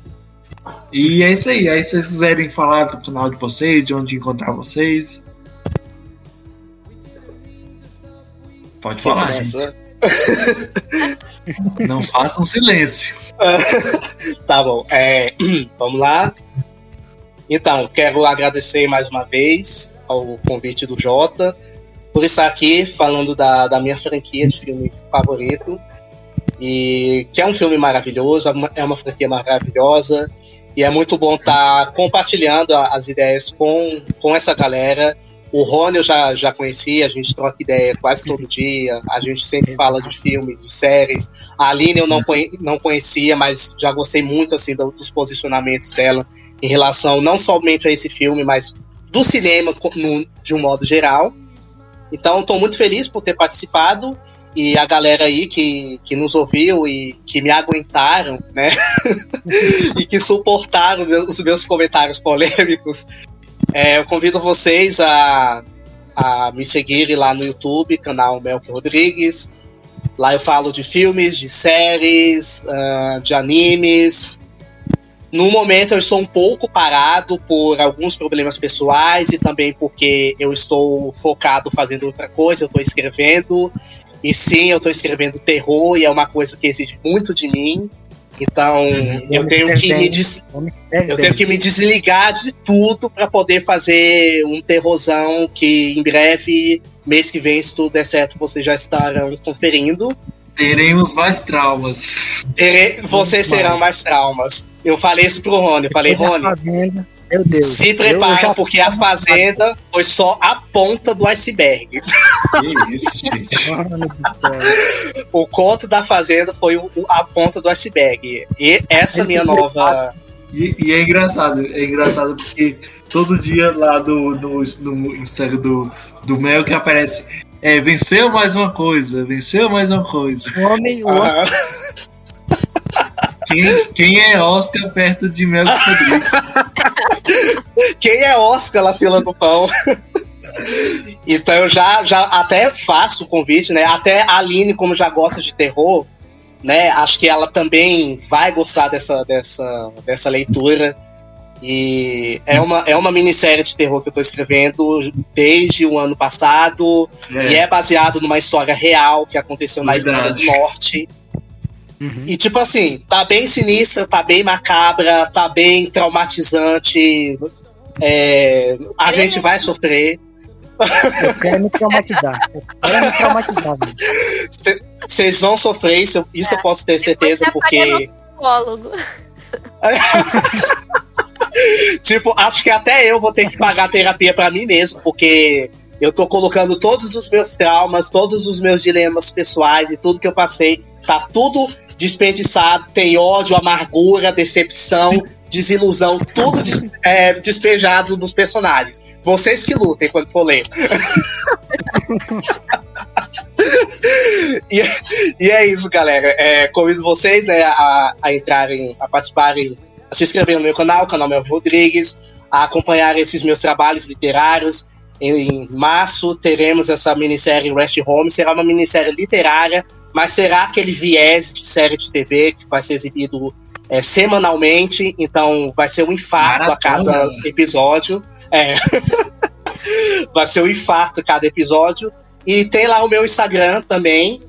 E é isso aí. Aí se vocês quiserem falar do canal de vocês, de onde encontrar vocês. Pode falar. Não façam silêncio. tá bom. É, vamos lá. Então, quero agradecer mais uma vez ao convite do Jota por estar aqui falando da, da minha franquia de filme favorito. E que é um filme maravilhoso, é uma franquia maravilhosa. E é muito bom estar tá compartilhando as ideias com, com essa galera. O Rony eu já, já conheci, a gente troca ideia quase todo dia, a gente sempre fala de filmes, de séries. A Aline eu não, conhe, não conhecia, mas já gostei muito assim dos posicionamentos dela em relação não somente a esse filme, mas do cinema no, de um modo geral. Então estou muito feliz por ter participado e a galera aí que, que nos ouviu e que me aguentaram, né? e que suportaram os meus comentários polêmicos. É, eu convido vocês a, a me seguirem lá no YouTube, canal Melk Rodrigues. Lá eu falo de filmes, de séries, uh, de animes. No momento eu estou um pouco parado por alguns problemas pessoais e também porque eu estou focado fazendo outra coisa, eu estou escrevendo e sim, eu tô escrevendo terror e é uma coisa que exige muito de mim. Então, uhum. eu tenho que me des... eu tenho que me desligar de tudo para poder fazer um terrorzão que em breve, mês que vem, se tudo der certo, vocês já estarão conferindo. Teremos mais traumas. Tere... Vocês serão mais traumas. Eu falei isso pro Rony. Eu falei, Rony. Meu Deus. Se prepara, já... porque a Fazenda foi só a ponta do iceberg. Que isso, gente. o conto da Fazenda foi a ponta do iceberg. E essa minha nova. E, e, é engraçado, é engraçado porque todo dia lá do, no, no Instagram do, do Mel que aparece. É, venceu mais uma coisa, venceu mais uma coisa. O homem, o homem. Quem, quem é Oscar perto de Mel Rodrigues? Quem é Oscar lá fila do pão? então eu já, já até faço o convite, né? Até a Aline, como já gosta de terror, né? Acho que ela também vai gostar dessa, dessa, dessa leitura. E é uma, é uma minissérie de terror que eu tô escrevendo desde o ano passado. É. E é baseado numa história real que aconteceu na Irlanda do Norte. Uhum. E tipo assim, tá bem sinistra, tá bem macabra, tá bem traumatizante. É, a gente vai sofrer. Eu quero me traumatizar. Eu quero me traumatizar. Vocês vão sofrer, isso, isso é. eu posso ter certeza, porque. tipo, acho que até eu vou ter que pagar terapia para mim mesmo, porque eu tô colocando todos os meus traumas, todos os meus dilemas pessoais e tudo que eu passei, tá tudo desperdiçado, tem ódio, amargura, decepção, desilusão, tudo des, é, despejado nos personagens. Vocês que lutem quando for ler. e, e, é isso, galera. É, convido vocês né, a, a entrarem, a participarem, a se inscreverem no meu canal, canal Mel Rodrigues, a acompanhar esses meus trabalhos literários. Em março teremos essa minissérie Rest Home, será uma minissérie literária mas será aquele viés de série de TV que vai ser exibido é, semanalmente, então vai ser um infarto Maratona. a cada episódio. É. vai ser um infarto a cada episódio. E tem lá o meu Instagram também,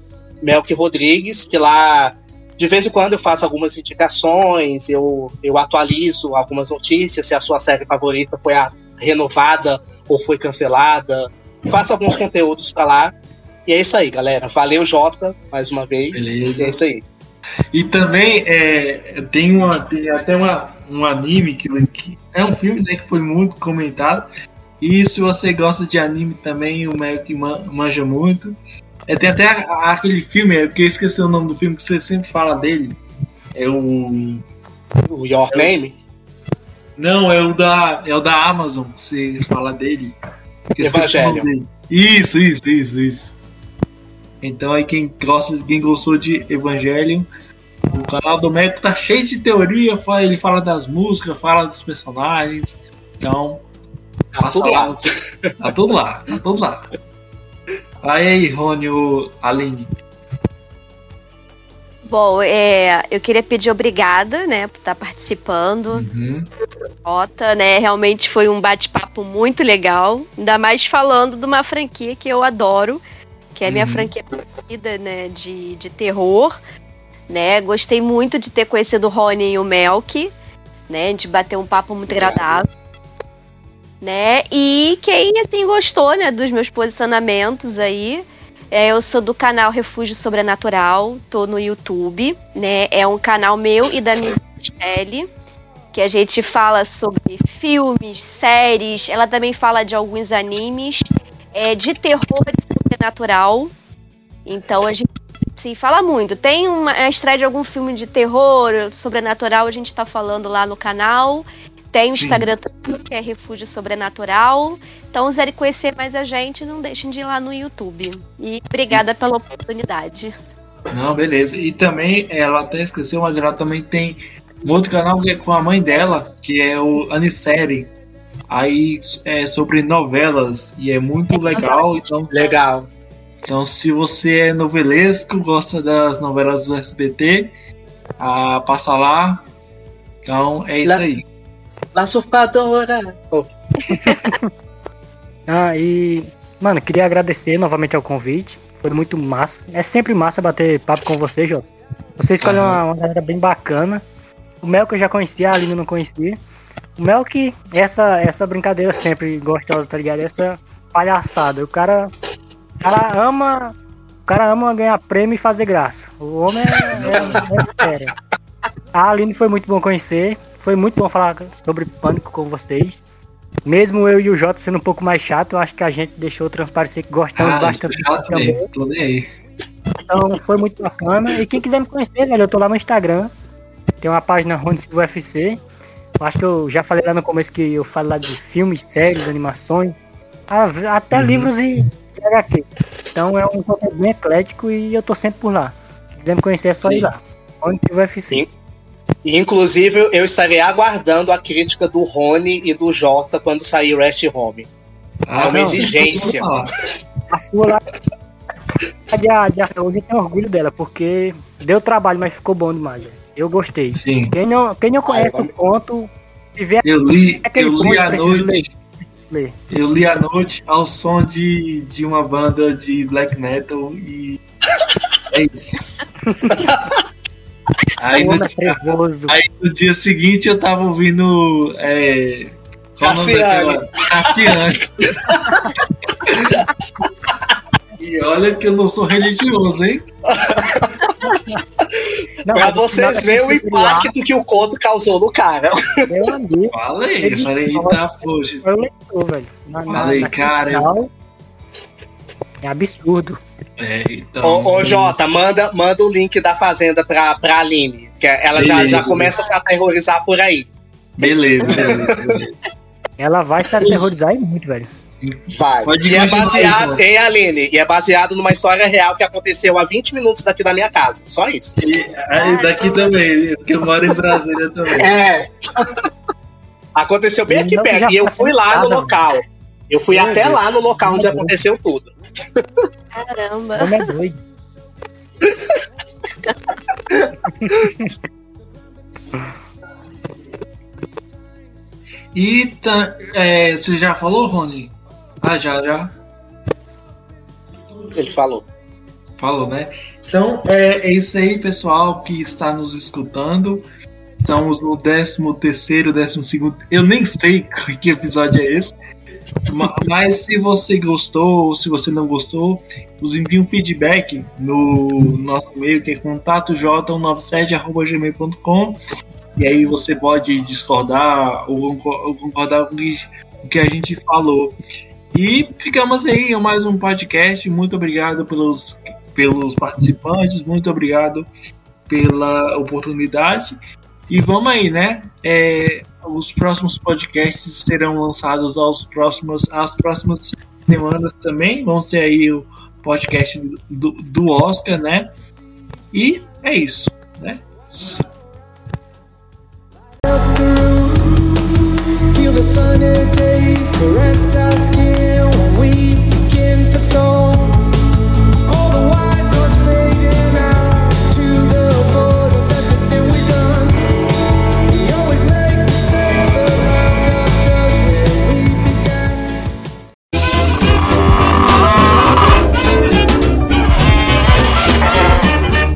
Melk Rodrigues, que lá de vez em quando eu faço algumas indicações, eu, eu atualizo algumas notícias, se a sua série favorita foi a, renovada ou foi cancelada. Faço alguns conteúdos para lá. E é isso aí, galera. Valeu, Jota, mais uma vez. Beleza. E é isso aí. E também é, tem, uma, tem até uma, um anime que, que é um filme né, que foi muito comentado. E se você gosta de anime também, o Meio que manja muito. É, tem até aquele filme, é, porque eu esqueci o nome do filme, que você sempre fala dele. É o. O Your é Name? O, não, é o da, é o da Amazon, que você fala dele. Evangelho. Isso, isso, isso, isso. Então aí quem gosta, quem gostou de Evangelho, o canal do Meco tá cheio de teoria, ele fala das músicas, fala dos personagens. Então, tá tudo lá. Tá tudo lá, tá tudo lá. Aí aí, Rony, o Aline. Bom, é, eu queria pedir obrigada, né, por estar participando. Uhum. Rota, né? Realmente foi um bate-papo muito legal. Ainda mais falando de uma franquia que eu adoro, que é minha Uhum. franquia preferida, né, de, de terror. Né? Gostei muito de ter conhecido o Rony e o Melk, né? Gente bateu um papo muito agradável. Né? E quem assim gostou, né, dos meus posicionamentos aí, é, eu sou do canal Refúgio Sobrenatural, tô no YouTube, né? É um canal meu e da minha Michelle, que a gente fala sobre filmes, séries, ela também fala de alguns animes, é, de terror e sobrenatural. Então a gente sim, fala muito. Tem uma a estreia de algum filme de terror, sobrenatural, a gente tá falando lá no canal. Tem o Sim. Instagram também, que é Refúgio Sobrenatural. Então, se quiserem conhecer mais a gente, não deixem de ir lá no YouTube. E obrigada pela oportunidade. Não, beleza. E também, ela até esqueceu, mas ela também tem um outro canal que é com a mãe dela, que é o Anissérie. Aí é sobre novelas e é muito legal. Então, Legal. então se você é novelesco, gosta das novelas do SBT, ah, passa lá. Então é isso Lá- aí. La Surpadora. Oh, Ah, e, mano, queria agradecer novamente ao convite. Foi muito massa. É sempre massa bater papo com você, Jota. Você escolheu uma, uma galera bem bacana. O Mel que eu já conhecia, a Aline não conhecia. O Mel que essa, essa brincadeira sempre gostosa, tá ligado? Essa palhaçada. O cara, o cara ama. O cara ama ganhar prêmio e fazer graça. O homem é, é, é sério. A Aline foi muito bom conhecer. Foi muito bom falar sobre pânico com vocês. Mesmo eu e o Jota sendo um pouco mais chato, eu acho que a gente deixou transparecer que gostamos Ah, bastante é chato também. mesmo, tô nem aí. Então foi muito bacana. E quem quiser me conhecer, velho, eu tô lá no Instagram. Tem uma página Rony Silva UFC. Acho que eu já falei lá no começo que eu falo lá de filmes, séries, animações, até Uhum. livros e HQ. Então é um conteúdo bem eclético e eu tô sempre por lá. Se quiser me conhecer é só ir lá. Rony Silva UFC. Sim. E, inclusive, eu estarei aguardando a crítica do Rony e do Jota quando sair Rest Home. Ah, É uma não, exigência. A sua lá. A de, a de hoje eu tenho orgulho dela, porque deu trabalho, mas ficou bom demais. velho. Eu gostei. Sim, Quem não, quem não conhece o conto, se vier eu li, aquele eu li à noite. ler. Eu li à noite ao som de, de uma banda de black metal e é isso. Aí no, é trevoso. aí no dia seguinte eu tava ouvindo. É, qual o nome Cassiane. daquela? Cassiane. E olha que eu não sou religioso, hein? Não, Pra vocês verem o lá, impacto que o conto causou no cara. Meu amigo, Falei, eu falei, tá, poxa. foi o leitor, velho. Na, na, Falei, naquele cara, eu- final, É absurdo. É, então. Ô, ô Jota, manda, manda o link da Fazenda pra, pra Aline. Que ela já, Beleza. já começa a se aterrorizar por aí. Beleza, beleza, beleza. Ela vai se aterrorizar e muito, velho. Vai. Pode e é baseado, hein, Aline? E é baseado numa história real que aconteceu há 20 minutos daqui da minha casa. Só isso. E aí daqui também, porque eu moro em Brasília também. É. Aconteceu bem aqui Não, perto. E eu fui lá no local. Eu fui Meu até Deus. lá no local onde aconteceu tudo. Caramba. O homem é doido. E tá, é, você já falou, Rony? Ah, já, já. Ele falou. Falou, né? Então é, é isso aí, pessoal, que está nos escutando. Estamos no 13 terceiro, 12 segundo. Eu nem sei que episódio é esse. Ma- Mas se você gostou ou se você não gostou, nos envie um feedback no nosso e-mail que é contatojj197.gmail.com e aí você pode discordar ou concor- ou concordar com o que a gente falou. E ficamos aí em mais um podcast. Muito obrigado pelos, pelos participantes, muito obrigado pela oportunidade. E vamos aí, né? É, os próximos podcasts serão lançados aos próximos, às próximas semanas também. Vão ser aí o podcast do, do Oscar, né? E é isso, né? sunny days caress our skin when we begin to fall.